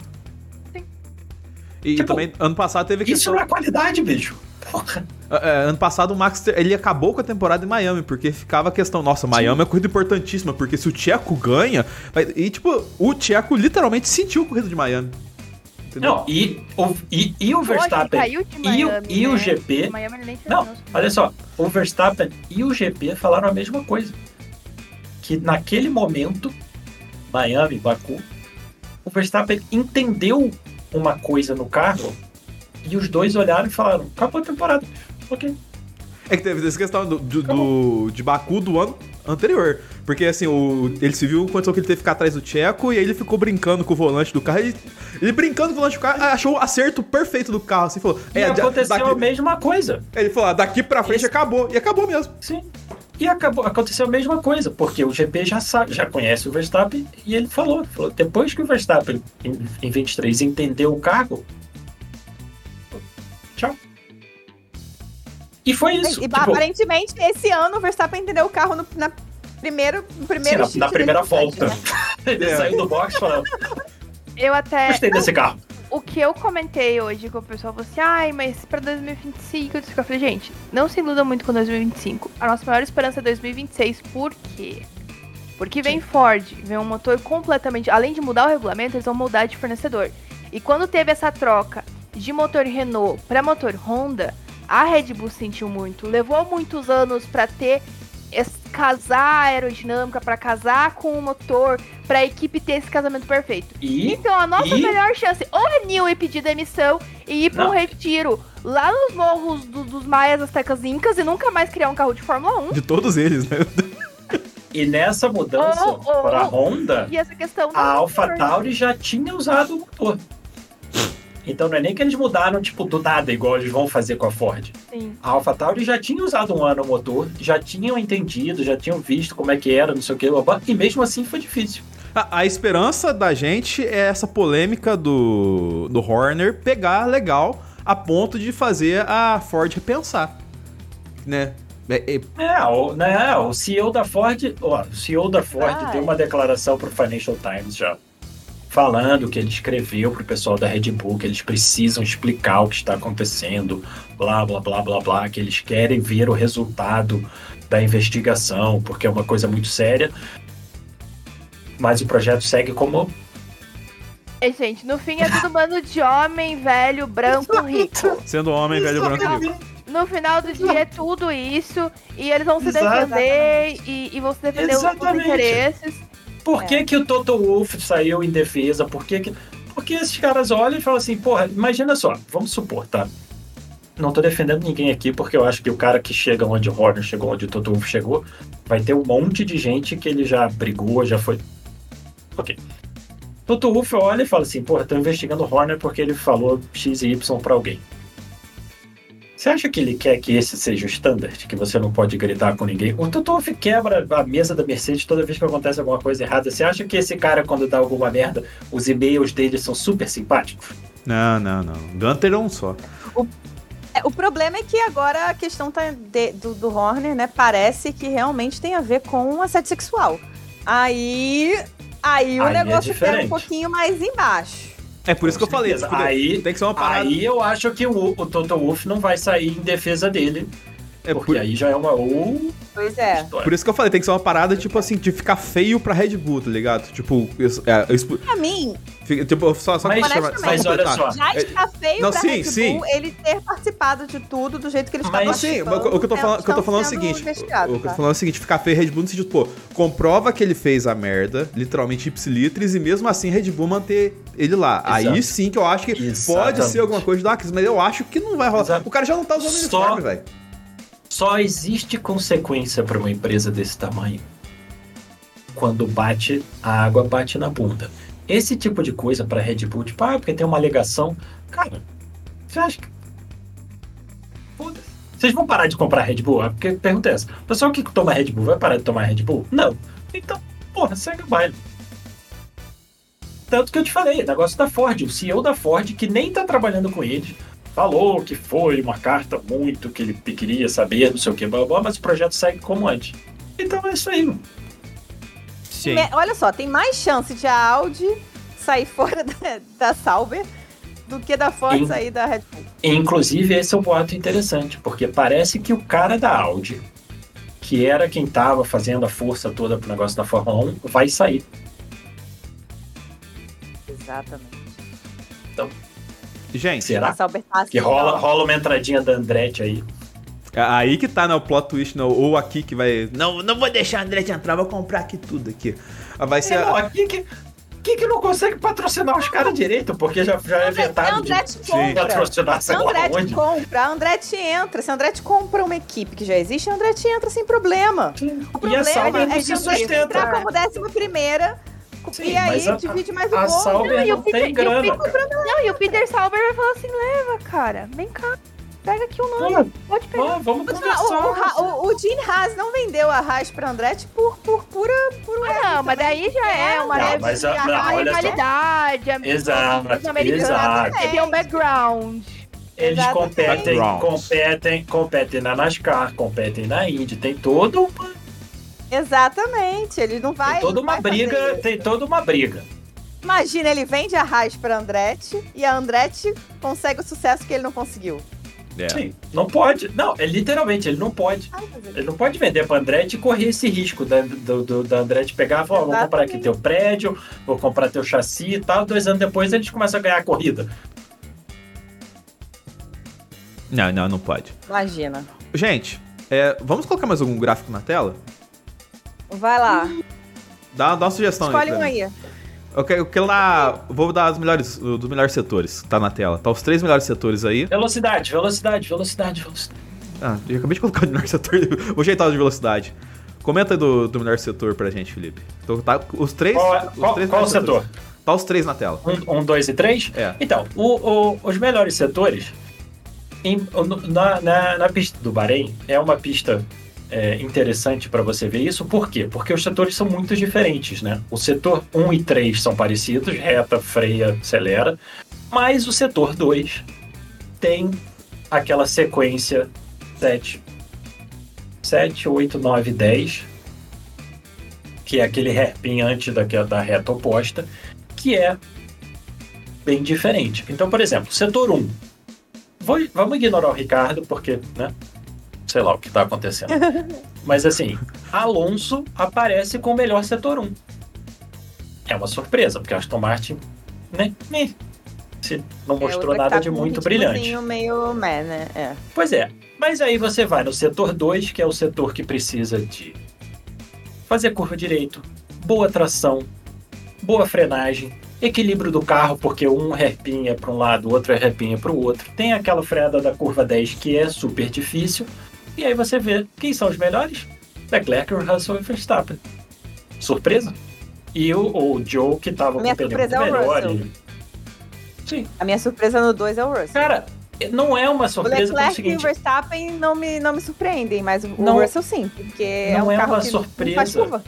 E Tipo, também, ano passado teve Isso questão. não é qualidade, bicho. Porra. É, ano passado o Max ele acabou com a temporada em Miami, porque ficava a questão, nossa, Miami é uma corrida importantíssima, porque se o Tcheco ganha, e tipo, o Tcheco literalmente sentiu a corrida de Miami. Entendeu? Não, e o, e, e o Verstappen caiu de e o- Miami, e o né? GP Miami ele nem Não, olha só, o Verstappen e o GP falaram a mesma coisa. Que naquele momento, Miami, Baku, o Verstappen entendeu uma coisa no carro e os dois olharam e falaram: acabou a temporada. Ok. É que teve essa questão do, do- do- de Baku do ano anterior. Porque assim, o, ele se viu quando que ele teve que ficar atrás do Tcheco e aí ele ficou brincando com o volante do carro. Ele, ele brincando com o volante do carro, achou o acerto perfeito do carro. Assim, falou: E é, aconteceu a daqui, mesma coisa. Ele falou: ah, daqui pra frente Esse- acabou. E acabou mesmo. Sim. E acabou, aconteceu a mesma coisa, porque o GP já sabe, já conhece o Verstappen e ele falou, falou depois que o Verstappen em, em 23 entendeu o carro, E foi isso. E tipo, aparentemente, esse ano o Verstappen entendeu o carro no, na primeiro, no sim, primeiro na, na primeira volta. né? <laughs> ele É. saiu do box falando, Eu até. gostei desse carro. O que eu comentei hoje com o pessoal falou assim, ai, mas pra 2025, eu falei, gente, não se iluda muito com 2025. A nossa maior esperança é 2026. Por quê? Porque vem Ford, vem um motor completamente. Além de mudar o regulamento, eles vão mudar de fornecedor. E quando teve essa troca de motor Renault para motor Honda, a Red Bull sentiu muito. Levou muitos anos para ter esse casar a aerodinâmica, para casar com o motor, para a equipe ter esse casamento perfeito. E Então, a nossa E- melhor chance ou é Neil pedir demissão e ir para um retiro lá nos morros do- dos maias, aztecas, incas e nunca mais criar um carro de Fórmula 1. De todos eles, né? <laughs> E nessa mudança Oh, oh, para a oh. Honda, E essa questão a não- AlphaTauri já tinha usado o motor. Então não é nem que eles mudaram, tipo, do nada, igual eles vão fazer com a Ford. Sim. A AlphaTauri já tinha usado um ano o motor, já tinham entendido, já tinham visto como é que era, não sei o que, e mesmo assim foi difícil. A, a esperança da gente é essa polêmica do, do Horner pegar legal a ponto de fazer a Ford repensar. Né? É, é, É, o, né, o CEO da Ford, ó, o CEO da Ford Vai. deu uma declaração pro Financial Times já, falando que ele escreveu pro pessoal da Red Bull que eles precisam explicar o que está acontecendo, blá, blá, blá, blá, blá, que eles querem ver o resultado da investigação, porque é uma coisa muito séria. Mas o projeto segue como É, gente, no fim é tudo bando de homem, velho, branco, rico. sendo homem, velho, branco e rico. No final do dia é tudo isso. E eles vão se defender e, e vão se defender os- interesses. Por que, que o Toto Wolff saiu em defesa? Por que, que. Porque esses caras olham e falam assim, porra, imagina só, vamos supor, tá? Não tô defendendo ninguém aqui, porque eu acho que o cara que chega onde o Horner chegou, onde o Toto Wolff chegou, vai ter um monte de gente que ele já brigou, já foi. Ok. Toto Wolff olha e fala assim, porra, tô investigando o Horner porque ele falou X e Y pra alguém. Você acha que ele quer que esse seja o standard? Que você não pode gritar com ninguém? O Wolff quebra a mesa da Mercedes toda vez que acontece alguma coisa errada. Você acha que esse cara, quando dá alguma merda, os e-mails dele são super simpáticos? Não, não, não. Gunter é um só. É, o problema é que agora a questão tá de- do, do Horner, né? Parece que realmente tem a ver com assédio sexual. Aí. Aí o Aí é negócio fica um pouquinho mais embaixo. É por isso que eu falei. Aí- tem que ser uma parada. Aí eu acho que o, o Toto Wolff não vai sair em defesa dele, é porque por, aí já é uma outra Pois é. história. por isso que eu falei, tem que ser uma parada, tipo assim, de ficar feio pra Red Bull, tá ligado? Tipo, isso- é, eu expl- Pra mim, fica- tipo, só, só Mas- mas só olha completar. só. já está feio não, pra sim, Red sim. Bull ele ter participado de tudo do jeito que ele está Mas- Não, sim, participando. o, o que eu tô falando, o que eu tô falando é o seguinte: o, o que eu tá? tô falando é o seguinte, ficar feio Red Bull no sentido, pô, comprova que ele fez a merda, literalmente ipsilitris, e mesmo assim Red Bull manter ele lá. Aí Exato. sim que eu acho que pode Exatamente. ser alguma coisa uma crise, mas eu acho que não vai rolar. Exato. O cara já não tá usando Só- uniforme, velho. Só existe consequência para uma empresa desse tamanho quando bate a água bate na bunda. Esse tipo de coisa para Red Bull, tipo, ah, porque tem uma alegação, cara, você acha que. Vocês vão parar de comprar Red Bull? Ah, Porque pergunta é essa. O pessoal que toma Red Bull vai parar de tomar Red Bull? Não. Então, porra, segue o baile. Tanto que eu te falei, negócio da Ford, o CEO da Ford, que nem tá trabalhando com eles, falou que foi uma carta muito que ele queria saber, não sei o que, blá, blá, mas o projeto segue como antes. Então é isso aí. Sim. Me- Olha só, tem mais chance de a Audi sair fora <laughs> da, da Sauber do que da Ford sair da Red Bull. Inclusive, esse é um boato interessante, porque parece que o cara da Audi, que era quem tava fazendo a força toda pro negócio da Fórmula 1, vai sair. Exatamente. Gente, A Será? Que rola, ó. rola uma entradinha da Andretti aí. aí que tá, né, o plot twist, não, ou aqui que vai... Não, não vou deixar a André entrar, vou comprar aqui tudo aqui. Ah, Vai ser... É, ó, quem que, quem que não consegue patrocinar os caras direito? Porque já, já é A vetado de Andretti compra. patrocinar, Se sei a lá Andretti onde. compra, a Andretti entra. Se a Andretti compra uma equipe que já existe, a Andretti entra sem problema. O E a problema é não que se a Andretti sustenta. entrar como décima primeira Sim, e aí mas a- divide mais o A bolo. Sauber Não, e o não Peter- tem e o grana. Peter- Não, e o Peter Sauber vai falar assim: leva, cara, vem cá. Pega aqui o nome, Pô, pode pegar. pô, vamos Vou te falar, o, o, conversar. O, o Gene Haas não vendeu a Haas pra Andretti por, por pura, puro ego Não, mas daí já é uma Não, leve- mas a- a não, só. rivalidade, a Exato, exato. têm um background. Eles Exatamente. competem, competem, competem na NASCAR, competem na Indy, tem todo uma, Exatamente, ele não vai. tem toda uma briga, tem toda uma briga. Imagina, ele vende a Haas pra Andretti e a Andretti consegue o sucesso que ele não conseguiu. É. Sim, não pode. Não, é literalmente, ele não pode. Mas ele- Ele não pode vender pra Andretti e correr esse risco da, do, do- da Andretti pegar e falar, vou comprar aqui teu prédio, vou comprar teu chassi e tal. Dois anos depois eles começam a ganhar a corrida. Não, não, não pode. Imagina. Gente, é, vamos colocar mais algum gráfico na tela? Vai lá. Dá, dá uma sugestão Escolhe aí. um pra mim. aí. Eu quero, eu quero lá. Vou dar as melhores, dos melhores setores. Tá na tela. Tá os três melhores setores aí. Velocidade, velocidade, velocidade, velocidade. Ah, eu acabei de colocar o melhor setor. Vou <laughs> ajeitar o de velocidade. Comenta aí do, do melhor setor pra gente, Felipe. Então, tá, os três. Qual, é- os qual, três qual o melhores setor? setores. Tá os três na tela. Um, um, dois e três? É. Então, o- o- os melhores setores em- na, na- na pista do Bahrein é uma pista é, interessante para você ver isso. Por quê? Porque os setores são muito diferentes, né? O setor 1 e 3 são parecidos, reta, freia, acelera. Mas o setor 2 tem aquela sequência 7, 7 8, 9, 10, que é aquele hairpin antes da, da reta oposta, que é bem diferente. Então, por exemplo, setor 1. Vou- vamos ignorar o Ricardo, porque, né? Sei lá o que tá acontecendo. <laughs> Mas assim, Alonso aparece com o melhor setor 1. É uma surpresa, porque a Aston Martin, né? né, se não É mostrou que nada tá de com um muito brilhante. meio meh, né? É. Pois é. Mas aí você vai no setor 2, que é o setor que precisa de fazer curva direito, boa tração, boa frenagem, equilíbrio do carro, porque um é para um lado, o outro é é para o outro. Tem aquela freada da curva 10 que é super difícil. E aí você vê quem são os melhores? Leclerc, Russell e Verstappen. Surpresa? E o, o Joe, que tava com o pneu é o melhor. Sim. A minha surpresa no 2 é o Russell. Cara, não é uma o surpresa pelo Leclerc e o seguinte. Verstappen não me, não me surpreendem, mas o Não- Russell sim, porque é não um é uma surpresa. faz curva.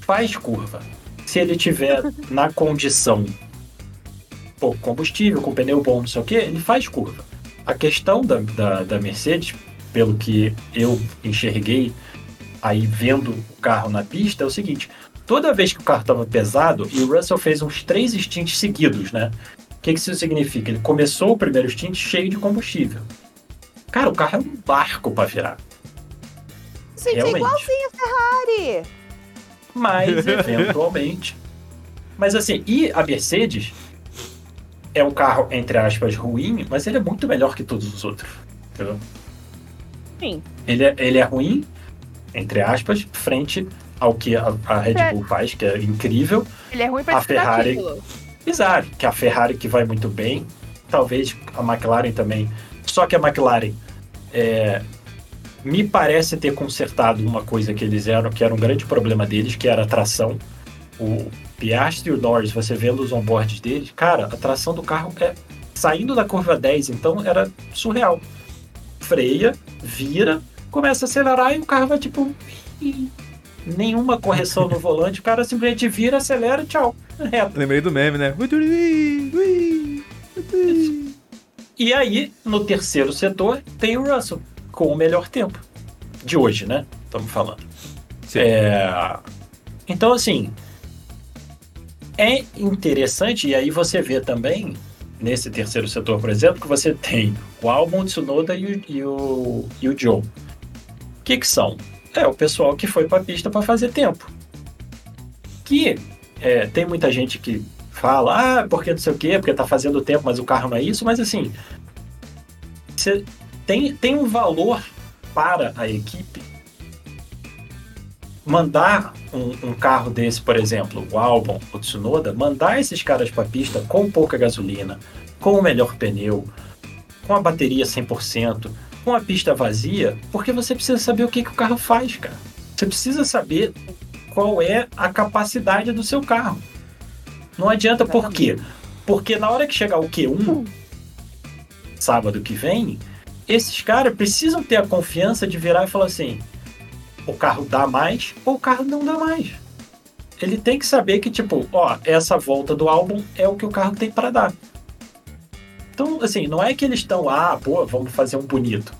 faz curva. Se ele tiver <laughs> na condição pouco combustível, com pneu bom, não sei o que, ele faz curva. A questão da, da, da Mercedes, pelo que eu enxerguei aí vendo o carro na pista, é o seguinte: toda vez que o carro estava pesado, e o Russell fez uns três stints seguidos, né? O que, que isso significa? Ele começou o primeiro stint cheio de combustível. Cara, o carro é um barco para virar. Gente, é igualzinho a Ferrari. mas eventualmente. Mas assim, e a Mercedes é um carro, entre aspas, ruim, mas ele é muito melhor que todos os outros. Entendeu? Sim. Ele é, ele é ruim, entre aspas, frente ao que a, a Red Bull faz, que é incrível. Ele é ruim pra A Ferrari- título. Exato, que a Ferrari que vai muito bem, talvez a McLaren também. Só que a McLaren é, me parece ter consertado uma coisa que eles eram, que era um grande problema deles, que era a tração. O Piastri e o Norris, você vendo os onboards deles, cara, a tração do carro é saindo da curva 10, então era surreal. Freia, vira, começa a acelerar e o carro vai tipo. Nenhuma correção no volante, o cara simplesmente vira, acelera e tchau. Reto. Lembrei do meme, né? E aí, no terceiro setor, tem o Russell, com o melhor tempo. De hoje, né? Estamos falando. É... Então, assim, é interessante, e aí você vê também, nesse terceiro setor, por exemplo, que você tem o Albon, o Tsunoda e o, e o, e o Joe. O que que são? É o pessoal que foi para a pista para fazer tempo. Que é, tem muita gente que fala, ah, porque não sei o quê, porque tá fazendo tempo, mas o carro não é isso, mas assim, você tem, tem um valor para a equipe mandar um, um carro desse, por exemplo, o Albon, o Tsunoda, mandar esses caras para a pista com pouca gasolina, com o melhor pneu, com a bateria 100%, com a pista vazia, porque você precisa saber o que, que o carro faz, cara. Você precisa saber qual é a capacidade do seu carro. Não adianta por quê? Porque na hora que chegar o Q1, sábado que vem, esses caras precisam ter a confiança de virar e falar assim: o carro dá mais ou o carro não dá mais. Ele tem que saber que, tipo, ó, essa volta do álbum é o que o carro tem para dar. Então, assim, não é que eles estão, ah, pô, vamos fazer um bonito.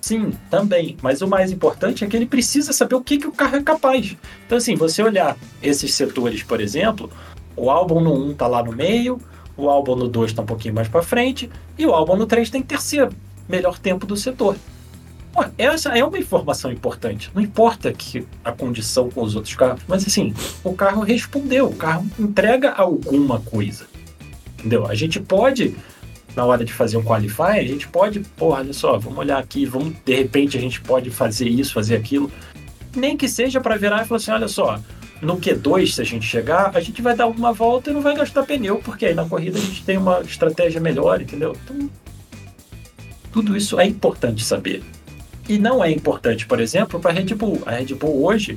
Sim, também. Mas o mais importante é que ele precisa saber o que, que o carro é capaz. Então, assim, você olhar esses setores, por exemplo, o álbum no 1 tá lá no meio, o álbum no 2 tá um pouquinho mais para frente, e o álbum no 3 tem terceiro. Melhor tempo do setor. Essa é uma informação importante. Não importa que a condição com os outros carros, mas assim, o carro respondeu, o carro entrega alguma coisa. Entendeu? A gente pode, na hora de fazer um qualify, a gente pode, pô, olha só, vamos olhar aqui, vamos, de repente a gente pode fazer isso, fazer aquilo. Nem que seja para virar e falar assim, olha só, no Q2, se a gente chegar, a gente vai dar uma volta e não vai gastar pneu, porque aí na corrida a gente tem uma estratégia melhor, entendeu? Então, tudo isso é importante saber. E não é importante, por exemplo, para a Red Bull. A Red Bull hoje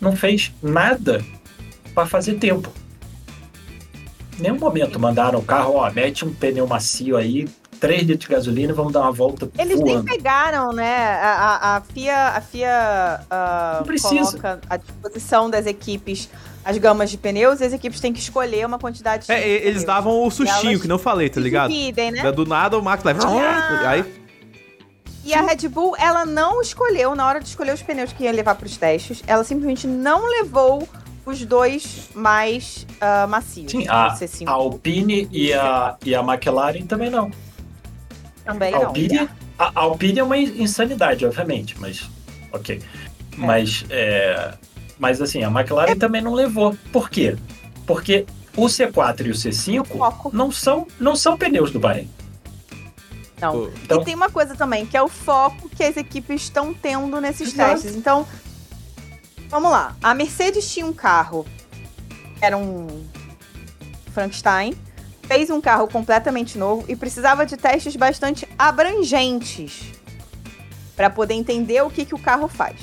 não fez nada para fazer tempo. Em nenhum momento mandaram o carro, ó, mete um pneu macio aí, 3 litros de gasolina e vamos dar uma volta Eles voando. nem pegaram, né? A, a, a FIA, a FIA precisa. coloca à disposição das equipes as gamas de pneus e as equipes têm que escolher uma quantidade de É, eles pneus. davam o sustinho, elas que não falei, tá ligado? dividem, né? Do nada o Max leva. Ah. Aí. E a Red Bull, ela não escolheu, na hora de escolher os pneus que ia levar para os testes, ela simplesmente não levou os dois mais ah, macios. Sim, a, o C5 a Alpine e a, e a McLaren também não. também A não. Alpine, a, a Alpine é uma insanidade, obviamente, mas ok. Mas, é, mas assim, a McLaren também não levou. Por quê? Porque o C4 e o C5 Foco. não são, não são pneus do Bahrein. Não. Pô, Então- E tem uma coisa também, que é o foco que as equipes estão tendo nesses Exato. testes. Então, vamos lá. A Mercedes tinha um carro, era um Frankenstein, fez um carro completamente novo e precisava de testes bastante abrangentes para poder entender o que, que o carro faz.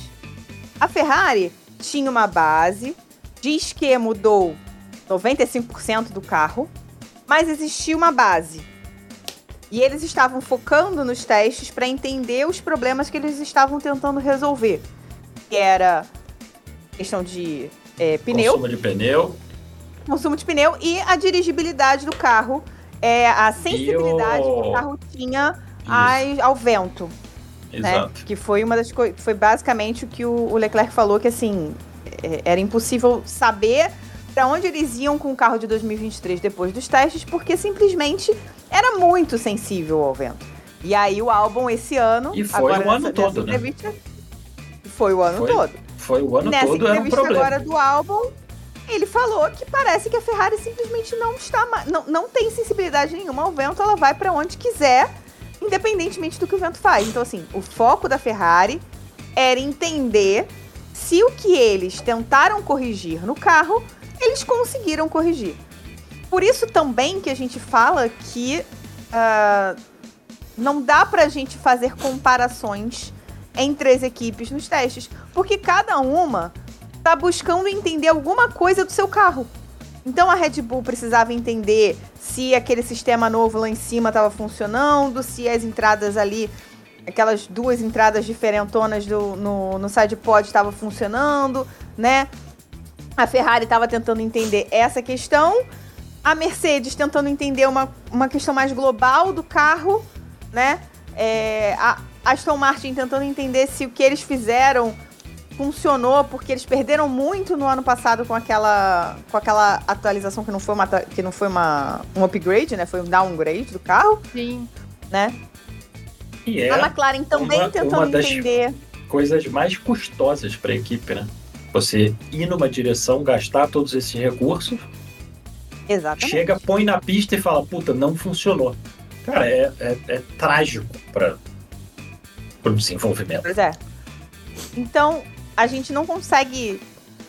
A Ferrari tinha uma base, diz que mudou 95% do carro, mas existia uma base. E eles estavam focando nos testes para entender os problemas que eles estavam tentando resolver. Que era questão de é, pneu, Consumo de pneu. consumo de pneu e a dirigibilidade do carro, é, a sensibilidade que o carro tinha ao vento, né? Exato. Que foi uma das coisas, foi basicamente o que o, o Leclerc falou que assim é, era impossível saber para onde eles iam com o carro de 2023 depois dos testes, porque simplesmente era muito sensível ao vento. E aí o álbum esse ano, E foi agora o ano nessa- todo, nessa né? Foi o ano Foi todo. Foi o ano Nessa todo, era um entrevista problema. agora do álbum, ele falou que parece que a Ferrari simplesmente não está, não, não tem sensibilidade nenhuma ao vento, ela vai para onde quiser, independentemente do que o vento faz. Então assim, o foco da Ferrari era entender se o que eles tentaram corrigir no carro, eles conseguiram corrigir. Por isso também que a gente fala que ah, não dá pra gente fazer comparações entre as equipes nos testes, porque cada uma tá buscando entender alguma coisa do seu carro. Então a Red Bull precisava entender se aquele sistema novo lá em cima estava funcionando, se as entradas ali, aquelas duas entradas diferentonas do, no, no side pod estavam funcionando, né? A Ferrari estava tentando entender essa questão. A Mercedes tentando entender uma, uma questão mais global do carro, né? É, a Aston Martin tentando entender se o que eles fizeram funcionou, porque eles perderam muito no ano passado com aquela, com aquela atualização que não foi, uma, que não foi uma, um upgrade, né? Foi um downgrade do carro. Sim. Né? E é a McLaren também uma, tentando uma das entender. coisas mais custosas para a equipe, né? Você ir numa direção, gastar todos esses recursos, Exatamente. chega, põe na pista e fala, puta, não funcionou. Cara, é, é, é trágico para o desenvolvimento. Pois é. Então, a gente não consegue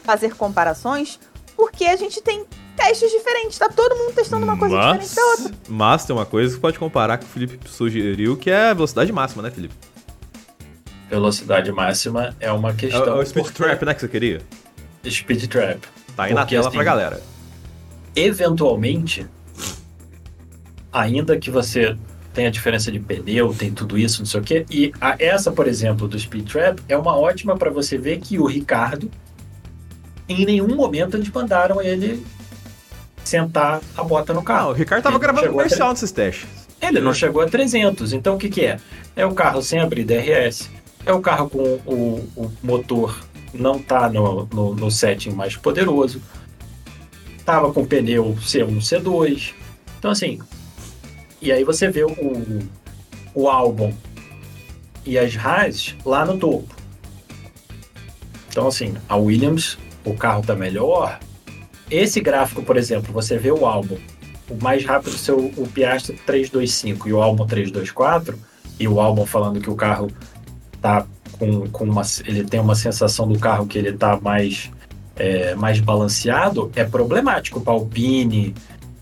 fazer comparações porque a gente tem testes diferentes. Tá todo mundo testando uma coisa mas, diferente da outra. Mas tem uma coisa que pode comparar que o Felipe sugeriu, que é a velocidade máxima, né, Felipe? Velocidade máxima é uma questão. é o Speed porque- Trap, né, que você queria? Speed Trap. Tá aí na tela assim, pra galera. Eventualmente, ainda que você tenha diferença de pneu, tem tudo isso, não sei o quê, e a- essa, por exemplo, do Speed Trap é uma ótima para você ver que o Ricardo, em nenhum momento eles mandaram ele sentar a bota no Ah, carro. o Ricardo tava Ele gravando comercial nesses testes. Ele não chegou a 300, então o que, que é? É o carro sem abrir DRS, é o carro com o, o motor não tá no, no, no setting mais poderoso, tava com pneu C1, C2. Então, assim, e aí você vê o, o álbum e as Haas lá no topo. Então, assim, a Williams, o carro tá melhor. Esse gráfico, por exemplo, você vê o álbum, o mais rápido ser o, o Piastri 325 e o álbum 324, e o álbum falando que o carro tá com, com uma. Ele tem uma sensação do carro que ele tá mais, é, mais balanceado, é problemático para Alpine,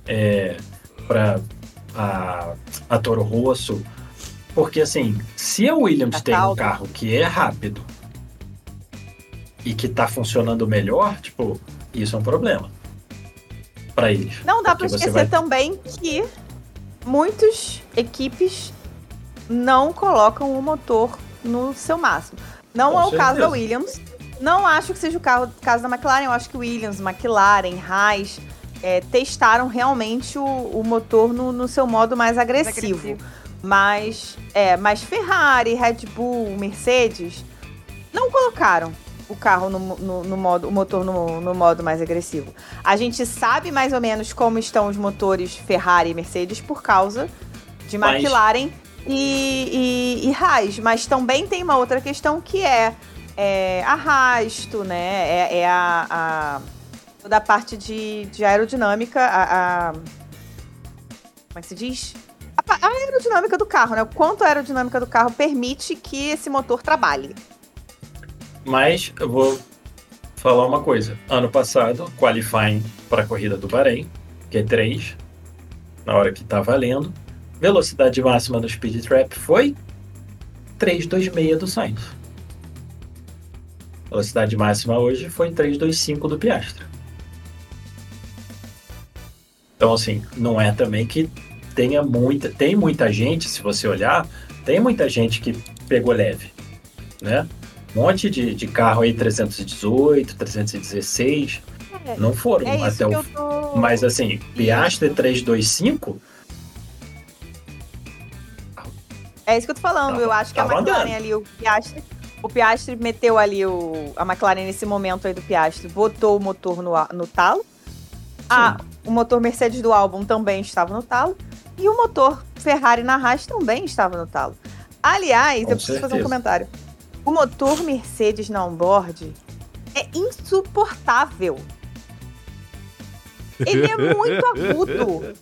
é, para a, a Toro Rosso. Porque assim, se a Williams Tá tem um carro que é rápido e que tá funcionando melhor, tipo, isso é um problema para eles. Não dá você esquecer vai- também que muitas equipes não colocam o motor no seu máximo. Não Com é o caso da certeza. Williams. Não acho que seja o carro- caso da McLaren. Eu acho que Williams, McLaren, Haas é, testaram realmente o, o motor no, no seu modo mais agressivo. agressivo. Mas, é, mas Ferrari, Red Bull, Mercedes não colocaram o carro no, no- no modo, o motor no, no modo mais agressivo. A gente sabe mais ou menos como estão os motores Ferrari e Mercedes por causa de Mas- McLaren e, e, e Haas, mas também tem uma outra questão que é, é arrasto, né? É, é a, a toda a parte de, de aerodinâmica, a, a- como é que se diz? A, a aerodinâmica do carro, né? O quanto a aerodinâmica do carro permite que esse motor trabalhe. Mas eu vou falar uma coisa. Ano passado, qualifying para a corrida do Bahrein, Q3, na hora que tá valendo, velocidade máxima no Speed Trap foi 326 do Sainz. Velocidade máxima hoje foi 325 do Piastri. Então, assim, não é também que tenha muita. Tem muita gente, se você olhar, tem muita gente que pegou leve, né? Um monte de, de carro aí 318, 316. É, não foram É até o. tô. Mas assim, Piastri 325, É isso que eu tô falando. Eu acho que a tava McLaren andando. ali, o Piastri. O Piastri meteu ali o. A McLaren nesse momento aí do Piastri, botou o motor no, no talo. Ah, o motor Mercedes do álbum também estava no talo. E o motor Ferrari na Haas também estava no talo. Aliás, Com eu preciso fazer um certeza. comentário. O motor Mercedes na onboard é insuportável. Ele é muito agudo.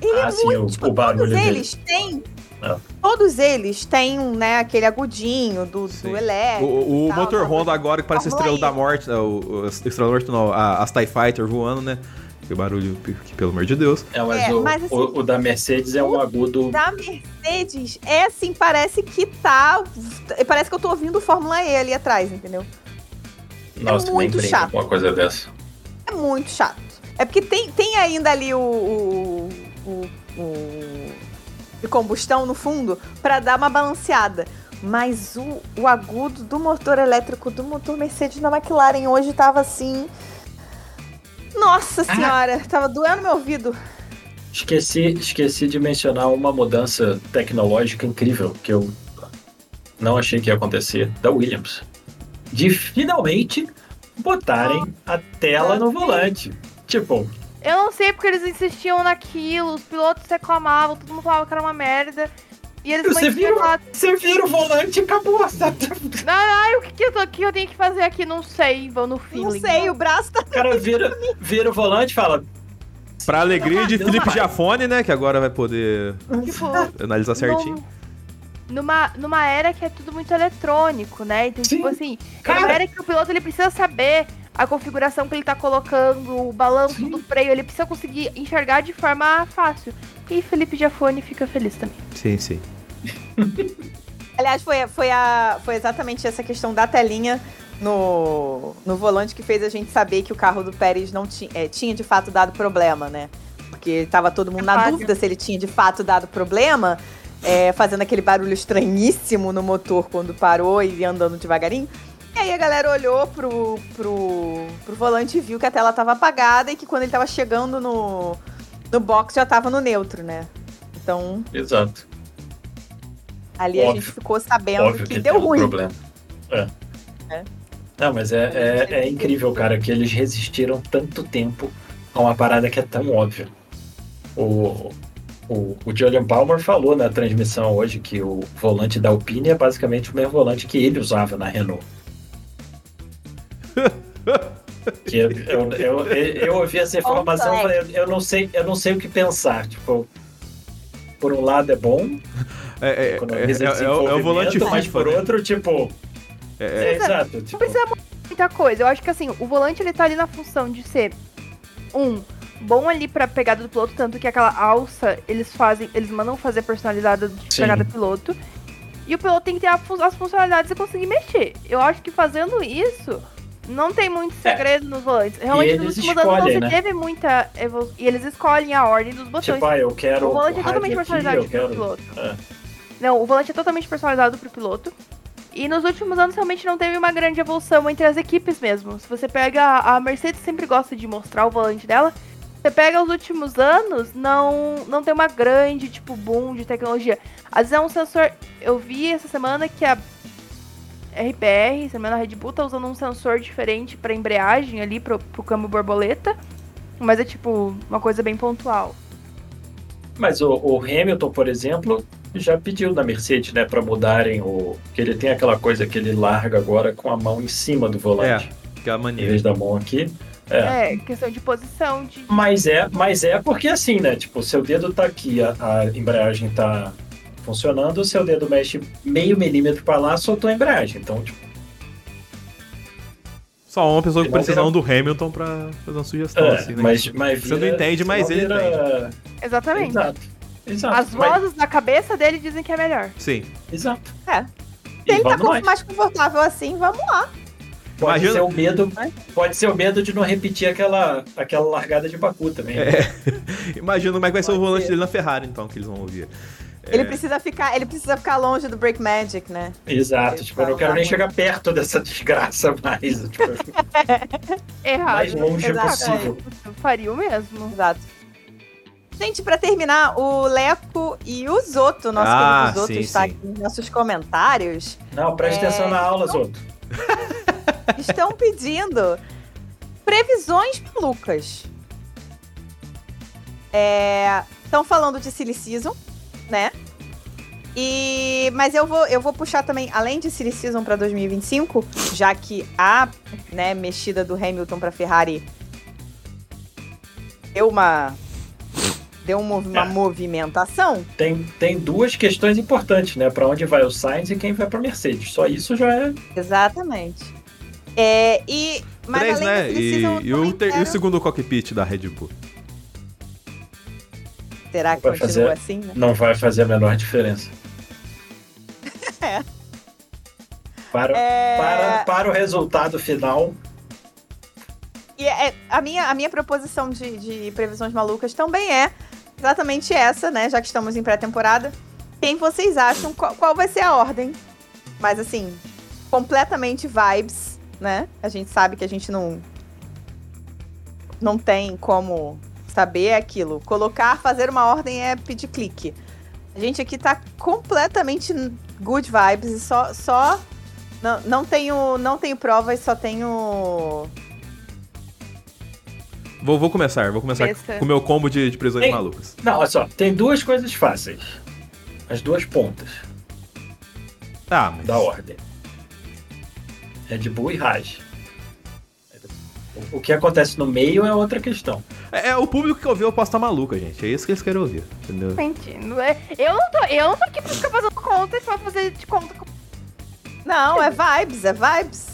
Ele Ah, é sim, muito. o- tipo, o todos dele. eles têm. É. Todos eles têm, né, aquele agudinho do, Sim. do elétrico. O, o motor tal, Honda agora que parece a Fórmula Estrela da. Morte, né, o, o Estrela da Morte não, a- as TIE Fighter voando, né? Que barulho, que, pelo amor de Deus. é, mas, É, o, mas, assim, o, o da Mercedes é um agudo. Da Mercedes, é assim, parece que tá. Parece que eu tô ouvindo Fórmula E ali atrás, entendeu? Nossa, nem muito chato. uma coisa dessa. É muito chato. É porque tem, tem ainda ali o. o, o, o- de combustão no fundo pra dar uma balanceada. Mas o, o agudo do motor elétrico do motor Mercedes na McLaren hoje tava assim. Nossa senhora, tava doendo meu ouvido. Esqueci, esqueci de mencionar uma mudança tecnológica incrível que eu não achei que ia acontecer da Williams. De finalmente botarem a tela no volante. Tipo, Eu não sei porque eles insistiam naquilo, os pilotos reclamavam, todo mundo falava que era uma merda. E eles Você lá. você vira o volante e acabou. <laughs> sabe? Ai, o que, que, eu tô, o que eu tenho que fazer aqui? Não sei, vão no Não feeling. sei, o braço tá. O cara vira, vira o volante e fala: Pra alegria de Não Felipe vai. Giafone, né? Que agora vai poder Tipo, analisar certinho. num- numa, numa era que é tudo muito eletrônico, né? Então, Sim. tipo assim, é Cara. uma era que o piloto ele precisa saber a configuração que ele tá colocando, o balanço Sim. do freio, ele precisa conseguir enxergar de forma fácil. E Felipe Giafone fica feliz também. Sim, sim. <laughs> Aliás, foi, foi, a, foi exatamente essa questão da telinha no, no volante que fez a gente saber que o carro do Pérez não ti, é, tinha de fato dado problema, né? Porque tava todo mundo na Verdade. dúvida se ele tinha de fato dado problema, é, fazendo aquele barulho estranhíssimo no motor quando parou e andando devagarinho. E aí a galera olhou pro, pro, pro volante e viu que a tela tava apagada e que quando ele tava chegando no, no box já tava no neutro, né? Então, Exato. ali a Óbvio. gente ficou sabendo Óbvio que, que, deu ruim. problema. É. É. Não, mas é, é, é incrível, cara, que eles resistiram tanto tempo a uma parada que é tão óbvia. O, o, o Julian Palmer falou na transmissão hoje que o volante da Alpine é basicamente o mesmo volante que ele usava na Renault. Eu, eu, eu, eu ouvi essa informação e falei, eu, eu não sei, eu não sei o que pensar. Tipo, por um lado é bom, É, é, é, economiza é- é o- é o volante mas FIFA, por né? outro, tipo. É, É, exato. Não Tipo, precisa muita coisa. Eu acho que assim, o volante ele tá ali na função de ser um bom ali pra pegada do piloto, tanto que aquela alça eles fazem, eles mandam fazer personalizada de Sim. pegada do piloto. E o piloto tem que ter a as funcionalidades e conseguir mexer. Eu acho que fazendo isso, não tem muito É. segredo nos volantes. Realmente, nos últimos anos não se né? teve muita evolução. E eles escolhem a ordem dos botões. tipo, ah, eu quero. o volante é totalmente aqui, personalizado eu pro piloto. É. Não, o volante é totalmente personalizado pro piloto. E nos últimos anos realmente não teve uma grande evolução entre as equipes mesmo. Se você pega. A Mercedes sempre gosta de mostrar o volante dela. Você pega os últimos anos, não, não tem uma grande, tipo, boom de tecnologia. Às vezes é um sensor. Eu vi essa semana que a RBR, se não me engano, a Red Bull tá usando um sensor diferente pra embreagem ali, pro, pro câmbio borboleta. Mas é tipo uma coisa bem pontual. Mas o, o Hamilton, por exemplo, já pediu na Mercedes, né, para mudarem o. Que ele tem aquela coisa que ele larga agora com a mão em cima do volante, aquela em mania. vez da mão aqui. É. É, questão de posição, de. Mas é, mas é porque assim, né? Tipo, o seu dedo tá aqui, a, a embreagem tá funcionando, o seu dedo mexe meio milímetro para lá, soltou a embreagem. Então, tipo, Só uma pessoa com precisão vira- do Hamilton pra fazer uma sugestão, é, assim, né? mas, mas Você não vira- entende, mas ele vira- Exatamente. Exato. Exato. As mas- vozes da cabeça dele dizem que é melhor. Sim. Exato. É. Se ele tá nós. mais confortável assim, vamos lá. Pode Imagina- ser o medo, pode ser o medo de não repetir aquela, aquela largada de Baku também. né? <laughs> Imagina como é que vai ser o volante ser. dele na Ferrari, então, que eles vão ouvir. Ele precisa ficar, ele precisa ficar longe do Break Magic, né? Exato. Ele Tipo, eu não quero nem muito. chegar perto dessa desgraça mais. <laughs> Tipo, Errado. mais longe Exato. possível. Eu faria o mesmo. Exato. Gente, pra terminar, o Leco e o Zoto, nosso Ah, querido Zoto, sim, está sim. aqui nos nossos comentários, Não, preste É, atenção na aula, Zoto. <laughs> estão pedindo previsões malucas. É, Estão falando de Silly Season, né? E, mas eu vou, eu vou puxar também, além de Silly Season para 2025, já que a né, mexida do Hamilton para Ferrari deu uma deu uma, uma É. movimentação. Tem, tem duas questões importantes, né? Pra onde vai o Sainz e quem vai pra Mercedes. Só isso já é. Exatamente. É, e mas Três, além né? E, e o, ter- e o quero- segundo cockpit da Red Bull. Será que vai continua fazer- assim, né? Não vai fazer a menor diferença. <laughs> É. Para, É, para, para o resultado final, E é- a, minha, a minha proposição de, de previsões malucas também é exatamente essa, né? Já que estamos em pré-temporada. Quem vocês acham? Qual, qual vai ser a ordem? Mas assim, completamente vibes, né? A gente sabe que a gente não. Não tem como saber é aquilo. Colocar, fazer uma ordem é pedir clique. A gente aqui tá completamente good vibes e só. só não, não, tenho, não tenho provas, só tenho. Vou, vou começar, vou começar com o meu combo de, de prisões Ei. malucas. Não, olha só, tem duas coisas fáceis. As duas pontas Tá, mas. da ordem. Red Bull e Raj. O- que acontece no meio é outra questão. É, é o público que ouviu eu posso estar maluca, gente. É isso que eles querem ouvir, entendeu? Gente, não é- eu, não tô, eu não tô aqui pra ficar fazendo conta e só fazer de conta. com- Não, é vibes, é vibes.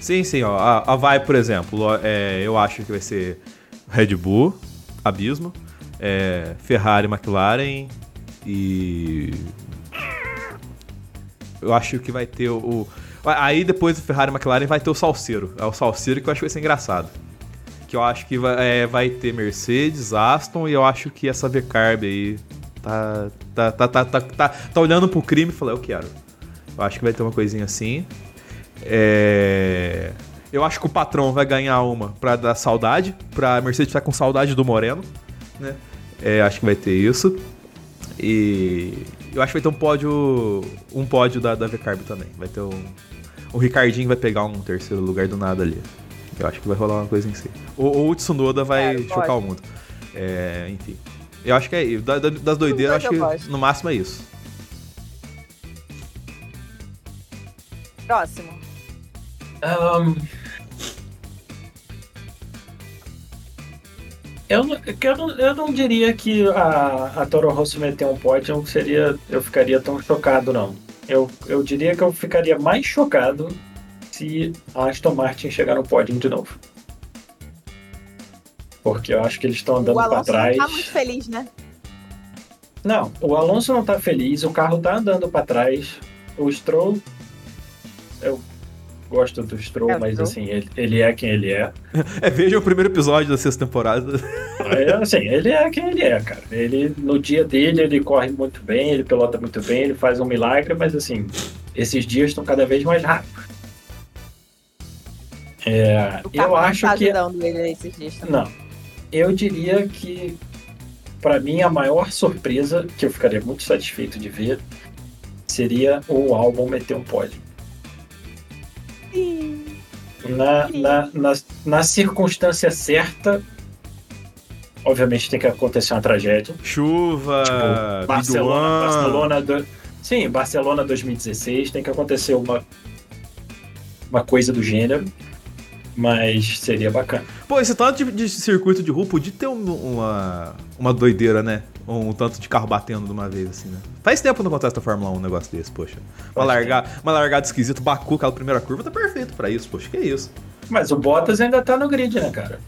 Sim, sim, ó. A, a vai, por exemplo, é, eu acho que vai ser Red Bull, Abismo, é, Ferrari, McLaren e. <laughs> Eu acho que vai ter o. Aí depois do Ferrari e McLaren vai ter o Salseiro. É o Salseiro que eu acho que vai ser engraçado. Que eu acho que vai, é, vai ter Mercedes, Aston e eu acho que essa V-Carb aí tá, tá, tá, tá, tá, tá, tá olhando pro crime e falou, eu quero. Eu acho que vai ter uma coisinha assim. É... Eu acho que o patrão vai ganhar uma pra dar saudade, pra Mercedes ficar com saudade do Moreno, né? É, acho que vai ter isso. E eu acho que vai ter um pódio, um pódio da, da V-Carb também. Vai ter um, o Ricardinho vai pegar um terceiro lugar do nada ali. Eu acho que vai rolar uma coisa em si. Ou, ou o Tsunoda vai É, chocar o mundo. É, enfim. Eu acho que é isso. Da- da- das doideiras, acho eu que gosto. no máximo é isso. Próximo. Ahn, Eu, não- que eu, não, eu não diria que a, a Toro Rosso meter um pódio seria, eu ficaria tão chocado, não. Eu, eu diria que eu ficaria mais chocado se a Aston Martin chegar no pódio de novo. Porque eu acho que eles estão andando o para trás. não tá muito feliz, né? Não, o Alonso não tá feliz, o carro tá andando para trás. O Stroll. Eu gosto do Stroll, É, mas Stroll. assim, ele, ele é quem ele é. É, veja o primeiro episódio da sexta temporada. É, assim, ele é quem ele é, cara. Ele, no dia dele, ele corre muito bem, ele pilota muito bem, ele faz um milagre, mas assim, esses dias estão cada vez mais rápidos. É, eu acho tá que. Não. Eu diria que, pra mim, a maior surpresa, que eu ficaria muito satisfeito de ver, seria o álbum meter um pódio. Na, na, na, na circunstância certa, obviamente tem que acontecer uma tragédia. Chuva, Tipo, Barcelona. Barcelona, do... sim, Barcelona 2016 tem que acontecer uma uma coisa do gênero, mas seria bacana. Pô, esse tanto de, de circuito de rua podia ter um- uma, uma doideira, né? Um tanto de carro batendo de uma vez, assim, né? Faz tempo que não acontece na Fórmula 1 um negócio desse, poxa. Uma, larga, uma largada esquisita, Baku, aquela primeira curva, tá perfeito pra isso, poxa, que isso. Mas o Bottas ainda tá no grid, né, cara?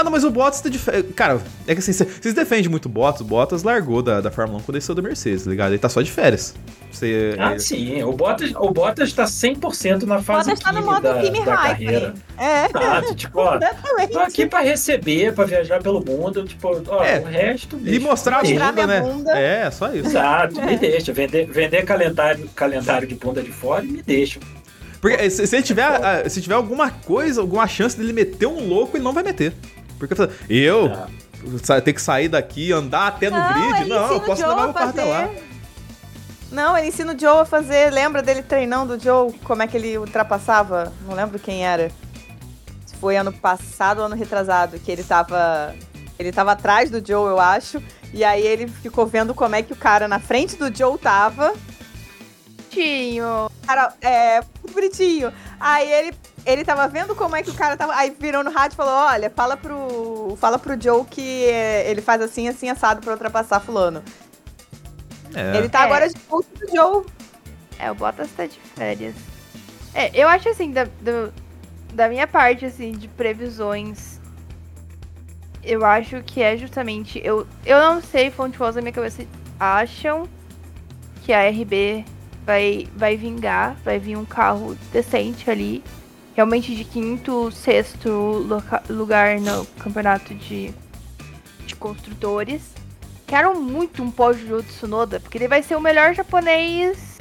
Ah, não, mas o Bottas tá de. Cara, é que assim, cê- vocês defendem muito o Bottas, o Bottas largou da, da Fórmula 1 quando ele saiu da Mercedes, tá ligado? Ele tá só de férias. Você, Ah, é- sim, o Bottas, o Bottas tá 100% na fase Bottas tá no modo da, Kimi da carreira. É, Ah, tipo, ó, tô aqui pra receber, pra viajar pelo mundo, tipo, ó, É, o resto... E mostrar a bunda, né? bunda. É, só isso. Exato, É. me deixa. Vender, vender calendário, calendário de bunda de fora e me deixa. Porque eh, se, se ele tiver, ah, se tiver alguma coisa, alguma chance dele meter um louco, ele não vai meter. Porque eu Ah. sa- ter que sair daqui, andar até no Não, grid, ele não, eu o posso levar meu carro até lá. Não, ele ensina o Joe a fazer. Lembra dele treinando o Joe? Como é que ele ultrapassava? Não lembro quem era. Se foi ano passado ou ano retrasado, que ele tava. Ele tava atrás do Joe, eu acho. E aí ele ficou vendo como é que o cara na frente do Joe tava. Tinho. Cara, é, bonitinho. Aí ele, ele tava vendo como é que o cara tava. Aí virou no rádio e falou: Olha, fala pro, fala pro Joe que é, ele faz assim, assim, assado pra ultrapassar Fulano. É. Ele tá É. agora de volta do Joe. É, o Bottas tá de férias. É, eu acho assim, da, do- da minha parte, assim, de previsões, eu acho que é justamente. Eu, eu não sei, fonte voz da minha cabeça, acham que a RB vai, vai vingar, vai vir um carro decente ali. Realmente de quinto, sexto lugar no campeonato de, de construtores. Quero muito um pódio do Tsunoda, porque ele vai ser o melhor japonês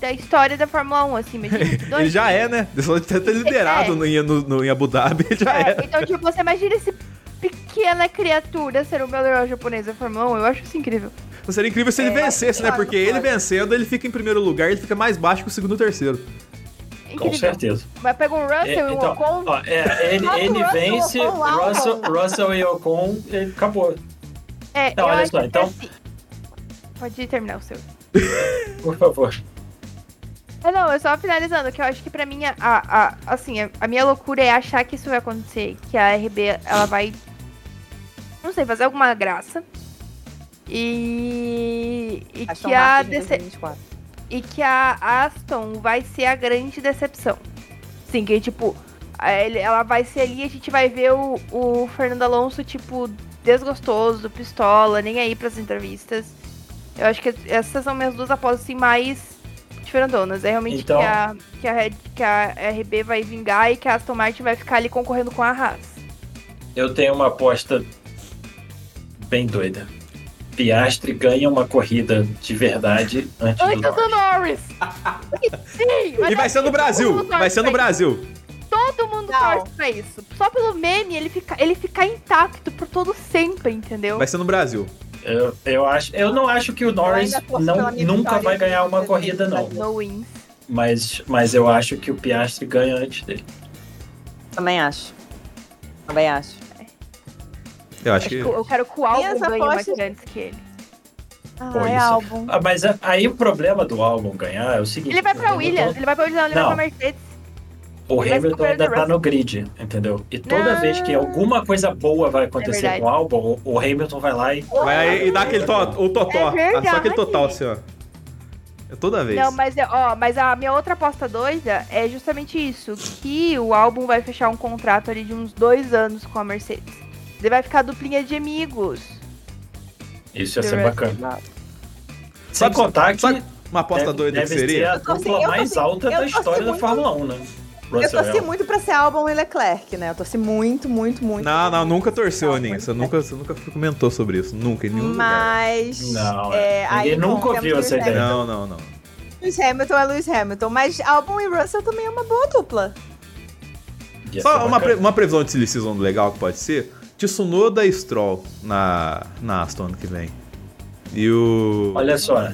da história da Fórmula 1, assim, imagina. <laughs> Ele já é, né? Só de ter liderado É. no, no, em Abu Dhabi, ele já É, é. então, tipo, você imagina esse pequena criatura ser o melhor japonês da Fórmula 1. Eu acho isso incrível. Seria incrível se ele É, vencesse, né? Porque ele vencendo, ele fica em primeiro lugar, ele fica mais baixo que o segundo e o Com certeza. Mas pega um Russell É, e um então, Ocon. ó, é, ele, ele Russell, vence, Russell, Ocon. Russell e Ocon, ele acabou. É, eu olha só, então- assim- Pode terminar o seu. <laughs> Por favor. Ah, não, eu só finalizando, que eu acho que pra mim, a, a- assim, a, a minha loucura é achar que isso vai acontecer, que a RB, ela vai, não sei, fazer alguma graça. E, e Aston que a Martin 2024. E que a Aston vai ser a grande decepção. Sim, que tipo, ela vai ser ali, a gente vai ver o, o Fernando Alonso, tipo, desgostoso, pistola, nem aí pras entrevistas. Eu acho que essas são minhas duas apostas assim, mais diferentonas. É realmente Então- que, a, que, a, Red- que a RB vai vingar e que a Aston Martin vai ficar ali concorrendo com a Haas. Eu tenho uma aposta bem doida. Piastri ganha uma corrida de verdade antes do Antes do Norris. Norris! Sim! <laughs> mas E vai assim, ser no Brasil, vai ser no Brasil. Todo mundo Não. torce pra isso. Só pelo meme ele fica, ele fica intacto por todo sempre, entendeu? Vai ser no Brasil. Eu, eu, acho, eu não acho que o Norris não, nunca vai ganhar uma corrida, não. 2020. No wins. Mas, mas eu acho que o Piastri ganha antes dele. Também acho. Também acho. Eu acho Acho que. que eu quero que o álbum ganhe apostas- que antes que ele. Ah, Pô, é isso- álbum. Ah, mas a- aí o problema do álbum ganhar é o seguinte: Ele vai pra o Williams, Hamilton- ele vai pra Williams, ele vai Não. pra Mercedes. O Ele vai Hamilton ainda tá no grid, entendeu? E toda Não. vez que alguma coisa boa vai acontecer verdade. com o álbum, o- Hamilton vai lá e. Vai aí e dá aquele to, o totó. É Ah, Só aquele total assim, ó. É toda vez. Não, mas, é- ó, mas a minha outra aposta doida é justamente isso: que o álbum vai fechar um contrato ali de uns dois anos com a Mercedes. Ele vai ficar duplinha de amigos. Isso ia The ser bacana. is Sem Sabe- contar que sabe Uma aposta deve, doida que deve ser seria. a Eu torci- dupla eu mais torci- alta eu da história da muito- Fórmula 1, né? Eu Russell torci Hamilton. muito pra ser álbum e Leclerc, né? Eu torci muito, muito, muito. Não, não, nunca torceu, Aninha. Você nunca, você nunca comentou sobre isso. Nunca, em nenhum lugar. Mas. Não, é, é. aí, Ninguém bom, nunca ouviu essa ideia. Não, não, não. Lewis Hamilton é Lewis Hamilton. Mas álbum e Russell também é uma boa dupla. Ser Só uma, pre- uma previsão de silly season legal que pode ser. Tsunoda e Stroll na, na Aston ano que vem. E o. Olha só,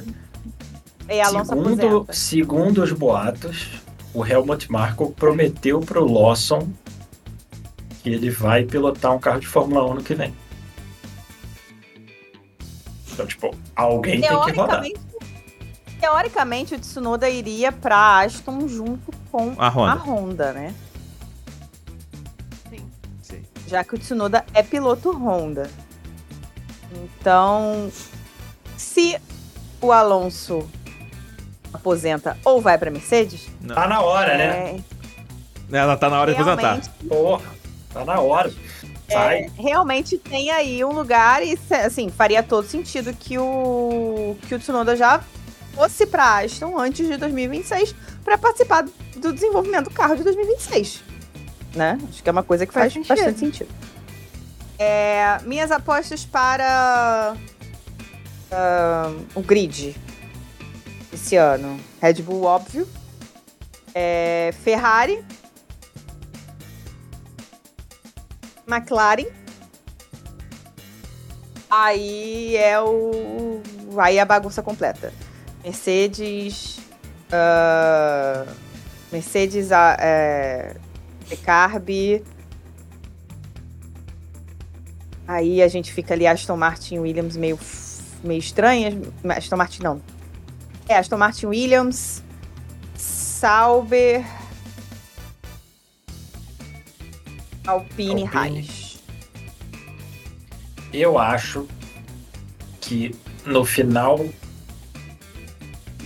E Alonso segundo, aposenta. segundo os boatos, o Helmut Marko prometeu pro Lawson que ele vai pilotar um carro de Fórmula 1 no que vem. Então, tipo, alguém tem que rodar. Teoricamente, teoricamente, o Tsunoda iria pra Aston junto com A Honda. a Honda, né? Já que o Tsunoda é piloto Honda. Então, se o Alonso aposenta ou vai pra Mercedes, Tá na hora, né? é, Ela tá na hora de aposentar. realmente, Porra, tá na hora. Sai. realmente tem aí um lugar e assim faria todo sentido que o que o Tsunoda já fosse pra Aston antes de 2026 para participar do desenvolvimento do carro de 2026, né? Acho que é uma coisa que faz, Faz sentido. bastante sentido. É, minhas apostas para ah, o grid esse ano, Red Bull óbvio, é, Ferrari McLaren. Aí é o. Aí é a bagunça completa. Mercedes. ah, Mercedes. é, Carb. Aí a gente fica ali Aston Martin Williams meio, meio estranhas. Aston Martin não. É, Aston Martin Williams. Sauber. Alpine, Alpine. Haas. Eu acho que no final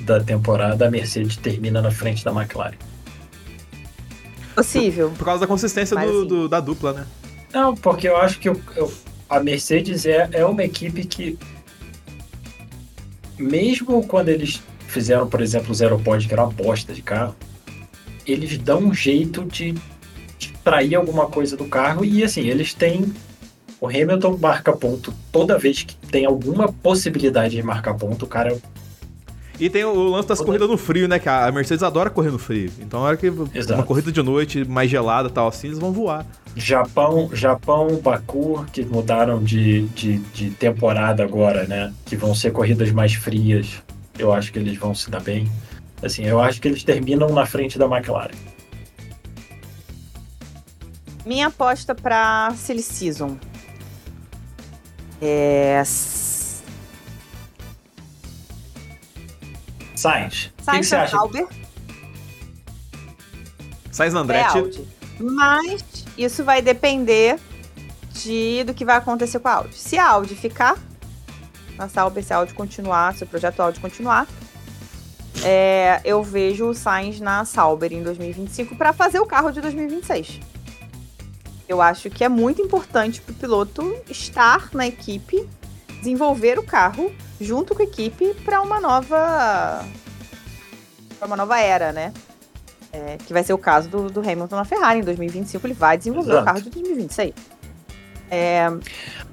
da temporada a Mercedes termina na frente da McLaren. Possível. Por causa da consistência do, assim, do- da dupla, né? Não, porque eu acho que eu- eu- a Mercedes é, é uma equipe que, mesmo quando eles fizeram, por exemplo, o Zero Point, que era uma bosta de carro, eles dão um jeito de extrair alguma coisa do carro e, assim, eles têm. O Hamilton marca ponto toda vez que tem alguma possibilidade de marcar ponto, o cara. E tem o lance das corridas no frio, né? Que a Mercedes adora correr no frio. Então, na hora que Exato. uma corrida de noite mais gelada e tal assim, eles vão voar. Japão, Japão, Baku, que mudaram de, de, de temporada agora, né? Que vão ser corridas mais frias. Eu acho que eles vão se dar bem. Assim, eu acho que eles terminam na frente da McLaren. Minha aposta pra Silly Season é. Sainz, o que, que Sainz você acha? Sauber, Sainz é Andretti. Audi. Mas isso vai depender de, do que vai acontecer com a Audi. Se a Audi ficar na Sauber, se a Audi continuar, se o projeto Audi continuar, é, eu vejo o Sainz na Sauber em 2025 para fazer o carro de 2026. Eu acho que é muito importante para o piloto estar na equipe, desenvolver o carro junto com a equipe para uma nova para uma nova era, né? É, que vai ser o caso do, do Hamilton na Ferrari. Em 2025 ele vai desenvolver Exato. o carro de 2026. É,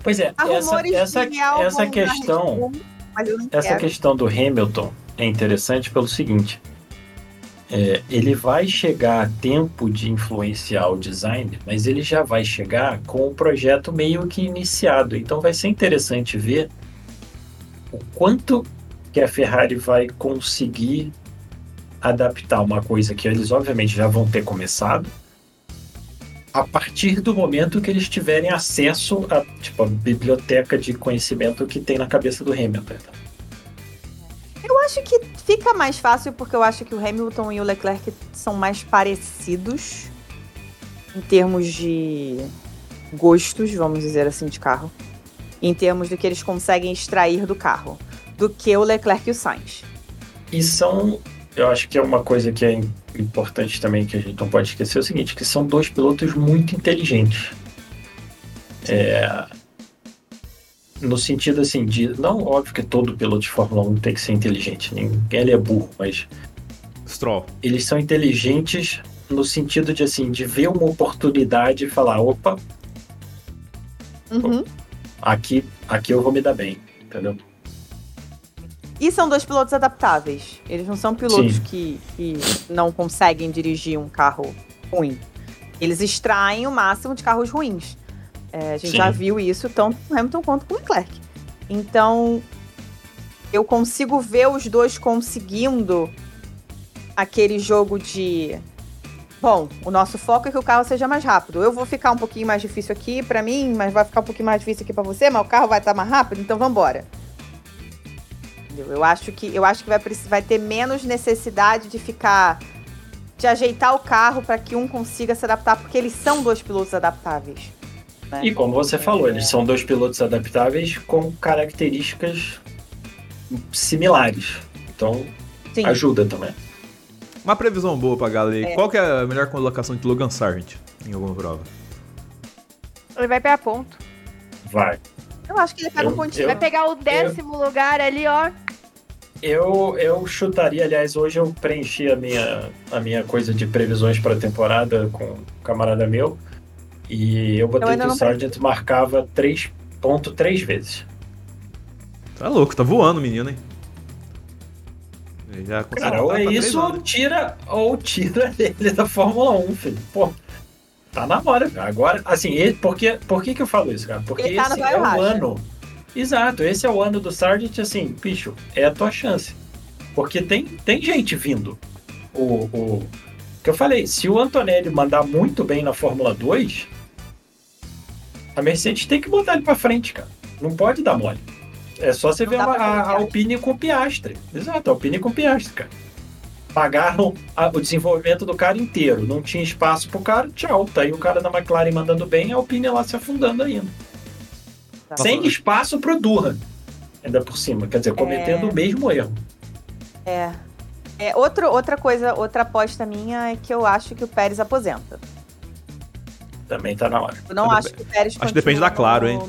Pois é, essa, rumores essa, essa questão. Bull, Essa quero. questão do Hamilton é interessante pelo seguinte: é, ele vai chegar a tempo de influenciar o design, mas ele já vai chegar com o projeto meio que iniciado. Então vai ser interessante ver o quanto que a Ferrari vai conseguir adaptar uma coisa que eles obviamente já vão ter começado a partir do momento que eles tiverem acesso a tipo a biblioteca de conhecimento que tem na cabeça do Hamilton. Eu acho que fica mais fácil porque eu acho que o Hamilton e o Leclerc são mais parecidos em termos de gostos, vamos dizer assim, de carro. Em termos do que eles conseguem extrair do carro. Do que o Leclerc e o Sainz. E são, eu acho que é uma coisa que é im- importante também que a gente não pode esquecer é o seguinte, que são dois pilotos muito inteligentes. É, no sentido assim de, não óbvio que todo piloto de Fórmula 1 tem que ser inteligente, ninguém ele é burro, mas Stroll. eles são inteligentes no sentido de assim, de ver uma oportunidade e falar, opa, Uhum. aqui, aqui eu vou me dar bem, entendeu? E são dois pilotos adaptáveis. Eles não são pilotos que, que não conseguem dirigir um carro ruim. Eles extraem o máximo de carros ruins. É, a gente Sim. já viu isso tanto com o Hamilton quanto com o Leclerc. Então, eu consigo ver os dois conseguindo aquele jogo de. Bom, o nosso foco é que o carro seja mais rápido. Eu vou ficar um pouquinho mais difícil aqui pra mim, mas vai ficar um pouquinho mais difícil aqui pra você, mas o carro vai estar mais rápido, então vambora. Entendeu? Eu acho que eu acho que vai, vai ter menos necessidade de ficar de ajeitar o carro para que um consiga se adaptar, porque eles são dois pilotos adaptáveis. Né? E como você falou, eles são dois pilotos adaptáveis com características similares. Então, Sim. ajuda também. Uma previsão boa pra galera aí. É. Qual que é a melhor colocação de Logan Sargent em alguma prova? Ele vai pegar ponto. Vai. Eu acho que ele pega Eu- um pontinho. eu- Vai pegar o décimo lugar ali, ó. Eu, eu chutaria, aliás, hoje eu preenchi a minha, a minha coisa de previsões para a temporada com um camarada meu. E eu botei ainda que o Sargent marcava 3.3 vezes. Tá louco, tá voando o menino, hein? Ele já Cara, ou é isso ou tira, ou tira <laughs> ele da Fórmula 1, filho. Pô, tá na hora, cara. Agora, assim, ele, porque, por que, que eu falo isso, cara? Porque Ele tá esse é o racha. ano. Exato, esse é o ano do Sargent, assim, bicho, é a tua chance. Porque tem, tem gente vindo. O, o que eu falei, se o Antonelli mandar muito bem na Fórmula 2, a Mercedes tem que botar ele pra frente, cara. Não pode dar mole. É só você Não ver a, a. Alpine com o Piastre. Exato, a Alpine com o Piastre, cara. Pagaram a- o desenvolvimento do cara inteiro. Não tinha espaço pro cara, tchau. Tá aí o cara da McLaren mandando bem, a Alpine lá se afundando ainda. Tá. Sem espaço pro Durham. Ainda por cima. Quer dizer, cometendo É. o mesmo erro. É. É, outro, outra coisa, outra aposta minha é que eu acho que o Pérez aposenta. Também tá na hora. Eu não acho que o Pérez acho que depende da Claro, no- hein?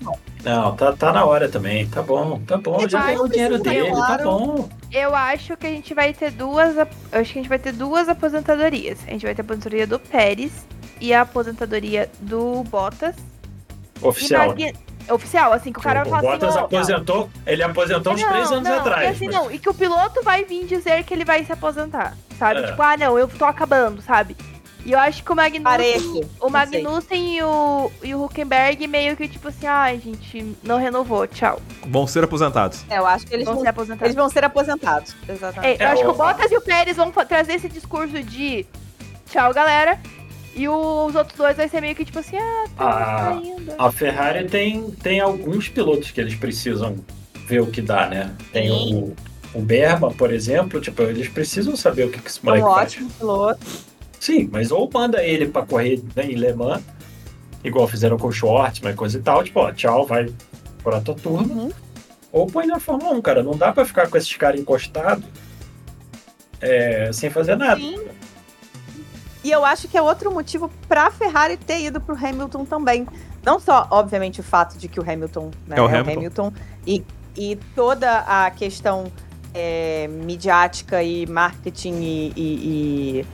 no- Não, tá, tá na hora também. Tá bom, tá bom. Ele Já vai, ganhou o dinheiro dele, tá claro. bom. Eu acho que a gente vai ter duas. Eu acho que a gente vai ter duas aposentadorias. A gente vai ter a aposentadoria do Pérez e a aposentadoria do Bottas. Oficial. né? Oficial, assim, que o cara o vai falar Bottas assim. aposentou, ele aposentou uns não, três anos não, atrás. E assim, mas- não. E que o piloto vai vir dizer que ele vai se aposentar, sabe? É. Tipo, ah, não, eu tô acabando, sabe? E eu acho que o Magnussen, Parece. o. Magnussen e o, e o Huckenberg meio que tipo assim, ai gente, não renovou, tchau. Vão ser aposentados. É, eu acho que eles Vão vão, ser aposentados. eles vão ser aposentados. Exatamente. É, eu É, acho que o- Bottas e o Pérez vão trazer esse discurso de tchau, galera. E os outros dois vai ser meio que tipo assim, ah, tá, Ah, tá indo. A Ferrari tem, tem alguns pilotos que eles precisam ver o que dá, né? Tem o, o Berman, por exemplo, tipo, eles precisam saber o que, que esse É um moleque faz. ótimo piloto. Sim, mas ou manda ele pra correr né, em Le Mans, igual fizeram com o Schwartzman e coisa e tal, tipo, ó, tchau, vai pra tua turma. Uhum. Ou põe na Fórmula 1, cara. Não dá pra ficar com esses caras encostados é, sem fazer nada. Sim. E eu acho que é outro motivo pra Ferrari ter ido pro Hamilton também. Não só, obviamente, o fato de que o Hamilton né, É o Hamilton. e, e toda a questão é, midiática e marketing e, e- e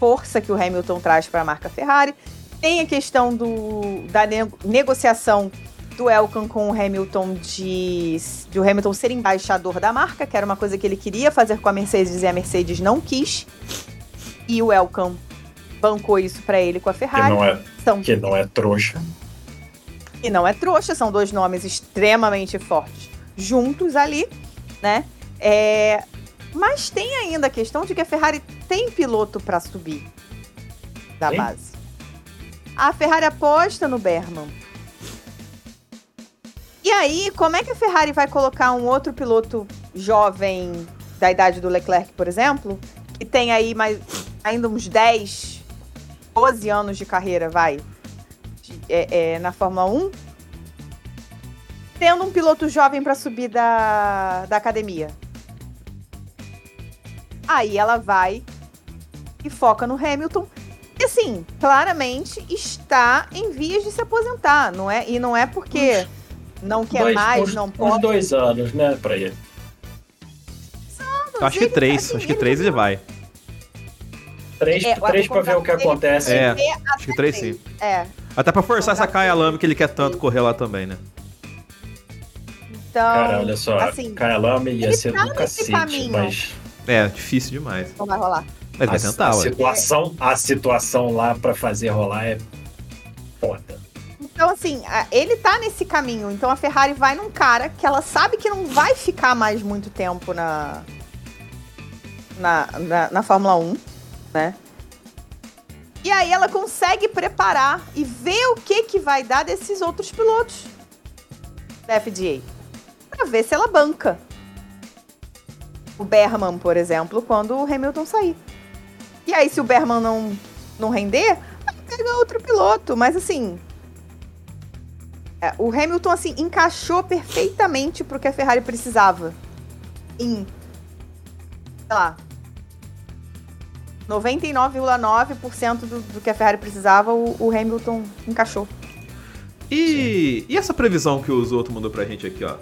força que o Hamilton traz para a marca Ferrari. Tem a questão do, da nego- negociação do Elkan com o Hamilton de, de o Hamilton ser embaixador da marca, que era uma coisa que ele queria fazer com a Mercedes e a Mercedes não quis. E o Elkan bancou isso para ele com a Que Ferrari. não, é, São que não é trouxa. e não é trouxa, são dois nomes extremamente fortes juntos ali, né? É, Mas tem ainda a questão de que a Ferrari tem piloto para subir da Tem? base. A Ferrari aposta no Berman. E aí, como é que a Ferrari vai colocar um outro piloto jovem da idade do Leclerc, por exemplo, que tem aí mais ainda uns 10, 12 anos de carreira, vai, de- é, é, na Fórmula 1, tendo um piloto jovem para subir da, da academia. Aí ela vai e foca no Hamilton. E assim, claramente está em vias de se aposentar, não é? E não é porque não quer Dois- mais, uns, não uns pode. dois anos, né, pra ele. Eu acho que três. Acho que três ele vai. Três, É, três pra ver o que acontece. É. Vê Acho que três sim. É. Até pra forçar essa dele. Lame que ele quer tanto correr lá também, né? Então, Cara, olha só, assim, Kyle Lame ia ser tá do cacete, caminho. mas É, difícil demais. não vai rolar. Mas vai tentar, a ué. situação, a situação lá pra fazer rolar é foda. Então, assim, ele tá nesse caminho. Então a Ferrari vai num cara que ela sabe que não vai ficar mais muito tempo na. Na, na, na Fórmula 1, né? E aí ela consegue preparar e ver o que que vai dar desses outros pilotos da FDA. Pra ver se ela banca. O Berman, por exemplo, quando o Hamilton sair. E aí, se o Berman não, não render, pega outro piloto. Mas assim, é, o Hamilton, assim, encaixou perfeitamente pro que a Ferrari precisava. Em, sei lá, 99,9% do, do que a Ferrari precisava, o, o Hamilton encaixou. E, e essa previsão que o Zoto mandou pra gente aqui, ó?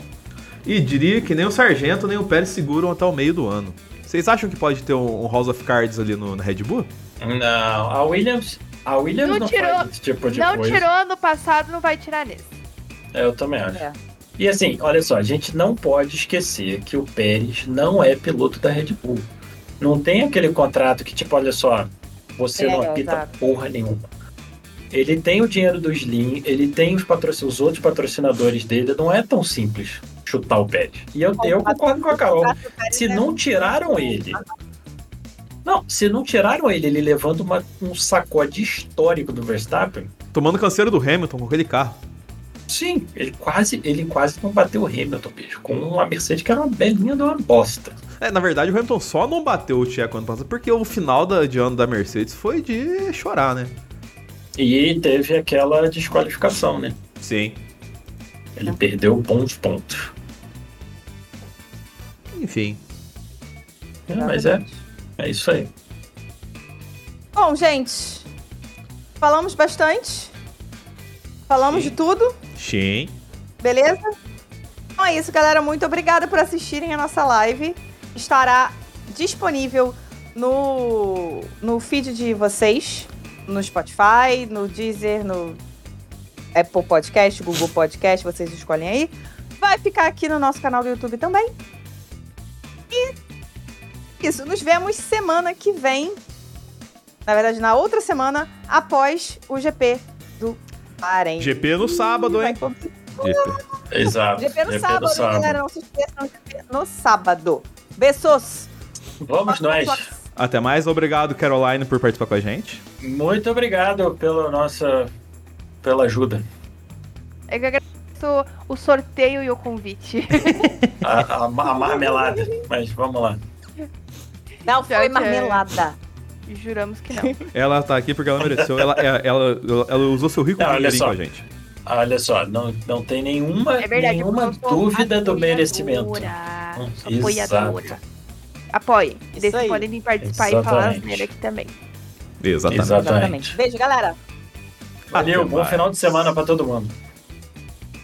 E diria que nem o Sargento nem o Pérez seguram até o meio do ano. Vocês acham que pode ter um, um House of Cards ali no, na Red Bull? Não, a Williams, a Williams Não não, tirou- faz esse tipo de não coisa. tirou no passado, não vai tirar nesse. É, eu também acho. É. E assim, olha só, a gente não pode esquecer que o Pérez não é piloto da Red Bull. Não tem aquele contrato que, tipo, olha só, você É, não apita exato. porra nenhuma. Ele tem o dinheiro do Slim, ele tem os, patrocin os outros patrocinadores dele, não é tão simples chutar o Pérez. E eu, eu concordo com a Carol. Se não tiraram ele. Não, se não tiraram ele, ele levando uma- um sacode histórico do Verstappen, Tomando canseiro do Hamilton com aquele carro. Sim, ele quase, ele quase não bateu o Hamilton, bicho, com uma Mercedes que era uma belinha de uma bosta. É, na verdade, o Hamilton só não bateu o Tcheco ano passado porque o final da, de ano da Mercedes foi de chorar, né? E teve aquela desqualificação, né? Sim. Ele perdeu bons pontos. Enfim. É, mas é, é isso aí. Bom, gente, falamos bastante. Falamos Sim. de tudo, Sim. beleza? Então é isso, galera. Muito obrigada por assistirem a nossa live. Estará disponível no, no feed de vocês, no Spotify, no Deezer, no Apple Podcast, Google Podcast, vocês escolhem aí. Vai ficar aqui no nosso canal do YouTube também. E isso, nos vemos semana que vem Na verdade, na outra semana, após o GP do Bahrein. GP no sábado, hein? GP. Exato. GP no sábado, galera. Não se esqueçam, GP no sábado. Beijos. Vamos nós. Até mais. Obrigado, Caroline, por participar com a gente. Muito obrigado pela nossa... pela ajuda. Eu que agradeço o sorteio e o convite. <laughs> A, a, a marmelada. Mas vamos lá. Não foi é. marmelada. Juramos que não. <laughs> Ela tá aqui porque ela mereceu. Ela, ela, ela, ela usou seu rico Não, olha só. com a gente. Olha só, não, não tem nenhuma, É verdade. nenhuma dúvida do merecimento. Apoiadora. exato. Apoiem. E daí Isso vocês podem vir participar e falar Exatamente. asneira aqui também. Exatamente. Exatamente. Beijo, galera. Valeu, Até bom mais. final de semana pra todo mundo.